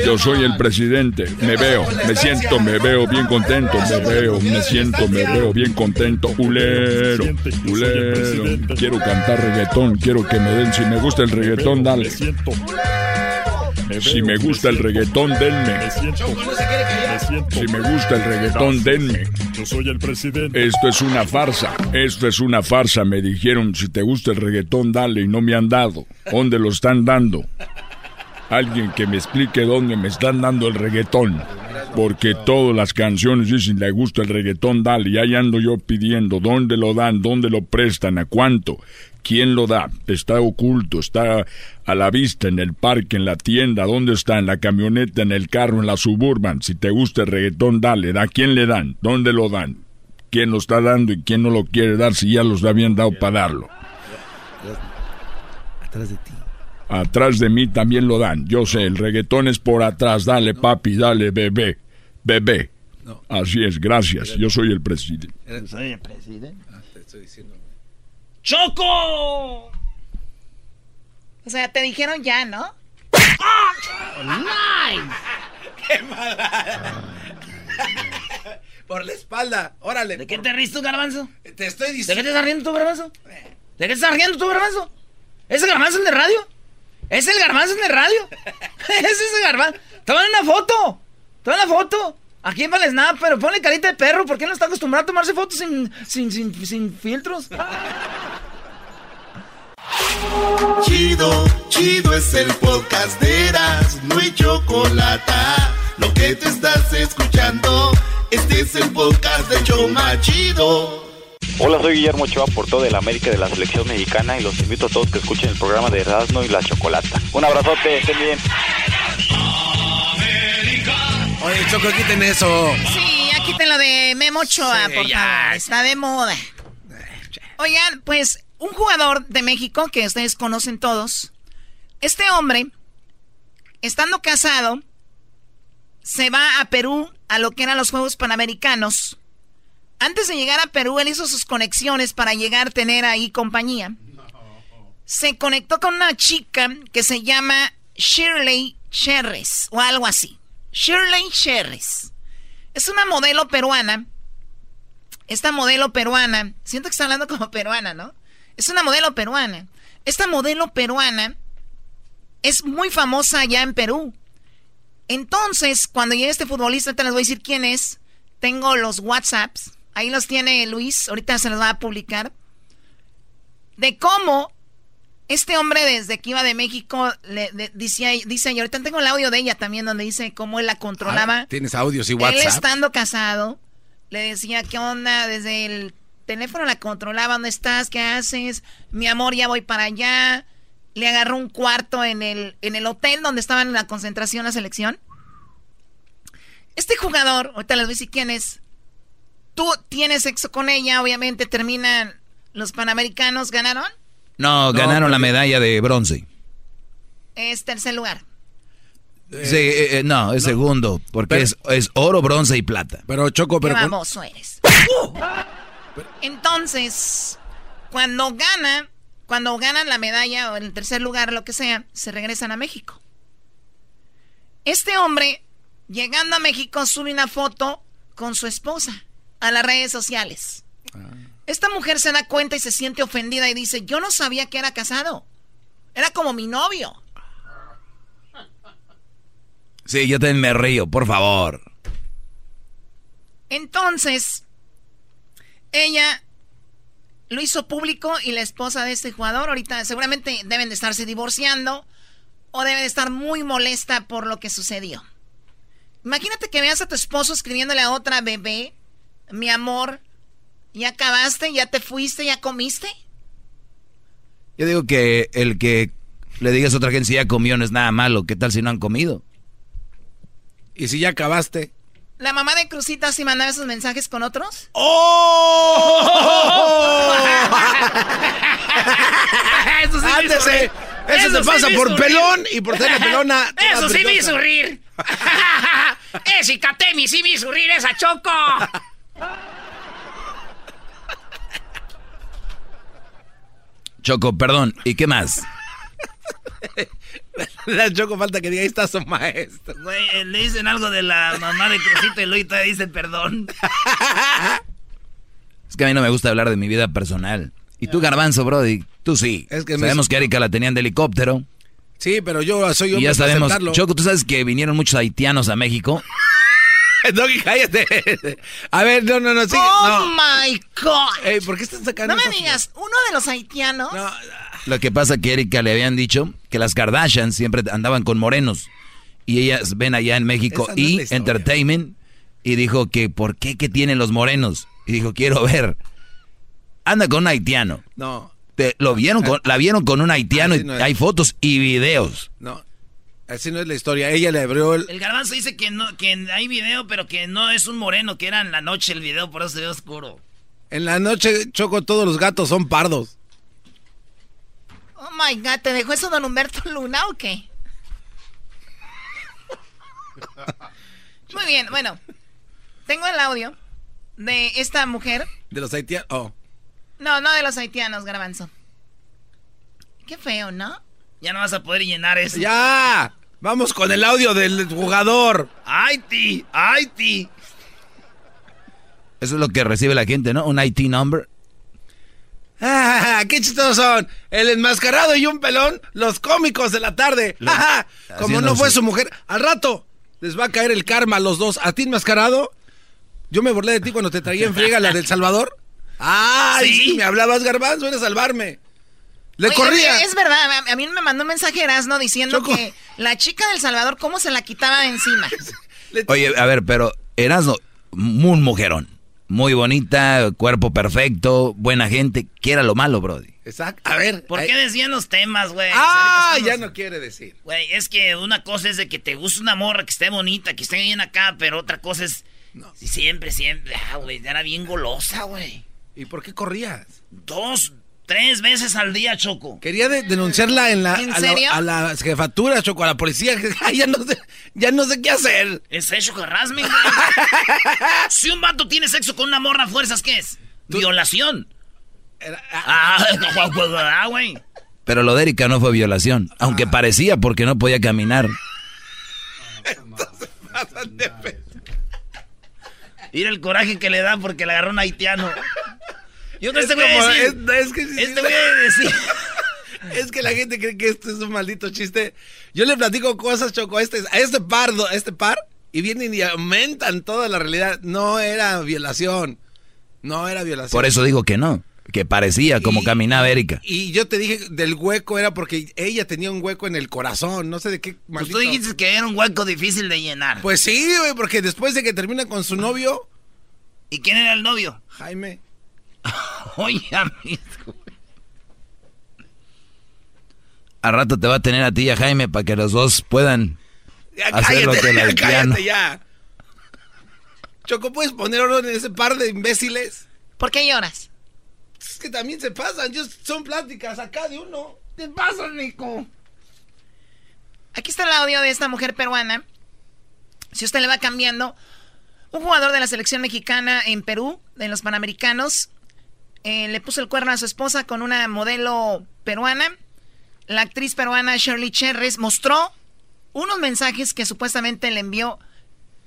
Yo soy el presidente. Me veo, me siento, me veo bien contento. Me veo, me siento, me veo bien contento. Ulero, ulero. Quiero cantar reggaetón. Quiero que me den. Si me gusta el reggaetón, dale. Si me gusta el reggaetón, denme. Si me gusta el reggaetón, denme. Yo soy el presidente. Esto es una farsa. Esto es una farsa. Me dijeron, si te gusta el reggaetón, dale. Y no me han dado. ¿Dónde lo están dando? Alguien que me explique dónde me están dando el reggaetón. Porque todas las canciones dicen, le gusta el reggaetón, dale. Y ahí ando yo pidiendo, ¿dónde lo dan? ¿Dónde lo prestan? ¿A cuánto? ¿Quién lo da? Está oculto, está a la vista, en el parque, en la tienda, ¿dónde está? En la camioneta, en el carro, en la suburban. Si te gusta el reggaetón, dale. ¿A quién le dan? ¿Dónde lo dan? ¿Quién lo está dando y quién no lo quiere dar si ya los habían dado para darlo? Atrás de ti. Atrás de mí también lo dan. Yo sé, el reggaetón es por atrás. Dale, papi, dale, bebé. Bebé. Así es, gracias. Yo soy el presidente. Soy el presidente. Ah, te estoy diciendo. ¡Choco! O sea, te dijeron ya, ¿no? ¡Qué mala! Por la espalda, órale. ¿De qué te ríes tú, garbanzo? Te estoy ¿De qué diciendo. te estás riendo tú, garbanzo? ¿De qué te estás riendo tú, garbanzo? ¿Es el garbanzo el de radio? ¿Es el garbanzo el de radio? ¿Es ese garbanzo? Tómale una foto. Tómale una foto. Aquí en Snap, pero ponle carita de perro. ¿Por qué no está acostumbrado a tomarse fotos sin, sin, sin, sin filtros? Chido, chido es el podcast de Eras, no hay chocolate. Lo que te estás escuchando, este es el podcast de Choma Chido. Hola, soy Guillermo Ochoa, portero de la América de la Selección Mexicana y los invito a todos que escuchen el programa de Erasmo y la Chocolata. Un abrazote, estén bien. Oye, Choco, quiten eso. Sí, ya quiten lo de Memo Ochoa, Sí, por ya. favor. Está de moda. Oigan, pues un jugador de México que ustedes conocen todos. Este hombre, estando casado, se va a Perú a lo que eran los Juegos Panamericanos. Antes de llegar a Perú, él hizo sus conexiones para llegar a tener ahí compañía. Se conectó con una chica que se llama Shirley Cherres o algo así. Shirley Cherries. Es una modelo peruana. Esta modelo peruana, siento que está hablando como peruana, ¿no? Es una modelo peruana. Esta modelo peruana es muy famosa allá en Perú. Entonces, cuando llegue este futbolista, te les voy a decir quién es. Tengo los WhatsApps. Ahí los tiene Luis. Ahorita se los va a publicar. De cómo este hombre desde que iba de México le, dice, dice, y ahorita tengo el audio de ella también donde dice cómo él la controlaba. Ah, Tienes audios y WhatsApp. Él estando casado, le decía, ¿qué onda? Desde el teléfono la controlaba, ¿dónde estás? ¿Qué haces? Mi amor, ya voy para allá. Le agarró un cuarto en el, en el hotel donde estaban en la concentración la selección. Este jugador, ahorita les voy a decir quién es. Tú tienes sexo con ella, obviamente terminan los panamericanos, ¿ganaron? No, ganaron la medalla de bronce. Es tercer lugar. Sí, eh, eh, no, es segundo, porque es, es, oro, bronce y plata. Pero Choco, pero... Qué famoso eres. Entonces, cuando gana, cuando ganan la medalla o el tercer lugar, lo que sea, se regresan a México. Este hombre, llegando a México, sube una foto con su esposa a las redes sociales. Esta mujer se da cuenta y se siente ofendida y dice, yo no sabía que era casado. Era como mi novio. Sí, yo también me río, por favor. Entonces, ella lo hizo público y la esposa de este jugador ahorita seguramente deben de estarse divorciando o debe de estar muy molesta por lo que sucedió. Imagínate que veas a tu esposo escribiéndole a otra bebé, mi amor, ¿Ya acabaste? ¿Ya te fuiste? ¿Ya comiste? Yo digo que el que le digas a otra gente si ya comió no es nada malo. ¿Qué tal si no han comido? ¿Y si ya acabaste? ¿La mamá de Crucita sí mandaba esos mensajes con otros? ¡Oh! eso sí Ándese. Eso, eso, se pasa por pelón y por ser pelona. Eso sí me hizo rir. Ese Katemi sí me hizo rir esa choco. Choco, perdón, ¿y qué más? La Choco falta que diga, ahí está su maestro. Güey, le dicen algo de la mamá de Crucito y Luis dice perdón. Es que a mí no me gusta hablar de mi vida personal. Y tú, Garbanzo, Brody, tú sí. Es que sabemos que Erika la tenían de helicóptero. Sí, pero yo soy yo. Y ya sabemos, Choco, ¿tú sabes que vinieron muchos haitianos a México? Doggy, cállate. A ver, no, no, no. Sigue. Oh my God. ¿Por qué están sacando? No me digas, uno de los haitianos. No. Lo que pasa que Erika le habían dicho que las Kardashian siempre andaban con morenos. Y ellas ven allá en México y Entertainment. Y dijo que, ¿por qué que tienen los morenos? Y dijo, quiero ver. Anda con un haitiano. No. Te, lo vieron con, la vieron con un haitiano y hay fotos y videos. No. Así no es la historia. Ella le abrió el... El garbanzo dice que no que hay video, pero que no es un moreno, que era en la noche el video, por eso se ve oscuro. En la noche, Choco, todos los gatos son pardos. Oh my God, ¿te dejó eso don Humberto Luna o qué? Muy bien, bueno. Tengo el audio de esta mujer. De los haitianos. Oh. No, no de los haitianos, garbanzo. Qué feo, ¿no? Ya no vas a poder llenar eso. ¡Ya! Vamos con el audio del jugador. ¡Haiti! ¡Haiti! Eso es lo que recibe la gente, ¿no? Un IT number. ¡Ah! ¡Qué chistosos son! El enmascarado y un pelón, los cómicos de la tarde. ¡Ah! Como no fue su mujer, al rato les va a caer el karma a los dos. ¿A ti enmascarado? Yo me burlé de ti cuando te traía en friega la del Salvador. ¡Ah! ¿Sí? me hablabas garbanzo, a salvarme. Le corría. Es verdad, a mí me mandó un mensaje Erasno diciendo que la chica del Salvador, ¿cómo se la quitaba encima? Oye, a ver, pero Erasno, muy mujerón. Muy bonita, cuerpo perfecto, buena gente. ¿Qué era lo malo, Brody? Exacto. A ver. ¿Por qué decían los temas, güey? Ah, ya no quiere decir. Güey, es que una cosa es de que te gusta una morra que esté bonita, que esté bien acá, pero otra cosa es. No. Siempre, siempre. Ah, güey, era bien golosa, güey. ¿Y por qué corrías? Dos, Tres veces al día, Choco. Quería denunciarla en la, ¿En a, serio? La, a la jefatura, Choco, a la policía. ya, no sé, ya no sé qué hacer. Es hecho harassment, Si un vato tiene sexo con una morra a fuerzas, ¿qué es? Violación. ah, güey. Pero lo de Erika no fue violación, aunque parecía porque no podía caminar. Mira el coraje que le da porque le agarró un haitiano. Yo no Es este voy a como- decir. es- es que sí, este voy a decir. Es que la gente cree que esto es un maldito chiste. Yo le platico cosas, Choco, a este, a este pardo, a este par, y vienen y aumentan toda la realidad. No era violación. No era violación. Por eso digo que no, que parecía como caminaba Erika. Y yo te dije del hueco era porque ella tenía un hueco en el corazón. No sé de qué Pues maldito. tú dijiste que era un hueco difícil de llenar. Pues sí, güey, porque después de que termina con su novio. ¿Y quién era el novio? Jaime. Oye, amigo. Al rato te va a tener a ti y a Jaime para que los dos puedan Ya hacer lo que ya cállate ya. Choco, ¿puedes poner orden en ese par de imbéciles? ¿Por qué lloras? Es que también se pasan. yo- son pláticas acá de uno. ¿Qué pasa, Nico? Aquí está el audio de esta mujer peruana. Si usted le va cambiando, un jugador de la selección mexicana en Perú, en los Panamericanos, eh, le puso el cuerno a su esposa con una modelo peruana. La actriz peruana Shirley Cherres mostró unos mensajes que supuestamente le envió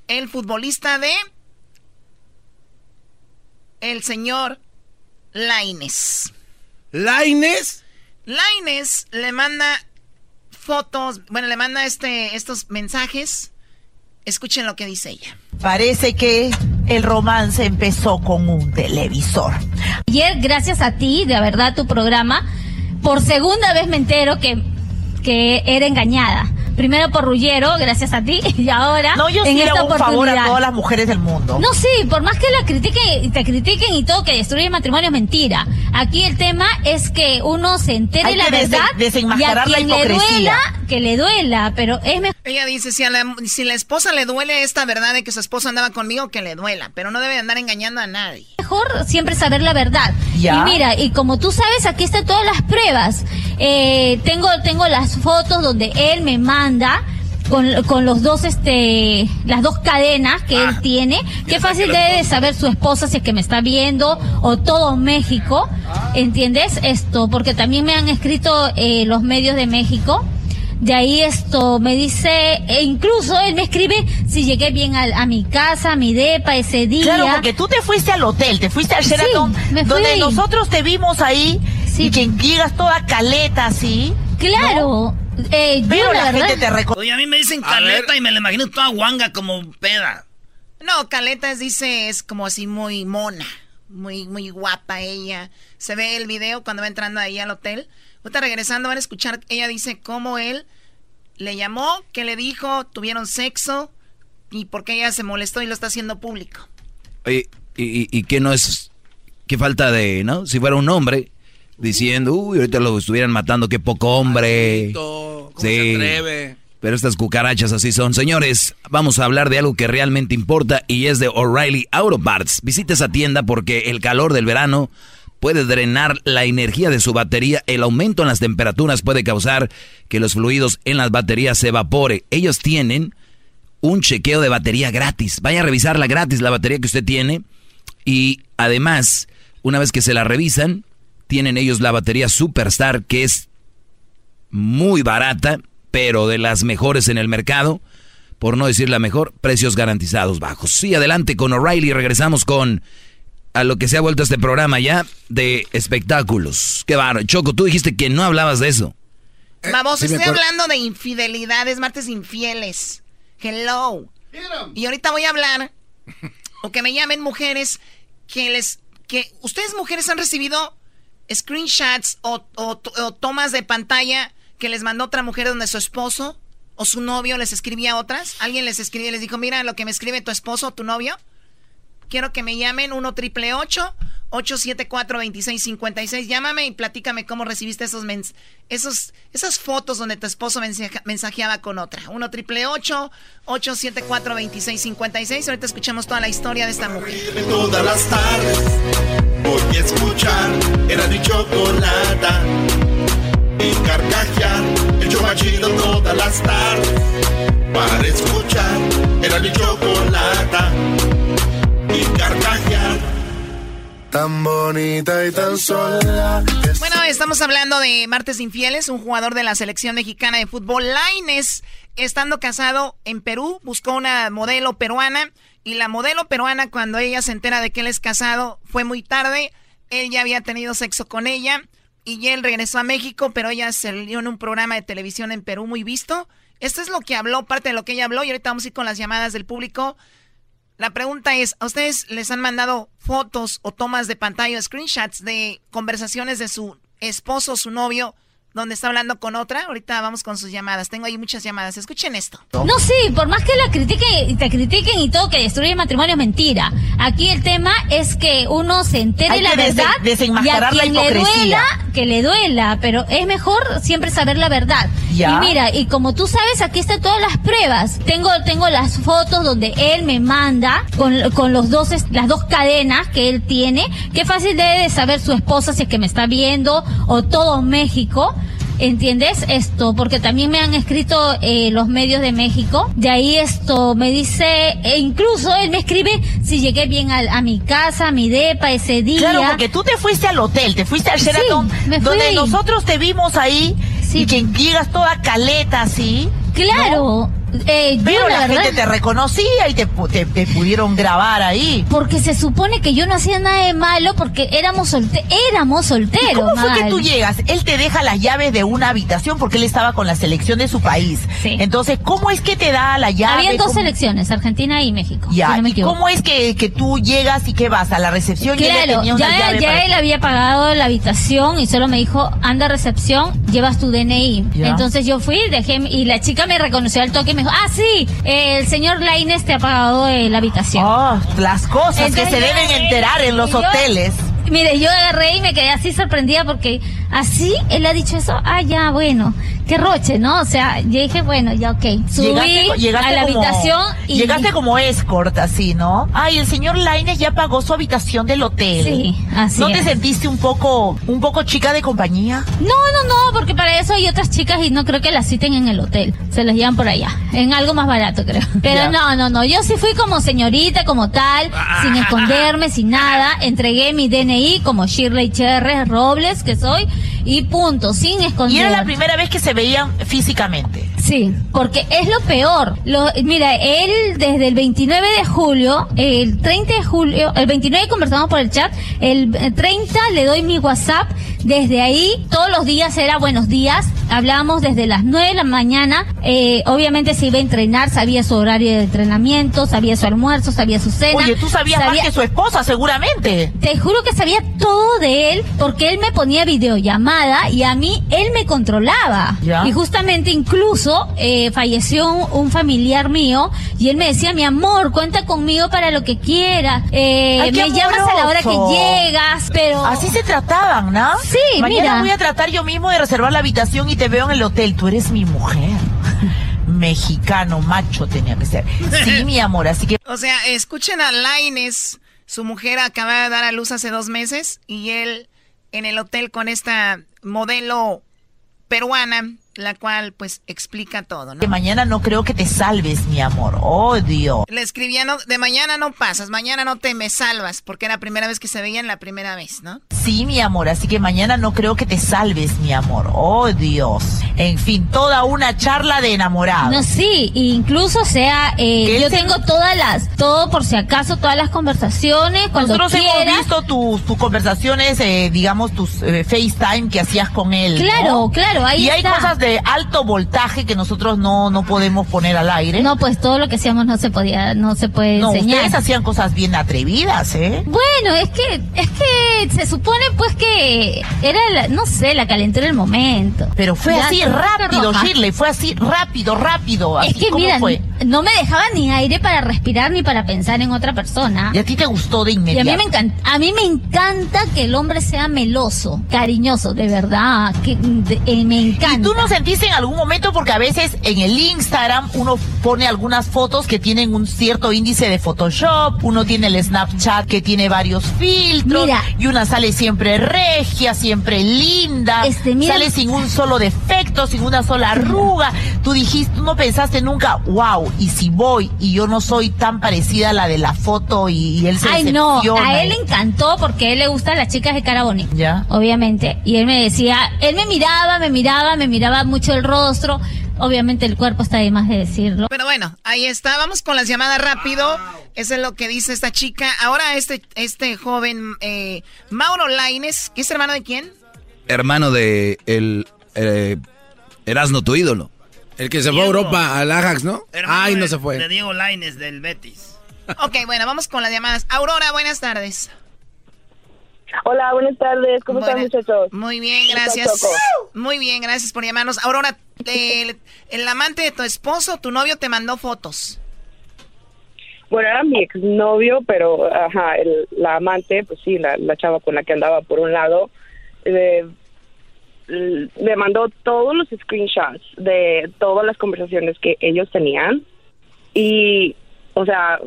el futbolista de el señor Laines. ¿Laines? Laines le manda fotos, bueno, le manda este, estos mensajes. Escuchen lo que dice ella. Parece que el romance empezó con un televisor. Ayer, gracias a ti, de verdad, tu programa, por segunda vez me entero que, que era engañada. Primero por Rullero, gracias a ti, y ahora No, yo en sí esta hago un favor a todas las mujeres del mundo. No, sí, por más que la critiquen y te critiquen y todo, que destruye el matrimonio es mentira. Aquí el tema es que uno se entere Hay la que verdad y a desenmascarar la quien le hipocresía. duela, que le duela, pero es mejor. Ella dice, si a la, si la esposa le duele esta verdad de que su esposo andaba conmigo, que le duela, pero no debe andar engañando a nadie. Mejor siempre saber la verdad. Ya. Y mira, y como tú sabes, aquí están todas las pruebas. Eh, tengo, tengo las fotos donde él me manda con, con los dos, este, las dos cadenas que él tiene. Qué fácil debe de saber su esposa si es que me está viendo o todo México. ¿Entiendes? Esto, porque también me han escrito eh, los medios de México. De ahí esto me dice, e incluso él me escribe si llegué bien a, a mi casa, a mi depa ese día. Claro, porque tú te fuiste al hotel, te fuiste al Sí, Sheraton, me fui donde nosotros te vimos ahí y que llegas toda caleta así. Claro. Eh, yo, Pero la la verdad- gente te reconoce. Oye, a mí me dicen caleta y me la imagino toda guanga como peda. No, Caleta es, dice, es como así muy mona, muy, muy guapa ella. Se ve el video cuando va entrando ahí al hotel. Ahorita regresando van a escuchar, ella dice cómo él le llamó, qué le dijo, tuvieron sexo y por qué ella se molestó y lo está haciendo público. Oye, y, y, y qué no es, qué falta de, ¿no? Si fuera un hombre diciendo, uy, ahorita lo estuvieran matando, qué poco hombre. ¿Cómo Sí. se atreve? Pero estas cucarachas así son. Señores, vamos a hablar de algo que realmente importa y es de O'Reilly Auto Parts. Visite esa tienda porque el calor del verano puede drenar la energía de su batería. El aumento en las temperaturas puede causar que los fluidos en las baterías se evapore. Ellos tienen un chequeo de batería gratis. Vaya a revisarla gratis, la batería que usted tiene. Y además, una vez que se la revisan, tienen ellos la batería Superstar, que es muy barata, pero de las mejores en el mercado. Por no decir la mejor, precios garantizados bajos. Sí, adelante con O'Reilly. Regresamos con a lo que se ha vuelto este programa ya de espectáculos. Qué bárbaro. Choco, tú dijiste que no hablabas de eso. Vamos, sí estoy hablando de infidelidades, martes infieles. Hello. Y ahorita voy a hablar, o que me llamen mujeres que les, que ustedes mujeres han recibido screenshots o, o- o tomas de pantalla que les mandó otra mujer donde su esposo o su novio les escribía a otras. Alguien les escribió y les dijo, mira lo que me escribe tu esposo o tu novio. Quiero que me llamen 1 triple 874 2656 Llámame y platícame cómo recibiste esos, mens- esos esas fotos donde tu esposo mensaje- mensajeaba con otra. 1 triple 874 2656 Ahorita escuchamos toda la historia de esta mujer. Todas las tardes voy a escuchar era mi chocolata y carcajear el show más chido todas las tardes para escuchar era mi chocolata y carcajear Tan bonita y tan sola. Bueno, estamos hablando de martes infieles, un jugador de la selección mexicana de fútbol, Laines, estando casado en Perú, buscó una modelo peruana y la modelo peruana cuando ella se entera de que él es casado fue muy tarde, él ya había tenido sexo con ella y él regresó a México, pero ella salió en un programa de televisión en Perú muy visto. Esto es lo que habló, parte de lo que ella habló y ahorita vamos a ir con las llamadas del público. La pregunta es, ¿a ustedes les han mandado fotos o tomas de pantalla, screenshots de conversaciones de su esposo, su novio, donde está hablando con otra. Ahorita vamos con sus llamadas. Tengo ahí muchas llamadas. Escuchen esto. No, sí, por más que la critiquen y te critiquen y todo, que destruye el matrimonio es mentira. Aquí el tema es que uno se entere Hay la que verdad desenmascarar y a quien la le duela, que le duela, pero es mejor siempre saber la verdad. Ya. Y mira, y como tú sabes, aquí están todas las pruebas. Tengo tengo las fotos donde él me manda con, con los dos las dos cadenas que él tiene. Qué fácil debe de saber su esposa si es que me está viendo o todo México. ¿Entiendes esto? Porque también me han escrito eh, los medios de México. De ahí esto me dice, e incluso él me escribe si llegué bien al- a, mi casa, a mi depa ese día. Claro, porque tú te fuiste al hotel, te fuiste al Sheraton, donde nosotros te vimos ahí y que llegas toda caleta así. Claro. Eh, yo Pero la la, verdad- gente te reconocía y te, te- te pudieron grabar ahí. Porque se supone que yo no hacía nada de malo porque éramos, solte éramos solteros. ¿Y ¿Cómo fue que tú llegas? Él te deja las llaves de una habitación porque él estaba con la selección de su país. Entonces, ¿cómo es que te da la llave? Había dos ¿Cómo- selecciones, Argentina y México. Ya, si no me ¿y cómo es que, que tú llegas y que vas a la recepción y él ya Claro, tenía una ya, llave ya para él había pagado la habitación y solo me dijo, anda a recepción, llevas tu DNI. Ya. Entonces yo fui, dejé, y la chica me reconoció al toque ah, sí, el señor Laines te ha pagado la habitación. Oh, las cosas que se deben enterar en los yo- hoteles. Mire, yo agarré y me quedé así sorprendida porque así él ha dicho eso. Ah, ya, bueno, qué roche, ¿no? O sea, yo dije, bueno, ya, ok. Subí Llegaste, llegaste a la como- habitación y... Llegaste como escort, así, ¿no? Ay, el señor Laines ya pagó su habitación del hotel. Sí, así ¿No te sentiste un poco, un poco chica de compañía? No, no, no, porque para eso hay otras chicas y no creo que las citen en el hotel. Se las llevan por allá, en algo más barato, creo. Pero Ya. no, no, no. Yo sí fui como señorita, como tal, sin esconderme, sin nada. Entregué mi DNI como Shirley Cherres Robles, que soy, y punto, sin esconder. Y era la primera vez que se veían físicamente. Sí, porque es lo peor. Lo, mira, él desde el 29 de julio, el 30 de julio, el 29 conversamos por el chat, el 30 le doy mi WhatsApp, desde ahí todos los días era buenos días, hablábamos desde las 9 de la mañana, eh, obviamente se iba a entrenar, sabía su horario de entrenamiento, sabía su almuerzo, sabía su cena. Oye, tú sabías más sabía- que su esposa, seguramente. te juro que sabía todo de él porque él me ponía videollamada y a mí él me controlaba. Ya. Y justamente incluso eh, falleció un, un familiar mío y él me decía, mi amor, cuenta conmigo para lo que quiera. Eh, Ay, me llamas a la hora que llegas, pero... Así se trataban, ¿no? Sí, Mañana mira. voy a tratar yo mismo de reservar la habitación y te veo en el hotel. Tú eres mi mujer. Mexicano, macho tenía que ser. Sí, mi amor, así que... O sea, escuchen a Laines. Su mujer acaba de dar a luz hace dos meses y él en el hotel con esta modelo peruana, la cual pues explica todo, ¿no? Que mañana no creo que te salves, mi amor. Oh, Dios. Le escribía, no, de mañana no pasas, mañana no te me salvas, porque era la primera vez que se veían la primera vez, ¿no? Sí, mi amor, así que mañana no creo que te salves, mi amor. Oh, Dios. En fin, toda una charla de enamorados. No, sí, incluso o sea, eh, yo tengo todas las, todo por si acaso, todas las conversaciones, cuando Nosotros hemos visto tus, tus conversaciones, eh, digamos, tus eh, FaceTime que hacías con él. ¿no? Claro, claro, ahí Y hay cosas de alto voltaje que nosotros no, no podemos poner al aire. No, pues todo lo que hacíamos no se podía, no se puede No, enseñar. ustedes hacían cosas bien atrevidas, ¿eh? Bueno, es que, es que se supone pues que era, la- no sé, la calentura del momento. Pero fue Ya, así rápido. Shirley, fue así rápido, rápido. Es así que como mira, fue. no me dejaba ni aire para respirar ni para pensar en otra persona. Y a ti te gustó de Y a inmediato. mí me encanta, a mí me encanta que el hombre sea meloso, cariñoso, de verdad, que de- eh, me encanta. ¿Y tú no sentiste en algún momento, porque a veces en el Instagram uno pone algunas fotos que tienen un cierto índice de Photoshop, uno tiene el Snapchat que tiene varios filtros, Mira. y una sale siempre regia, siempre linda, Este, mira- sale sin un solo defecto, sin una sola arruga. Tú dijiste, tú no pensaste nunca, wow, y si voy y yo no soy tan parecida a la de la foto y, y él se Ay, no, decepciona. a él le encantó porque a él le gustan las chicas de cara bonita. Ya. Obviamente. Y él me decía, él me miraba, me miraba, me miraba mucho el rostro. Obviamente el cuerpo está ahí más de decirlo. Pero bueno, ahí está. Vamos con las llamadas rápido. Eso es lo que dice esta chica. Ahora este, este joven, eh, Mauro Laines, ¿que es hermano de quién? Hermano de el eh, Erasno, tu ídolo. El que se fue a Europa, al Ajax, ¿no? Hermano Ay, no de- se fue. De Diego Laines, del Betis. Ok, bueno, vamos con las llamadas. Aurora, buenas tardes. Hola, buenas tardes. ¿Cómo están, muchachos? Muy bien, ¿Cómo está, gracias. Muy bien, gracias por llamarnos. Aurora, el, el amante de tu esposo, tu novio, te mandó fotos. Bueno, era mi exnovio, pero ajá, el, la amante, pues sí, la, la chava con la que andaba por un lado, eh, l- me mandó todos los screenshots de todas las conversaciones que ellos tenían y, o sea,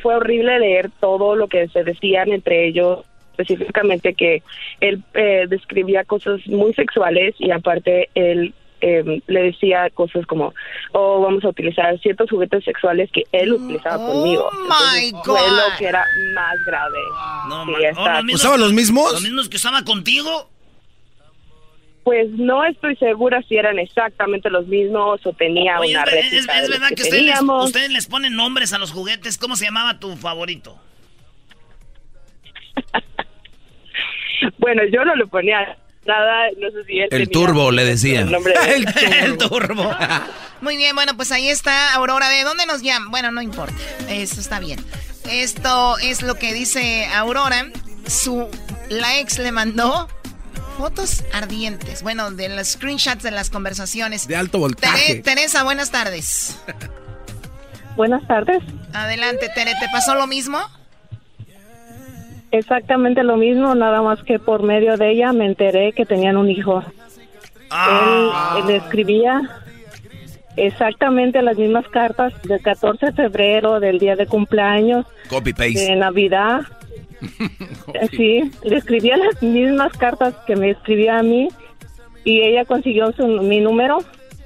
fue horrible leer todo lo que se decían entre ellos, específicamente que él eh, describía cosas muy sexuales y aparte él eh, le decía cosas como, oh, vamos a utilizar ciertos juguetes sexuales que él utilizaba conmigo. my Fue God. lo que era más grave. No, Sí, Oh, mismos- ¿Usaban los mismos? ¿Los mismos que usaba contigo? Pues no estoy segura si eran exactamente los mismos o tenía Oye, una es, réplica verdad que, ustedes, les, ustedes les ponen nombres a los juguetes. ¿Cómo se llamaba tu favorito? Bueno, yo no le ponía nada, no sé si él El tenía turbo le decía. el nombre de- El turbo. Muy bien, bueno, pues ahí está Aurora. ¿De dónde nos llaman? Bueno, no importa. Eso está bien. Esto es lo que dice Aurora. Su, la ex le mandó fotos ardientes. Bueno, de los screenshots de las conversaciones. De alto Tere- voltaje. Teresa, buenas tardes. Buenas tardes. Adelante, Tere. ¿Te pasó lo mismo? Exactamente lo mismo, nada más que por medio de ella me enteré que tenían un hijo. Ah. Él, él escribía exactamente las mismas cartas del 14 de febrero, del día de cumpleaños, Copy paste. de Navidad. Sí, le escribía las mismas cartas que me escribía a mí y ella consiguió su, mi número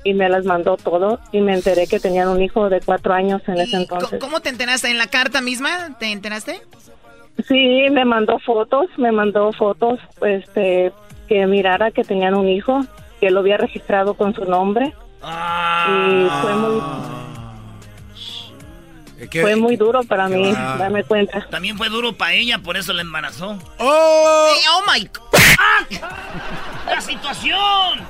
y me las mandó todo y me enteré que tenían un hijo de cuatro años en ese entonces. ¿Cómo te enteraste? ¿En la carta misma? ¿Te enteraste? Sí, me mandó fotos, me mandó fotos, este, que mirara que tenían un hijo, que lo había registrado con su nombre. Y fue muy, fue muy duro para mí Ah. darme cuenta. También fue duro para ella, por eso la embarazó. ¡Oh! Hey, ¡Oh, my God! ¡La situación!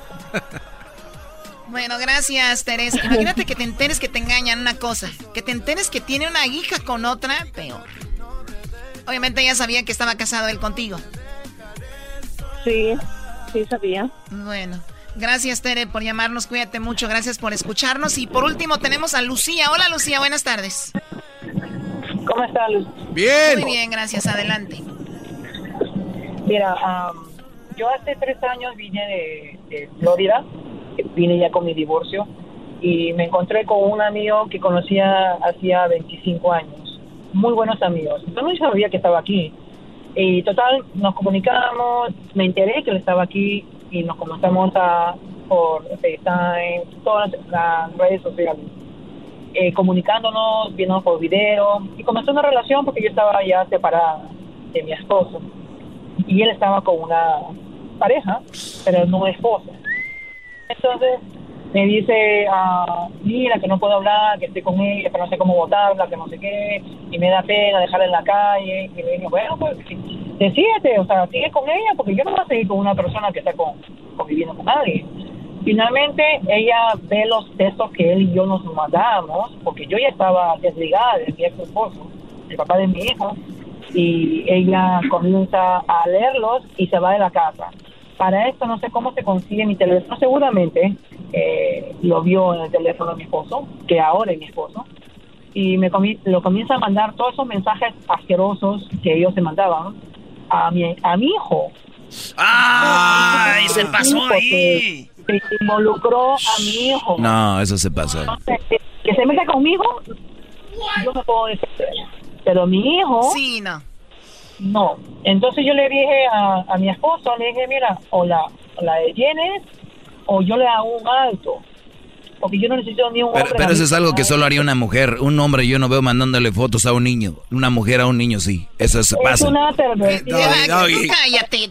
Bueno, gracias, Teresa. Imagínate que te enteres que te engañan una cosa. Que te enteres que tiene una hija con otra, peor. Obviamente ella sabía que estaba casado él contigo. Sí, sí sabía. Bueno, gracias, Tere, por llamarnos. Cuídate mucho. Gracias por escucharnos. Y por último tenemos a Lucía. Hola, Lucía. Buenas tardes. ¿Cómo estás, Luz? Bien. Muy bien, gracias. Adelante. Mira, yo hace tres años vine de, de Florida, vine ya con mi divorcio y me encontré con un amigo que conocía hacía 25 años, muy buenos amigos. Yo no sabía que estaba aquí. Y total, nos comunicamos, me enteré que él estaba aquí y nos comenzamos a, por FaceTime, todas las redes sociales. eh, comunicándonos, viendo por video y comenzó una relación porque yo estaba ya separada de mi esposo y él estaba con una pareja, pero no esposa. Entonces me dice, ah, mira que no puedo hablar, que estoy con ella, pero no sé cómo votarla, que no sé qué, y me da pena dejarla en la calle. Y le digo, bueno, pues decídete, o sea, sigue con ella, porque yo no voy a seguir con una persona que está con, conviviendo con alguien. Finalmente, ella ve los textos que él y yo nos mandábamos, porque yo ya estaba desligada de mi ex esposo, el papá de mi hijo, y ella comienza a leerlos y se va de la casa. Para esto no sé cómo se consigue mi teléfono, seguramente eh, lo vio en el teléfono de mi esposo, que ahora es mi esposo, y me comi- lo comienza a mandar todos esos mensajes asquerosos que ellos se mandaban a mi, a mi hijo. ¡Ay! Se pasó ahí. Se involucró a mi hijo. No, eso se pasó. Entonces, que se meta conmigo, yo me puedo defender. Pero mi hijo. Sí, no. No. Entonces yo le dije a, a mi esposo, le dije, mira, o la, o la detienes o yo le hago un alto. porque yo no necesito ni un Pero, hombre. pero a eso es algo que solo haría una mujer. Un hombre yo no veo mandándole fotos a un niño. Una mujer a un niño sí. Eso es, Es pasa. una pervertida. No, Cállate.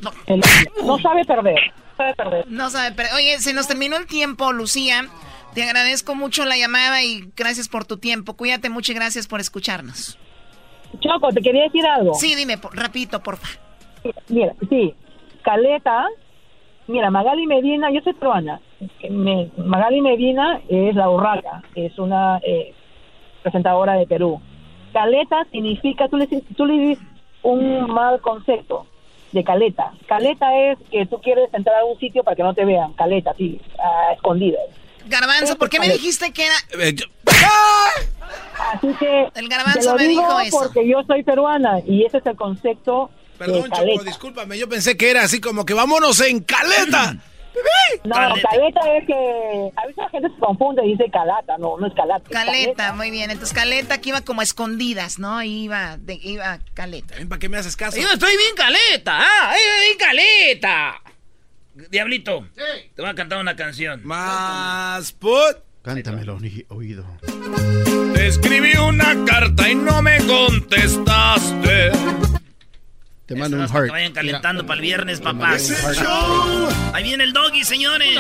No sabe perder. No sabe perder. No sabe, pero oye, se nos terminó el tiempo, Lucía. Te agradezco mucho la llamada y gracias por tu tiempo. Cuídate mucho y gracias por escucharnos. Choco, te quería decir algo. Sí, dime, por, rapidito, porfa. Mira, sí, Caleta, mira, Magali Medina, yo soy peruana. Me- Magali Medina es la urraca, es una eh, presentadora de Perú. Caleta significa, tú le, tú le dices un mal concepto de caleta. Caleta es que tú quieres entrar a un sitio para que no te vean. Caleta, sí, a escondidas. Garbanzo, ¿por qué me dijiste que era...? Eh, yo- Así que El te garbanzo lo me digo dijo eso. porque yo soy peruana y ese es el concepto Perdón, de Choco, discúlpame, yo pensé que era así como que vámonos en caleta. No, caleta. es que a veces la gente se confunde y dice calata, no, no es calata. es Caleta, muy bien. Entonces, Caleta que iba como a escondidas, ¿no? Iba, de, iba Caleta. ¿Para qué me haces caso? Yo estoy bien caleta, ah, estoy bien caleta. Diablito, te voy a cantar una canción. Más put. Cántamelo oí- oído. Te escribí una carta y no me contestaste. Te mando un Para que heart. vayan calentando para el viernes, papás. heart. Ahí viene el doggy, señores.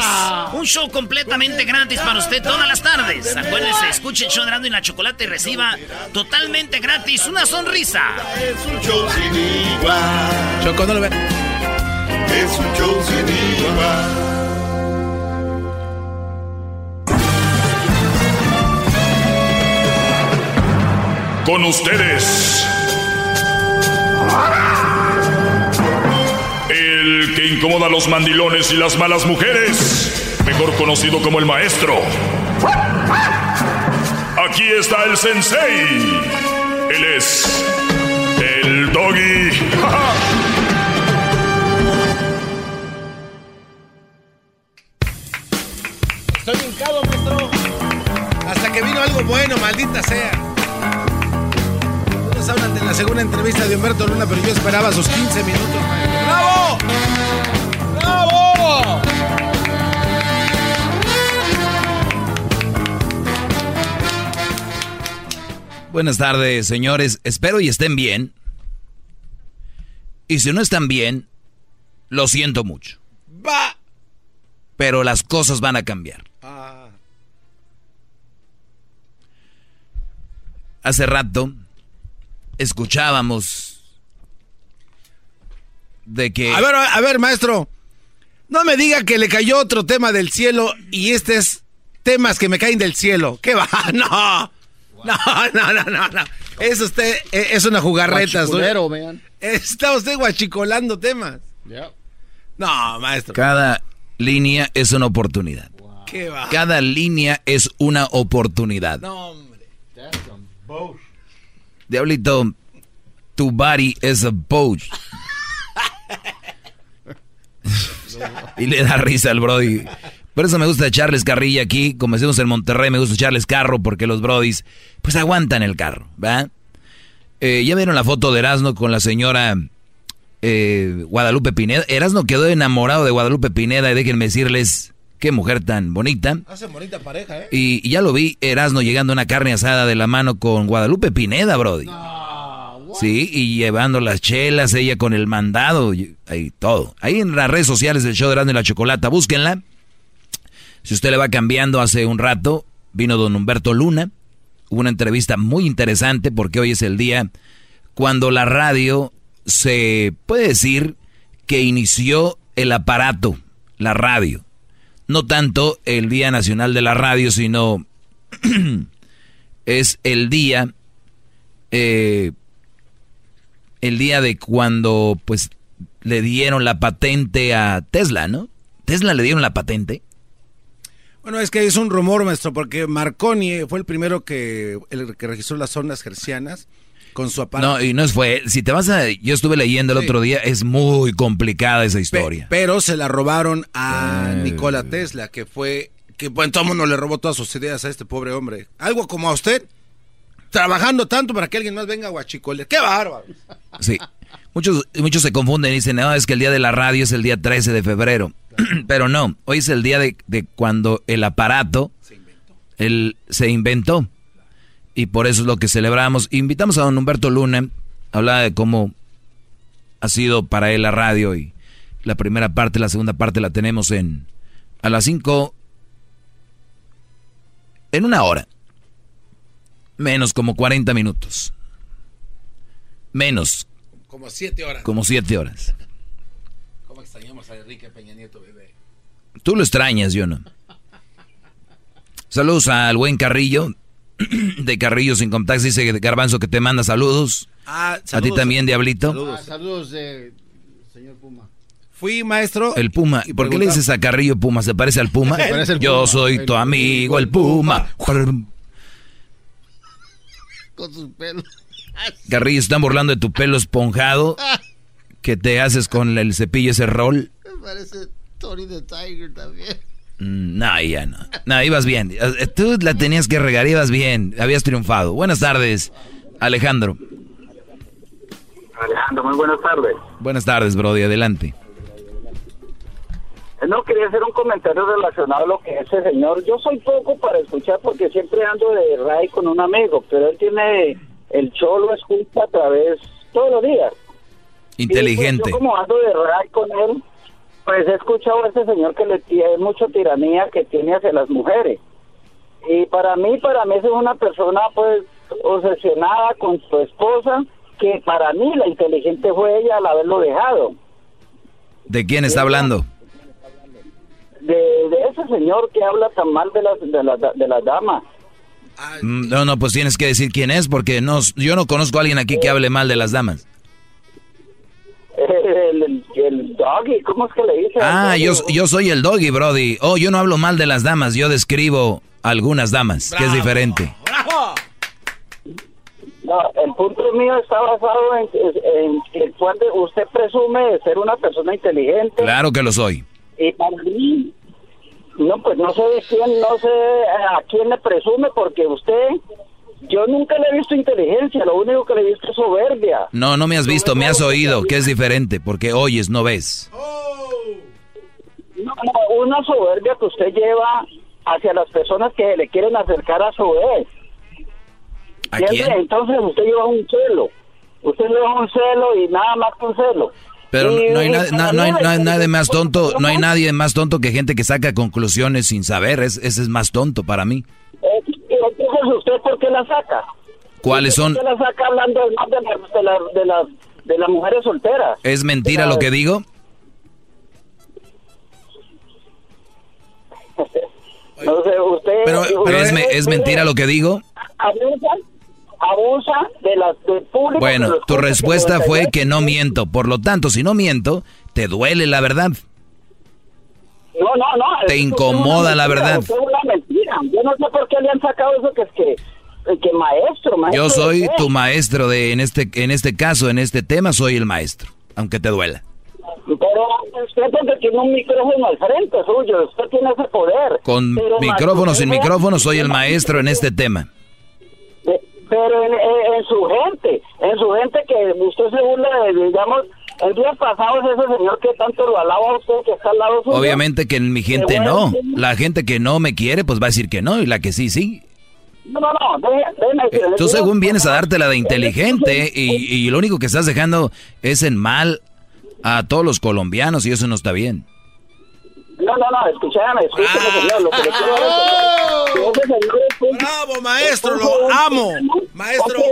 Un show completamente gratis para usted todas las tardes. Acuérdese, escuche el show de y la Chocolate y reciba totalmente gratis una sonrisa. Es un show sin igual. Choco, no lo ve. Es un show sin igual. Con ustedes. El que incomoda a los mandilones y las malas mujeres. Mejor conocido como el maestro. Aquí está el sensei. Él es el doggy. Estoy hincado, maestro. Hasta que vino algo bueno, maldita sea. Hablan de la segunda entrevista de Humberto Luna, pero yo esperaba sus 15 minutos, maestro. ¡Bravo! ¡Bravo! Buenas tardes, señores. Espero y estén bien. Y si no están bien, lo siento mucho. Va. Pero las cosas van a cambiar. Ah. Hace rato escuchábamos de que... A ver, a ver, maestro. No me diga que le cayó otro tema del cielo y este es temas que me caen del cielo. ¿Qué va? No. No, no, no, no, no. Es usted, eh, es una jugarreta. Man. Está usted guachicolando temas. No, maestro. Cada línea es una oportunidad. ¿Qué va? Cada línea es una oportunidad. No, hombre. Diablito, tu body is a boat. y le da risa al Brody. Por eso me gusta echarles carrilla aquí. Como decimos en Monterrey, me gusta echarles carro porque los Brodis, pues aguantan el carro, ¿va? Eh, ya vieron la foto de Erasmo con la señora eh, Guadalupe Pineda. Erasmo quedó enamorado de Guadalupe Pineda y déjenme decirles, qué mujer tan bonita. Hacen bonita pareja, ¿eh? Y, y ya lo vi, Erasmo llegando a una carne asada de la mano con Guadalupe Pineda, Brody. sí, y llevando las chelas, ella con el mandado, y, ahí todo. Ahí en las redes sociales del show de Erasmo y la Chocolata, búsquenla. Si usted le va cambiando hace un rato, vino don Humberto Luna. Hubo una entrevista muy interesante porque hoy es el día cuando la radio se puede decir que inició el aparato, la radio. No tanto el Día Nacional de la Radio, sino es el día, eh, el día de cuando pues le dieron la patente a Tesla, ¿no? Tesla le dieron la patente. Bueno, es que es un rumor, maestro, porque Marconi fue el primero que, el que registró las ondas hercianas con su aparato. No, y no fue. Si te vas a. Yo estuve leyendo el Sí. otro día, es muy complicada esa Pe- historia. pero se la robaron a Eh. Nikola Tesla, que fue, que bueno, todo el mundo le robó todas sus ideas a este pobre hombre. Algo como a usted, trabajando tanto para que alguien más venga a guachicole. ¡Qué bárbaro! Sí. Muchos, muchos se confunden y dicen, no, es que el día de la radio es el día 13 de febrero. Pero no, hoy es el día de, de cuando el aparato Él se inventó. Y por eso es lo que celebramos. Invitamos a don Humberto Luna. Hablaba de cómo ha sido para él la radio. Y la primera parte, la segunda parte la tenemos en a las 5. En una hora. Menos como 40 minutos. Menos. Como siete horas. Como siete horas. ¿Cómo extrañamos a Enrique Peña Nieto, bebé? Tú lo extrañas, yo no. Saludos al buen Carrillo. De Carrillo sin contacto. Dice Garbanzo que te manda saludos. Ah, A ti también, Diablito. Ah, saludos de señor Puma. Fui maestro. El Puma. ¿Por qué le dices a Carrillo Puma? ¿Se parece al Puma? Se parece al Yo Puma. soy tu amigo, el Puma. Con sus pelos. Carrillo, están burlando de tu pelo esponjado que te haces con el cepillo ese rol. Me parece Tony the Tiger también. Mm, No, ya no. No, ibas bien. Eh, Tú la tenías que regar, ibas bien. Habías triunfado. Buenas tardes, Alejandro. Alejandro, muy buenas tardes. Buenas tardes, Brody. Adelante. Eh, No quería hacer un comentario relacionado a lo que ese señor. Yo soy poco para escuchar porque siempre ando de ray con un amigo, pero él tiene el show lo escucha a través todos los días. Y Inteligente. pues, yo como ando de ray con él, pues he escuchado a ese señor que le tiene mucha tiranía que tiene hacia las mujeres. Y para mí, para mí es una persona pues obsesionada con su esposa, que para mí la inteligente fue ella al haberlo dejado. ¿De quién está hablando? de, de ese señor que habla tan mal de las de las de las damas. Mm, No, no, pues tienes que decir quién es porque no, yo no conozco a alguien aquí que hable mal de las damas. El, el, el doggy, ¿cómo es que le dice? Ah, yo, yo soy el doggy, Brody. Oh, yo no hablo mal de las damas, yo describo algunas damas, que es diferente. No, el punto mío está basado en, en usted presume de ser una persona inteligente Claro que lo soy. y para mí no pues no sé de quién, no sé a quién le presume porque usted yo nunca le he visto inteligencia, lo único que le he visto es soberbia. No, no me has visto, me has oído, que es diferente, porque oyes, no ves. No, no, una soberbia que usted lleva hacia las personas que le quieren acercar a su vez. ¿A quién? Entonces usted lleva un celo. Usted lleva un celo y nada más que un celo. Pero Y- no hay, na- na- no hay, la no hay nadie más tonto, no hay nadie más tonto que gente que saca conclusiones sin saber, es- ese es más tonto para mí. Y Entonces usted por qué la saca? ¿Cuáles son? ¿Por qué la saca hablando más de, las- de, las- de, las, de las mujeres solteras? ¿Es mentira lo que digo? Sé, usted... Pero, pero usted- es, me- ¿es mentira lo que digo? Abusa, abusa de las del público. Bueno, tu respuesta fue que no miento. Por lo tanto, si no miento, te duele la verdad. No, no, no. Te incomoda la verdad. Es una Yo no sé por qué le han sacado eso que es que, que maestro, maestro. Yo soy tu maestro de en este en este caso, en este tema soy el maestro, aunque te duela. Pero usted porque tiene un micrófono al frente suyo, usted tiene ese poder. Con micrófono sin micrófono soy el maestro en este tema. Eh, Pero en, en- en su gente, en su gente que usted se burla de, digamos, el día pasado es ese señor que tanto lo alaba a usted que está al lado suyo. Obviamente que mi gente no. La gente que no me quiere, pues va a decir que no. Y la que sí, sí. No, no, no, deje- déjeme Eh, Tú según vienes a dártela de inteligente y, y lo único que estás dejando es en mal a todos los colombianos y eso no está bien. No, no, no, escúchame, escúchame, señor, lo que le quiero es un- Bravo, maestro, es lo amo. Maestro,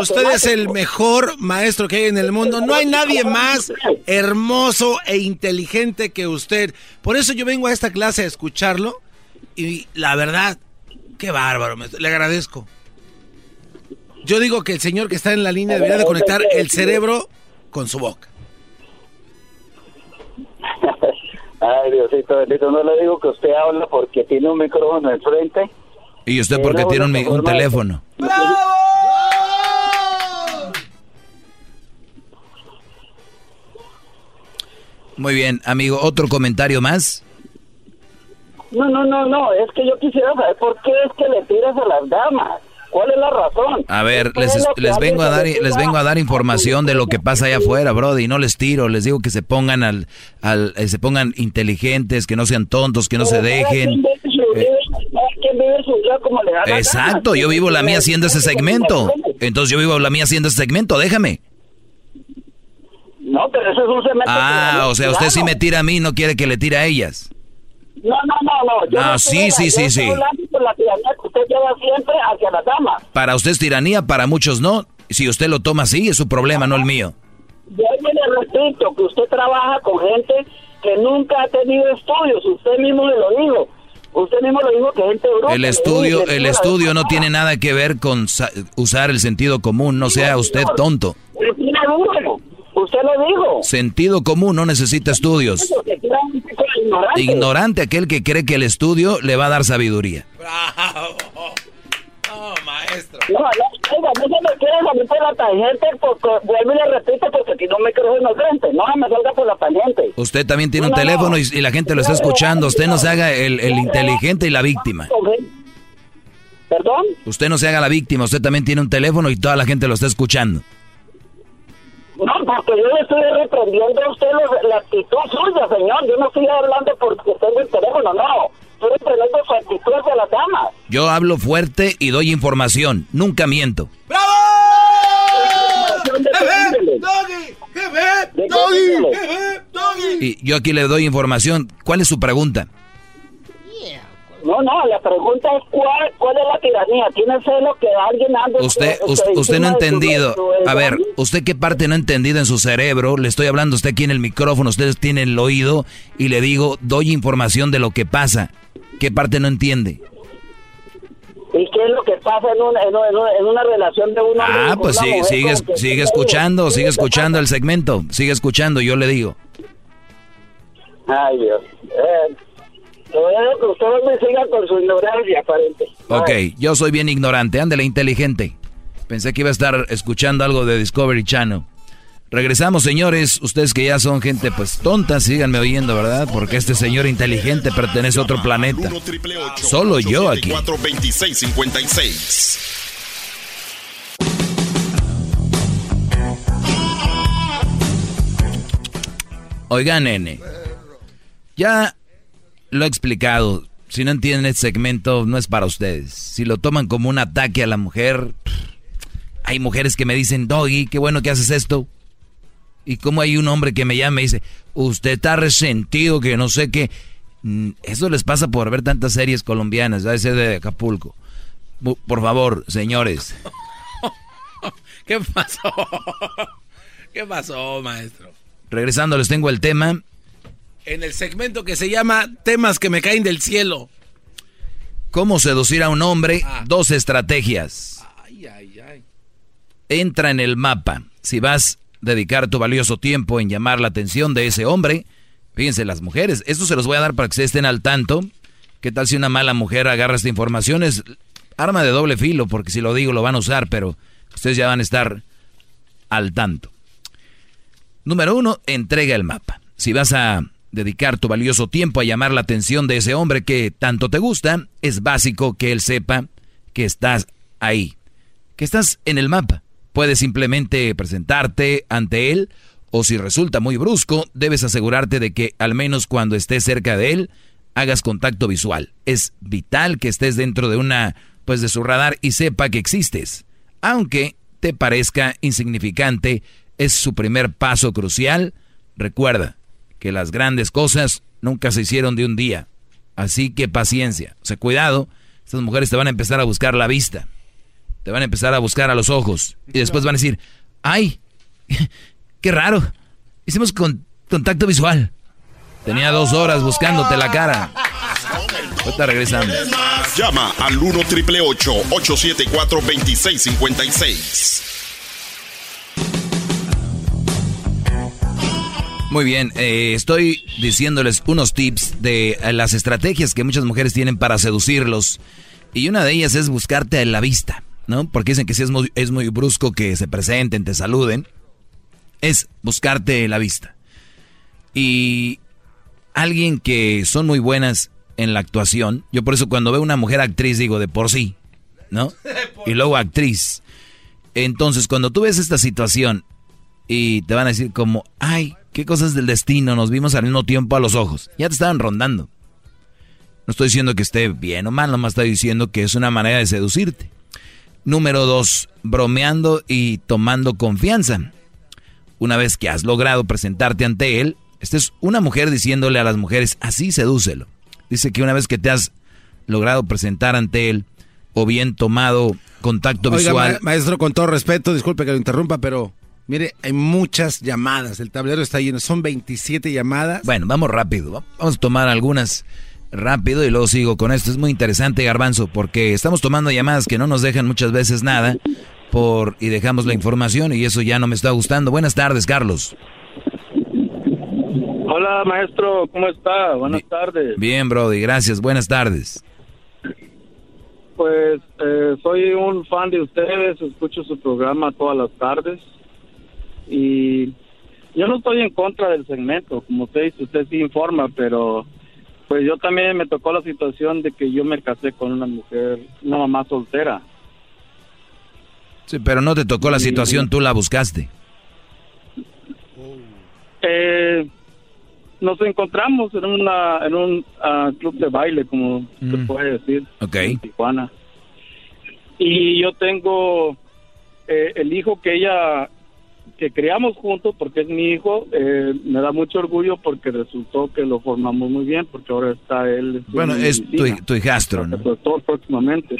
usted es el mejor maestro que hay en el mundo. No hay nadie más hermoso e inteligente que usted. Por eso yo vengo a esta clase a escucharlo. Y la verdad, qué bárbaro, maestro. Le agradezco. Yo digo que el señor que está en la línea debería de conectar el cerebro con su boca. Ay, Diosito bendito, no le digo que usted habla porque tiene un micrófono enfrente. Y usted Sí, porque tiene un, teléfono. Muy bien, amigo. ¿Otro comentario más? No, no, no, no, es que yo quisiera saber por qué es que le tiras a las damas. ¿Cuál es la razón? A ver, ¿Qué les, les vengo a dar les vengo a dar información de lo que pasa allá afuera, Brody. No les tiro, les digo que se pongan al, al eh, se pongan inteligentes, que no sean tontos, que no se dejen. Vida como le da Exacto, yo vivo la mía haciendo ese segmento. Entonces yo vivo la mía haciendo ese segmento, déjame. No, pero eso es un segmento. Ah, o sea, usted sí me tira a mí, no quiere que le tire a ellas. No, no, no, no. Yo Ah, no sí, sí, sí, sí. por la usted lleva siempre hacia las damas. Para usted es tiranía, para muchos no. Si usted lo toma así, es su problema, no el mío. Yo le repito que usted trabaja con gente que nunca ha tenido estudios. Usted mismo me lo dijo. Usted mismo lo dijo que gente bruta. El estudio, el estudio no tiene nada que ver con sa- usar el sentido común, no sea usted tonto. Usted lo dijo. Sentido común no necesita estudios. Un ignorante. Ignorante aquel que cree que el estudio le va a dar sabiduría. No, no, oiga, no se me quiera salir por la tangente porque vuelvo y le repito porque aquí no me creo inocente. No me salga por la tangente. Usted también tiene un No, no, teléfono y, no. y la gente lo está escuchando. Usted no se haga el, el inteligente y la víctima. ¿Perdón? Usted no se haga la víctima. Usted también tiene un teléfono y toda la gente lo está escuchando. No, porque yo le estoy reprendiendo a usted la actitud suya, señor. Yo no estoy hablando porque tengo el teléfono, no. Estoy reprendiendo su actitud hacia las damas. Yo hablo fuerte y doy información. Nunca miento. Y yo aquí le doy información. ¿Cuál es su pregunta? No, no, la pregunta es cuál, cuál es la tiranía. ¿Tiene celo que alguien ande... Usted, usted, usted no ha su- entendido. su- A ver, ¿usted qué parte no ha entendido en su cerebro? Le estoy hablando a usted aquí en el micrófono, ustedes tienen el oído y le digo, doy información de lo que pasa. ¿Qué parte no entiende? ¿Y qué es lo que pasa en una, en una, en relación de un hombre Ah, pues sí, mujer sigue, sigue escuchando, ¿qué sigue escuchando el segmento, sigue escuchando, yo le digo. Ay, Dios. Eh, veo que usted me siga con su ignorancia aparente. Ok, yo soy bien ignorante, ándele inteligente. Pensé que iba a estar escuchando algo de Discovery Channel. Regresamos, señores. Ustedes que ya son gente pues tonta, síganme oyendo, ¿verdad? Porque este señor inteligente pertenece a otro planeta. Solo yo aquí. 42656. Oiga, nene. Ya lo he explicado. Si no entienden este segmento, no es para ustedes. Si lo toman como un ataque a la mujer, hay mujeres que me dicen, Doggy, qué bueno que haces esto. Y como hay un hombre que me llama y dice, usted está resentido, que no sé qué. Mm, Eso les pasa por ver tantas series colombianas, a ese de Acapulco. Por favor, señores. ¿Qué pasó? ¿Qué pasó, maestro? Regresando, les tengo el tema. En el segmento que se llama Temas que me caen del cielo. ¿Cómo seducir a un hombre? Dos estrategias. Ay, ay, ay. Entra en el mapa. Si vas a dedicar tu valioso tiempo en llamar la atención de ese hombre, fíjense las mujeres, esto se los voy a dar para que ustedes estén al tanto. ¿Qué tal si una mala mujer agarra esta información? Es arma de doble filo, porque si lo digo lo van a usar, pero ustedes ya van a estar al tanto. Número uno, entrega el mapa. Si vas a dedicar tu valioso tiempo a llamar la atención de ese hombre que tanto te gusta, es básico que él sepa que estás ahí, que estás en el mapa. Puedes simplemente presentarte ante él o si resulta muy brusco, debes asegurarte de que al menos cuando estés cerca de él, hagas contacto visual. Es vital que estés dentro de una, pues de su radar y sepa que existes. Aunque te parezca insignificante, es su primer paso crucial. Recuerda que las grandes cosas nunca se hicieron de un día. Así que paciencia. O sea, cuidado, estas mujeres te van a empezar a buscar la vista. Te van a empezar a buscar a los ojos. Y después van a decir, ay, qué raro. Hicimos con- contacto visual. Tenía dos horas buscándote la cara. Ahorita regresamos. Llama al 1 triple 874 2656. Muy bien, eh, estoy diciéndoles unos tips de eh, las estrategias que muchas mujeres tienen para seducirlos. Y una de ellas es buscarte en la vista, ¿no? Porque dicen que si es muy, es muy brusco que se presenten, te saluden. Es buscarte la vista. Y alguien que son muy buenas en la actuación, yo por eso cuando veo una mujer actriz digo de por sí, ¿no? Y luego actriz. Entonces cuando tú ves esta situación y te van a decir como, ay, qué cosas del destino, nos vimos al mismo tiempo a los ojos. Ya te estaban rondando. No estoy diciendo que esté bien o mal, nomás estoy diciendo que es una manera de seducirte. Número dos, bromeando y tomando confianza. Una vez que has logrado presentarte ante él, esta es una mujer diciéndole a las mujeres, así sedúcelo. Dice que una vez que te has logrado presentar ante él, o bien tomado contacto Oiga, visual. ma- maestro, con todo respeto, disculpe que lo interrumpa, pero mire, hay muchas llamadas. El tablero está lleno. Son 27 llamadas. Bueno, vamos rápido. Vamos a tomar algunas rápido y luego sigo con esto. Es muy interesante, Garbanzo, porque estamos tomando llamadas que no nos dejan muchas veces nada por y dejamos la información y eso ya no me está gustando. Buenas tardes, Carlos. Hola, maestro, ¿cómo está? Buenas tardes. Bien, Brody, gracias. Buenas tardes. Pues eh, soy un fan de ustedes, escucho su programa todas las tardes y yo no estoy en contra del segmento, como usted dice, usted sí informa, pero pues yo también me tocó la situación de que yo me casé con una mujer, una mamá soltera. Sí, pero no te tocó la situación, tú la buscaste. Eh, nos encontramos en una en un ah, club de baile, como se puede decir, Ok. en Tijuana. Y yo tengo eh, el hijo que ella que criamos juntos, porque es mi hijo, eh, me da mucho orgullo porque resultó que lo formamos muy bien, porque ahora está él. Bueno, es tu, medicina, tu hijastro, ¿no? doctor próximamente.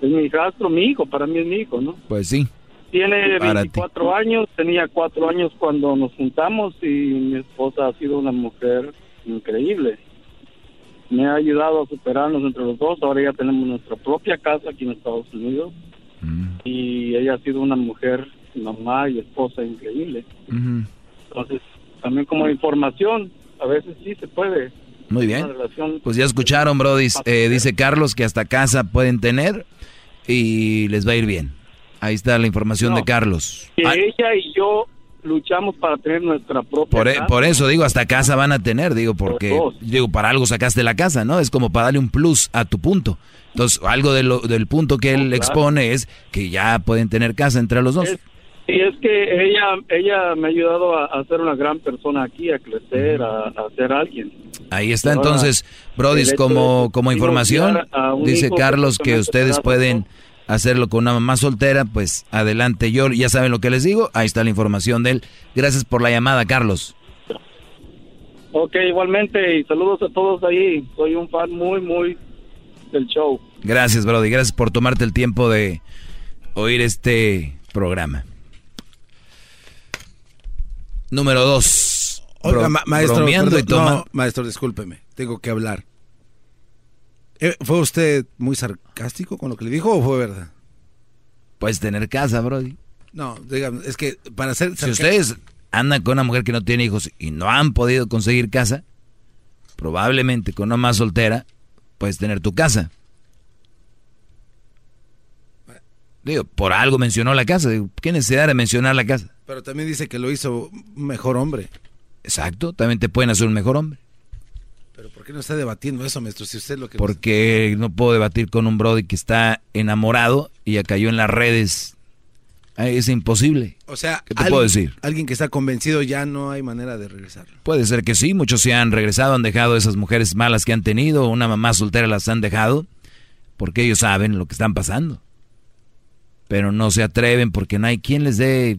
Es mi hijastro, mi hijo, para mí es mi hijo, ¿no? Pues sí. Tiene Para ti. 24 años, tenía 4 años cuando nos juntamos y mi esposa ha sido una mujer increíble. Me ha ayudado a superarnos entre los dos. Ahora ya tenemos nuestra propia casa aquí en Estados Unidos Mm. y ella ha sido una mujer, mamá y esposa increíble. Entonces, también como información, a veces sí se puede. Muy bien. Pues ya escucharon, Brody. Eh, dice Carlos que hasta casa pueden tener y les va a ir bien. Ahí está la información No. de Carlos. Que Ah, ella y yo luchamos para tener nuestra propia por, e- casa. por eso digo, hasta casa van a tener, digo, porque digo, para algo sacaste la casa, ¿no? Es como para darle un plus a tu punto. Entonces, algo de lo- del punto que él claro. expone es que ya pueden tener casa entre los dos. Es- Y es que ella ella me ha ayudado a, a ser una gran persona aquí, a crecer, a, a ser alguien. Ahí está, Ahora, entonces, Brody, como, como información, dice Carlos que ustedes pueden hacerlo con una mamá soltera, pues adelante, yo ya saben lo que les digo, ahí está la información de él. Gracias por la llamada, Carlos. Ok, igualmente, y saludos a todos ahí. Soy un fan muy, muy del show. Gracias, Brody, gracias por tomarte el tiempo de oír este programa. Número dos. Oiga, Bro- ma- maestro, bromeando perdón, y toma- no, maestro, discúlpeme, tengo que hablar. Eh, ¿Fue usted muy sarcástico con lo que le dijo o fue verdad? Puedes tener casa, Brody. No, dígame, es que para ser Si ustedes andan con una mujer que no tiene hijos y no han podido conseguir casa, probablemente con una más soltera puedes tener tu casa. Digo, por algo mencionó la casa. Digo, ¿Qué necesidad de mencionar la casa? Pero también dice que lo hizo un mejor hombre. Exacto, también te pueden hacer un mejor hombre. Pero ¿por qué no está debatiendo eso, maestro? Si usted lo que... Porque no puedo debatir con un Brody que está enamorado y ya cayó en las redes. Ay, Es imposible. O sea, ¿Qué te puedo decir? Alguien que está convencido ya no hay manera de regresar. Puede ser que sí, muchos se han regresado, han dejado esas mujeres malas que han tenido, una mamá soltera las han dejado, porque ellos saben lo que están pasando. Pero no se atreven porque no hay quien les dé...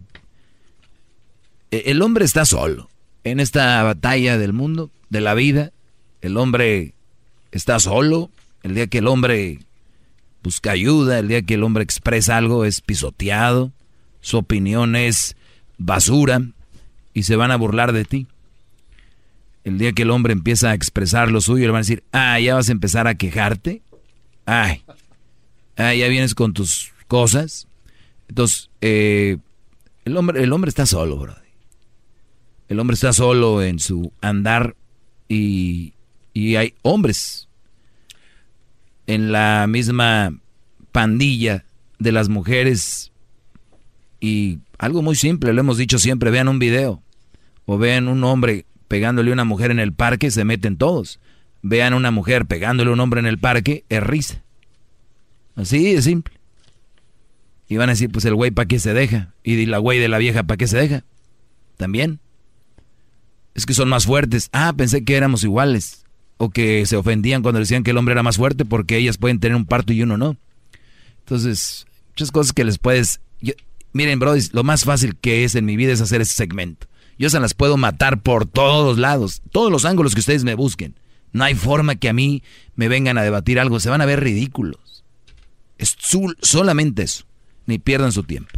E- El hombre está solo. En esta batalla del mundo, de la vida, el hombre está solo. El día que el hombre busca ayuda, el día que el hombre expresa algo es pisoteado, su opinión es basura y se van a burlar de ti. El día que el hombre empieza a expresar lo suyo, le van a decir, ah, ya vas a empezar a quejarte. Ay, ah, ya vienes con tus cosas. Entonces, eh, el, hombre, el hombre está solo, bro. El hombre está solo en su andar y, y hay hombres en la misma pandilla de las mujeres y algo muy simple, lo hemos dicho siempre, vean un video o vean un hombre pegándole a una mujer en el parque, se meten todos. Vean una mujer pegándole a un hombre en el parque, es risa. Así de simple. Y van a decir, pues el güey para qué se deja. Y la güey de la vieja para qué se deja. También. Es que son más fuertes. Ah, pensé que éramos iguales. o que se ofendían cuando decían que el hombre era más fuerte porque ellas pueden tener un parto y uno no. Entonces, muchas cosas que les puedes... miren, bro, lo más fácil que es en mi vida es hacer ese segmento. Yo se las puedo matar por todos lados, todos los ángulos que ustedes me busquen. No hay forma que a mí me vengan a debatir algo, se van a ver ridículos. Es solamente eso, ni pierdan su tiempo.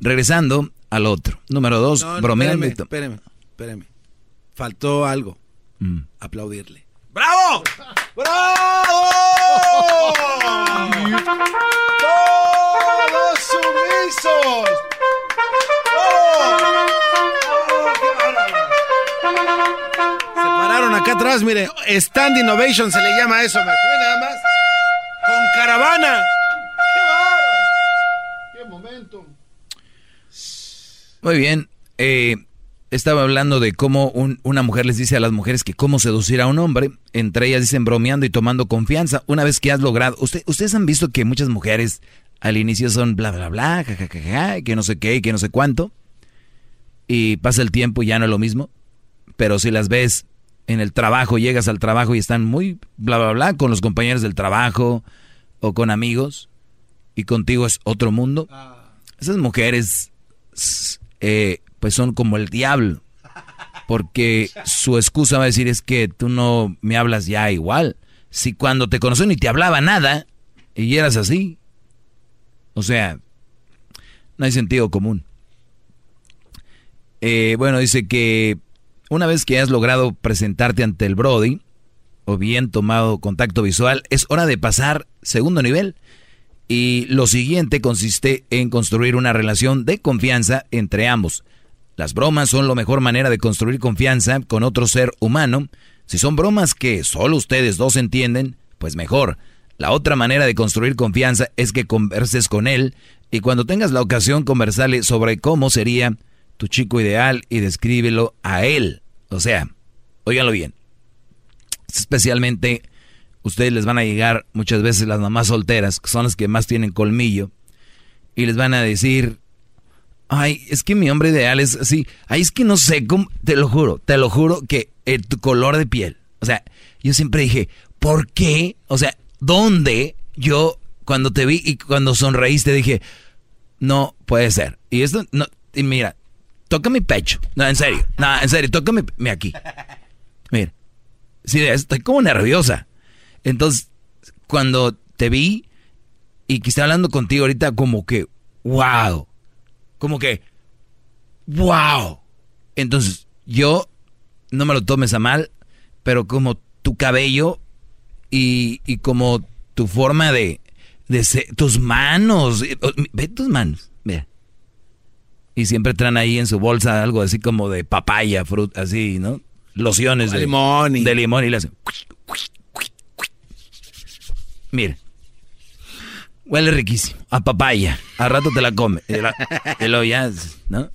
Regresando al otro. Número dos, no, bromeando. Espérame, espérame, Faltó algo. Mm. Aplaudirle. ¡Bravo! ¡Bravo! ¡Todos sumisos! Se pararon acá atrás, mire. Stand Innovation se le llama eso, me nada más. Con caravana. ¡Qué bárbaro! ¡Qué momento! Muy bien. Eh, estaba hablando de cómo una mujer les dice a las mujeres que cómo seducir a un hombre. Entre ellas dicen bromeando y tomando confianza. Una vez que has logrado. Usted, ustedes han visto que muchas mujeres al inicio son bla, bla, bla, ja, que no sé qué, que no sé cuánto. Y pasa el tiempo y ya no es lo mismo. Pero si las ves en el trabajo, llegas al trabajo y están muy bla, bla, bla con los compañeros del trabajo o con amigos. Y contigo es otro mundo. Esas mujeres eh, pues son como el diablo. Porque su excusa va a decir es que tú no me hablas ya igual. Si cuando te conocí ni te hablaba nada y eras así. O sea, no hay sentido común. Eh, bueno, dice que una vez que has logrado presentarte ante el Brody, o bien tomado contacto visual, es hora de pasar segundo nivel. Y lo siguiente consiste en construir una relación de confianza entre ambos. Las bromas son la mejor manera de construir confianza con otro ser humano. Si son bromas que solo ustedes dos entienden, pues mejor. La otra manera de construir confianza es que converses con él y cuando tengas la ocasión conversarle sobre cómo sería tu chico ideal y descríbelo a él. O sea, óiganlo bien. Especialmente ustedes les van a llegar muchas veces las mamás solteras, que son las que más tienen colmillo, y les van a decir, Ay, es que mi hombre ideal es así. Ay, es que no sé cómo. Te lo juro, te lo juro que eh, tu color de piel. O sea, yo siempre dije, ¿por qué? O sea, ¿dónde yo cuando te vi y cuando sonreíste dije, no puede ser? Y esto, no, y mira, toca mi pecho. No, en serio, no, en serio, tócame aquí. Mira, sí, estoy como nerviosa. Entonces, cuando te vi y que estoy hablando contigo ahorita, como que, wow como que, wow. Entonces, yo, no me lo tomes a mal, pero como tu cabello y, y como tu forma de, de ser, tus manos, ve tus manos, mira. Y siempre traen ahí en su bolsa algo así como de papaya, fruta, así, ¿no? Lociones de limón y... de limón y le hacen. Mira, Huele riquísimo. A papaya. A rato te la come. Y lo ¿no?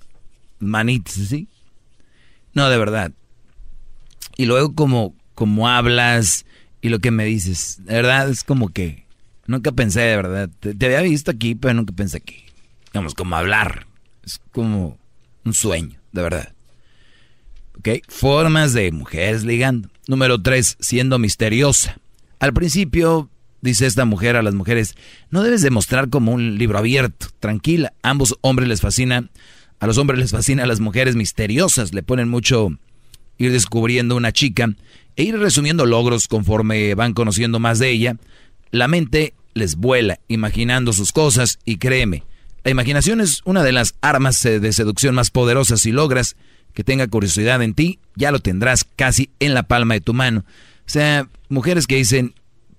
Manitas, ¿sí? No, de verdad. Y luego como, como hablas y lo que me dices, de verdad es como que nunca pensé, de verdad. Te, te, había visto aquí, pero nunca pensé aquí. Digamos, como hablar. Es como un sueño, de verdad. ¿Ok? Formas de mujeres ligando. Número tres, siendo misteriosa. Al principio dice esta mujer a las mujeres, no debes demostrar como un libro abierto, tranquila. Ambos hombres les fascina, a los hombres les fascina a las mujeres misteriosas, le ponen mucho ir descubriendo una chica e ir resumiendo logros conforme van conociendo más de ella. La mente les vuela imaginando sus cosas y créeme, la imaginación es una de las armas de seducción más poderosas. Si logras que tenga curiosidad en ti, ya lo tendrás casi en la palma de tu mano. O sea, mujeres que dicen,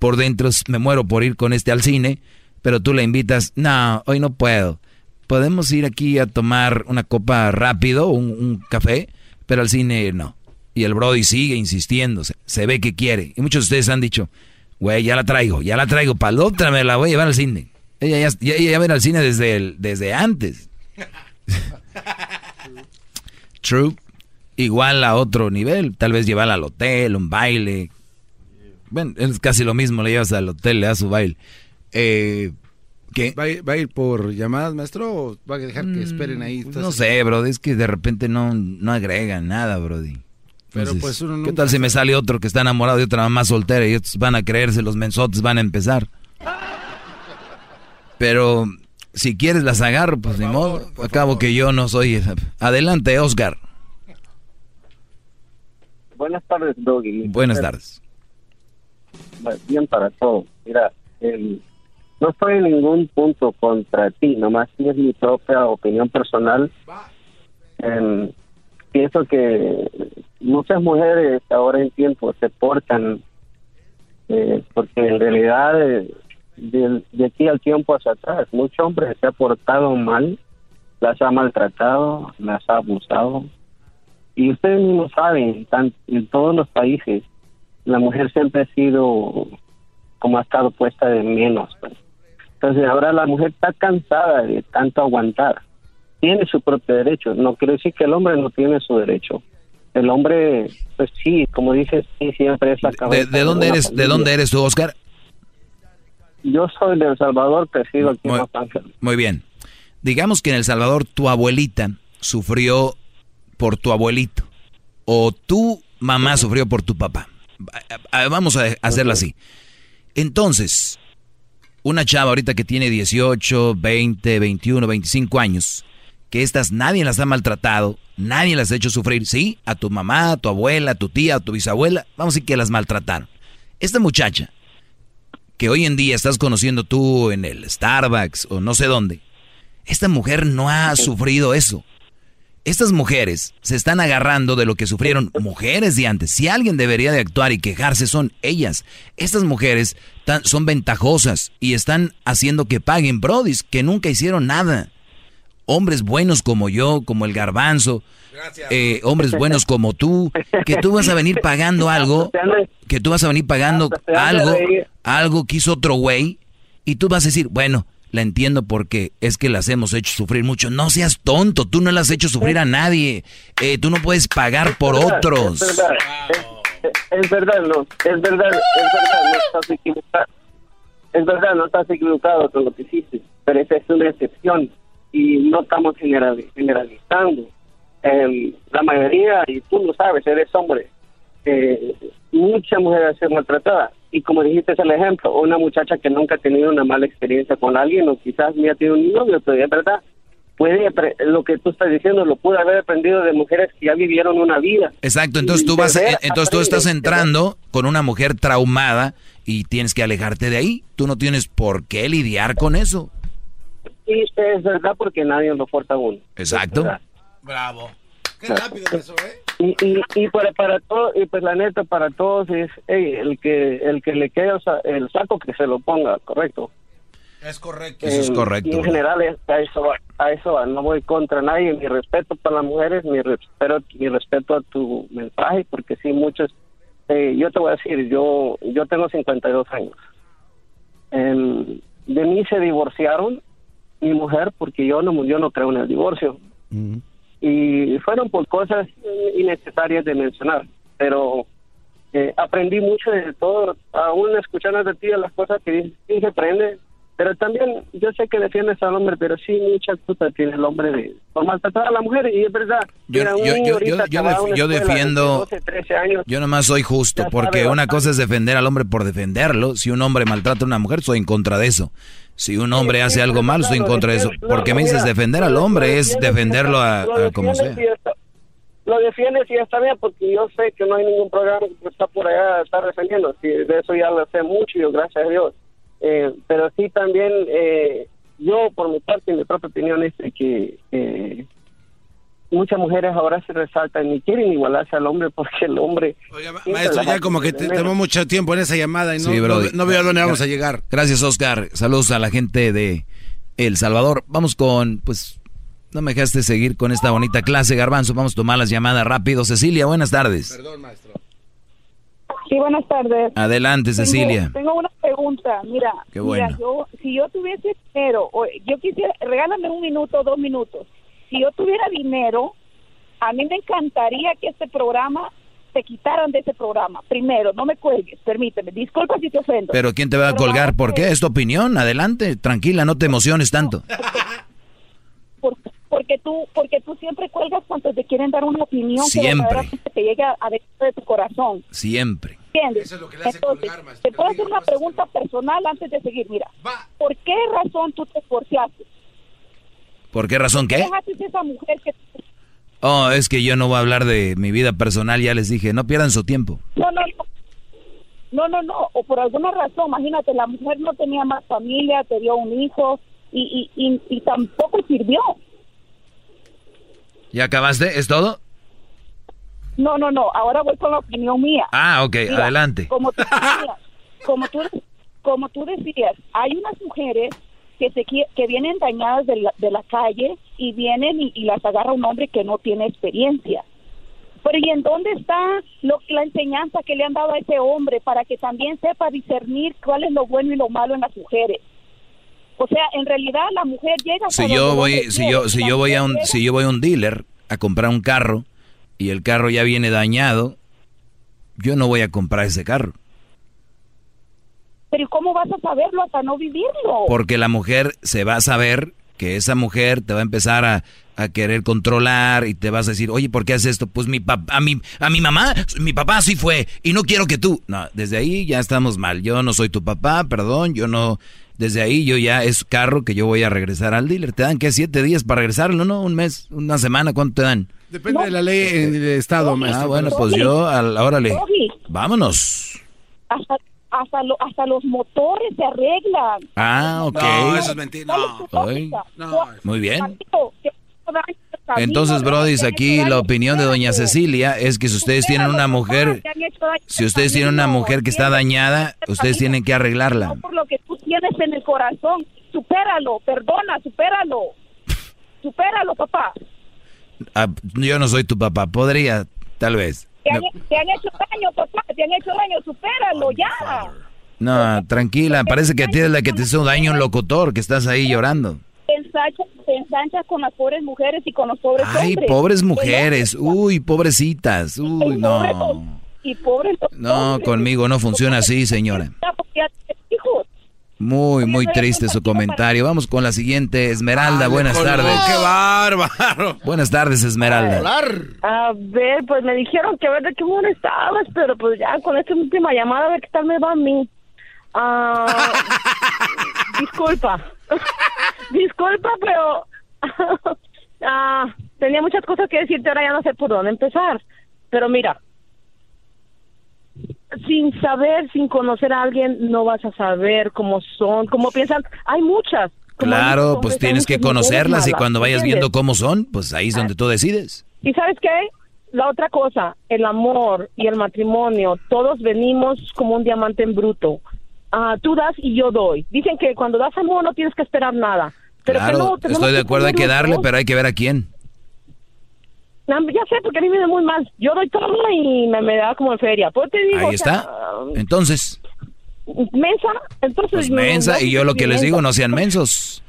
por dentro me muero por ir con este al cine, pero tú le invitas, no, hoy no puedo. Podemos ir aquí a tomar una copa rápido, un, café, pero al cine no. Y el Brody sigue insistiendo, se, ve que quiere. Y muchos de ustedes han dicho, güey, ya la traigo, ya la traigo, para la otra me la voy a llevar al cine. Ella ya, ya, al cine desde, el, desde antes. True. Igual a otro nivel, tal vez llevarla al hotel, un baile, bueno, es casi lo mismo, le llevas al hotel, le das su baile. Eh, ¿Qué? ¿Va a, ir, por llamadas, maestro, o va a dejar que esperen ahí? Mm, no sé, bro, es que de repente no, no agregan nada, brody. Pero pues uno ¿Qué tal si me sale otro que está enamorado de otra mamá soltera y estos van a creerse, los mensotes van a empezar? Pero si quieres las agarro, pues ni modo. Acabo que yo no soy... Adelante, Oscar. Buenas tardes, Doggy. Buenas tardes. Bien para todos. Mira, no estoy en ningún punto contra ti, nomás es mi propia opinión personal. Em, pienso que muchas mujeres ahora en tiempo se portan, eh, porque en realidad eh, de, aquí al tiempo hacia atrás, muchos hombres se han portado mal, las ha maltratado, las ha abusado. Y ustedes mismos saben, en todos los países, la mujer siempre ha sido como ha estado puesta de menos. pues. Entonces ahora la mujer está cansada de tanto aguantar. Tiene su propio derecho. No quiero decir que el hombre no tiene su derecho. El hombre, pues sí, como dices, sí, siempre es la ¿De, cabeza. de dónde una eres? ¿De dónde eres tú, Oscar? Yo soy de El Salvador, crecido aquí en Muy- Los Ángeles. Muy bien. Digamos que en El Salvador tu abuelita sufrió por tu abuelito o tu mamá sufrió por tu papá. Vamos a hacerlo así. Entonces, una chava ahorita que tiene 18, 20, 21, 25 años, que estas nadie las ha maltratado, nadie las ha hecho sufrir, ¿sí? A tu mamá, a tu abuela, a tu tía, a tu bisabuela, vamos a decir que las maltrataron. Esta muchacha, que hoy en día estás conociendo tú en el Starbucks o no sé dónde, esta mujer no ha sufrido eso. Estas mujeres se están agarrando de lo que sufrieron mujeres de antes. Si alguien debería de actuar y quejarse son ellas. Estas mujeres tan- son ventajosas y están haciendo que paguen brodis que nunca hicieron nada. Hombres buenos como yo, como el garbanzo, eh, hombres buenos como tú, que tú vas a venir pagando algo, que tú vas a venir pagando algo, algo que hizo otro güey, y tú vas a decir, bueno, la entiendo porque es que las hemos hecho sufrir mucho. No seas tonto, tú no las has hecho sufrir a nadie. Eh, tú no puedes pagar por otros. Es verdad, es, es verdad, no, es verdad, es verdad, no estás equivocado. Es verdad, no estás equivocado con lo que hiciste, pero esa es una excepción y no estamos generali- generalizando. Em, la mayoría, y tú lo sabes, eres hombre, eh, muchas mujeres se maltratadas. Y como dijiste, es el ejemplo, una muchacha que nunca ha tenido una mala experiencia con alguien o quizás ni ha tenido un novio, pero es verdad, puede, lo que tú estás diciendo lo pude haber aprendido de mujeres que ya vivieron una vida. Exacto, entonces tú vas, veras entonces tú estás entrando con una mujer traumada y tienes que alejarte de ahí. Tú no tienes por qué lidiar con eso. Sí, es verdad porque nadie lo fuerza a uno. Exacto. Bravo. Qué rápido eso, ¿eh? Y, y, y para para todos y pues la neta para todos es ey, el que el que le quede o sea, el saco que se lo ponga correcto. Es correcto. Eso es Eh, correcto, y en general es- a eso va, a eso va. no voy contra nadie mi respeto para las mujeres mi respeto mi respeto a tu mensaje porque sí muchos eh, yo te voy a decir yo yo tengo 52 años. De mí se divorciaron mi mujer porque yo no yo no creo en el divorcio y fueron por cosas innecesarias de mencionar, pero eh, aprendí mucho de todo, aún escuchando de ti las cosas que dices, sí se prende, pero también yo sé que defiendes al hombre, pero sí mucha culpa tiene el hombre de por maltratar a la mujer y es verdad. Yo- yo- yo- yo- escuela defiendo- 12, 13 años, Yo nomás soy justo, porque sabe una cosa es defender al hombre por defenderlo. Si un hombre maltrata a una mujer, soy en contra de eso. Si un hombre hace algo mal, estoy en contra de eso. Porque me dices defender al hombre es defenderlo a, a como sea. lo defiendes y está bien porque yo sé que no hay ningún programa que está por allá está defendiendo sí, de eso ya lo sé mucho yo gracias a Dios Eh, pero sí también eh, yo por mi parte mi propia opinión es que eh, muchas mujeres ahora se resaltan y quieren igualarse al hombre porque el hombre Maestro, ya como que te- tenemos mucho tiempo en esa llamada y no, Sí, no, no veo a dónde vamos a llegar. Gracias, Oscar. Saludos a la gente de El Salvador. Vamos con, pues, no me dejaste seguir con esta bonita clase, Garbanzo. Vamos a tomar las llamadas rápido. Cecilia, buenas tardes. Sí, buenas tardes. Adelante, Tengo- Cecilia. Tengo, una pregunta. Mira, Qué mira, bueno. yo, si yo tuviese dinero, o yo quisiera, regálame un minuto, dos minutos. Si yo tuviera dinero, a mí me encantaría que este programa te quitaran de ese programa. Primero, no me cuelgues, permíteme. Disculpa si te ofendo. Pero ¿quién te va a Pero colgar? ¿Por qué? Es tu opinión. Adelante, tranquila, no te emociones tanto. por- porque tú, porque tú siempre cuelgas cuando te quieren dar una opinión que Siempre. verdaderamente te llegue a, a dentro de tu corazón. Siempre. ¿Entiendes? Entonces, te puedo hacer una pregunta personal antes de seguir. Mira, ¿por qué razón tú te divorciaste? ¿Por qué razón qué? Esa mujer que... Oh, es que yo no voy a hablar de mi vida personal, ya les dije, no pierdan su tiempo. No, no, no. No, no, no. O por alguna razón, imagínate, la mujer no tenía más familia, te dio un hijo y, y, y, y tampoco sirvió. ¿Ya acabaste? ¿Es todo? No, no, no. Ahora voy con la opinión mía. Ah, ok, Mira, adelante. Como tú, decías, como tú, como tú decías, hay unas mujeres que se que vienen dañadas de la, de la calle y vienen y, y las agarra un hombre que no tiene experiencia. Pero ¿y en dónde está lo, la enseñanza que le han dado a ese hombre para que también sepa discernir cuál es lo bueno y lo malo en las mujeres? O sea, en realidad la mujer llega Si yo voy, hombre si quiere. yo, si La yo voy a un, si yo voy a un dealer a comprar un carro y el carro ya viene dañado, yo no voy a comprar ese carro. Pero ¿cómo vas a saberlo hasta no vivirlo? Porque la mujer se va a saber que esa mujer te va a empezar a, a querer controlar y te vas a decir, oye, ¿por qué haces esto? Pues mi papá, a mi, a mi mamá, mi papá sí fue y no quiero que tú. No, desde ahí ya estamos mal. Yo no soy tu papá, perdón, yo no. Desde ahí yo ya es carro que yo voy a regresar al dealer. ¿Te dan qué? ¿Siete días para regresarlo? ¿No? ¿Un mes? ¿Una semana? ¿Cuánto te dan? Depende de la ley en el estado, maestro. Ah, bueno, pues yo, a la hora le... Vámonos. hasta hasta, lo- hasta los motores se arreglan. Ah, ok. No, eso es mentira. No. Muy bien. Entonces, Brody, aquí la opinión de doña Cecilia es que si ustedes tienen una mujer, si ustedes tienen una mujer que está dañada, ustedes tienen que arreglarla. Por lo que tú tienes en el corazón. Supéralo, perdona, supéralo. Supéralo, papá. Ah, yo no soy tu papá, podría, tal vez. Te han, te han hecho daño, papá, te han hecho daño, supéralo, ya. No, tranquila, parece que a ti es la que te hizo daño un locutor, que estás ahí llorando. Te ensanchas, te ensanchas con las pobres mujeres y con los pobres Ay, hombres. pobres mujeres, uy, pobrecitas, uy, no. Y pobres No, conmigo no funciona así, señora. Muy, muy triste su comentario. Vamos con la siguiente, Esmeralda, Ah, buenas tardes. ¡Qué bárbaro! Buenas tardes, Esmeralda. A ver, pues me dijeron que a ver de qué humor estabas, pero pues ya con esta última llamada a ver qué tal me va a mí. Ah, disculpa. disculpa, pero ah, tenía muchas cosas que decirte, ahora ya no sé por dónde empezar. Pero mira, sin saber, sin conocer a alguien, no vas a saber cómo son, cómo piensan. Hay muchas. Claro, pues tienes que conocerlas y cuando vayas viendo cómo son, pues ahí es donde tú decides. ¿Y sabes qué? La otra cosa, el amor y el matrimonio, todos venimos como un diamante en bruto. Ah, tú das y yo doy. Dicen que cuando das amor no tienes que esperar nada. Pero que no, estoy de acuerdo, hay que darle, pero hay que ver a quién. No, ya sé, porque a mí me da muy mal. Yo doy todo y me, me da como en feria. Pues te digo, Ahí o sea, está. Entonces, mensa, entonces... pues mensa, y yo lo que les digo, no sean mensos.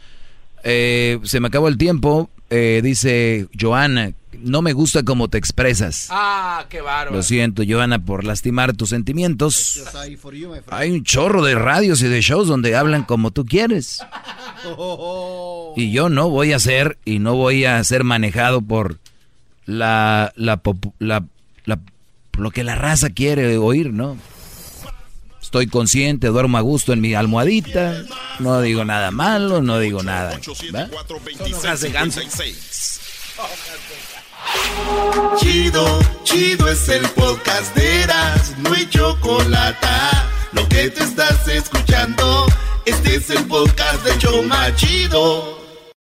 Eh, se me acabó el tiempo, eh, dice Joana, no me gusta cómo te expresas. Ah, qué bárbaro. Lo siento, Joana, por lastimar tus sentimientos. Hay un chorro de radios y de shows donde hablan como tú quieres. Y yo no voy a ser y no voy a ser manejado por la, la, popu- la, la- lo que la raza quiere oír, ¿no? Estoy consciente, duermo a gusto en mi almohadita, no digo nada malo, no digo nada. Chido, chido es el podcast de Eras, no hay chocolate. Lo que te estás escuchando, este es el podcast de Choma Chido.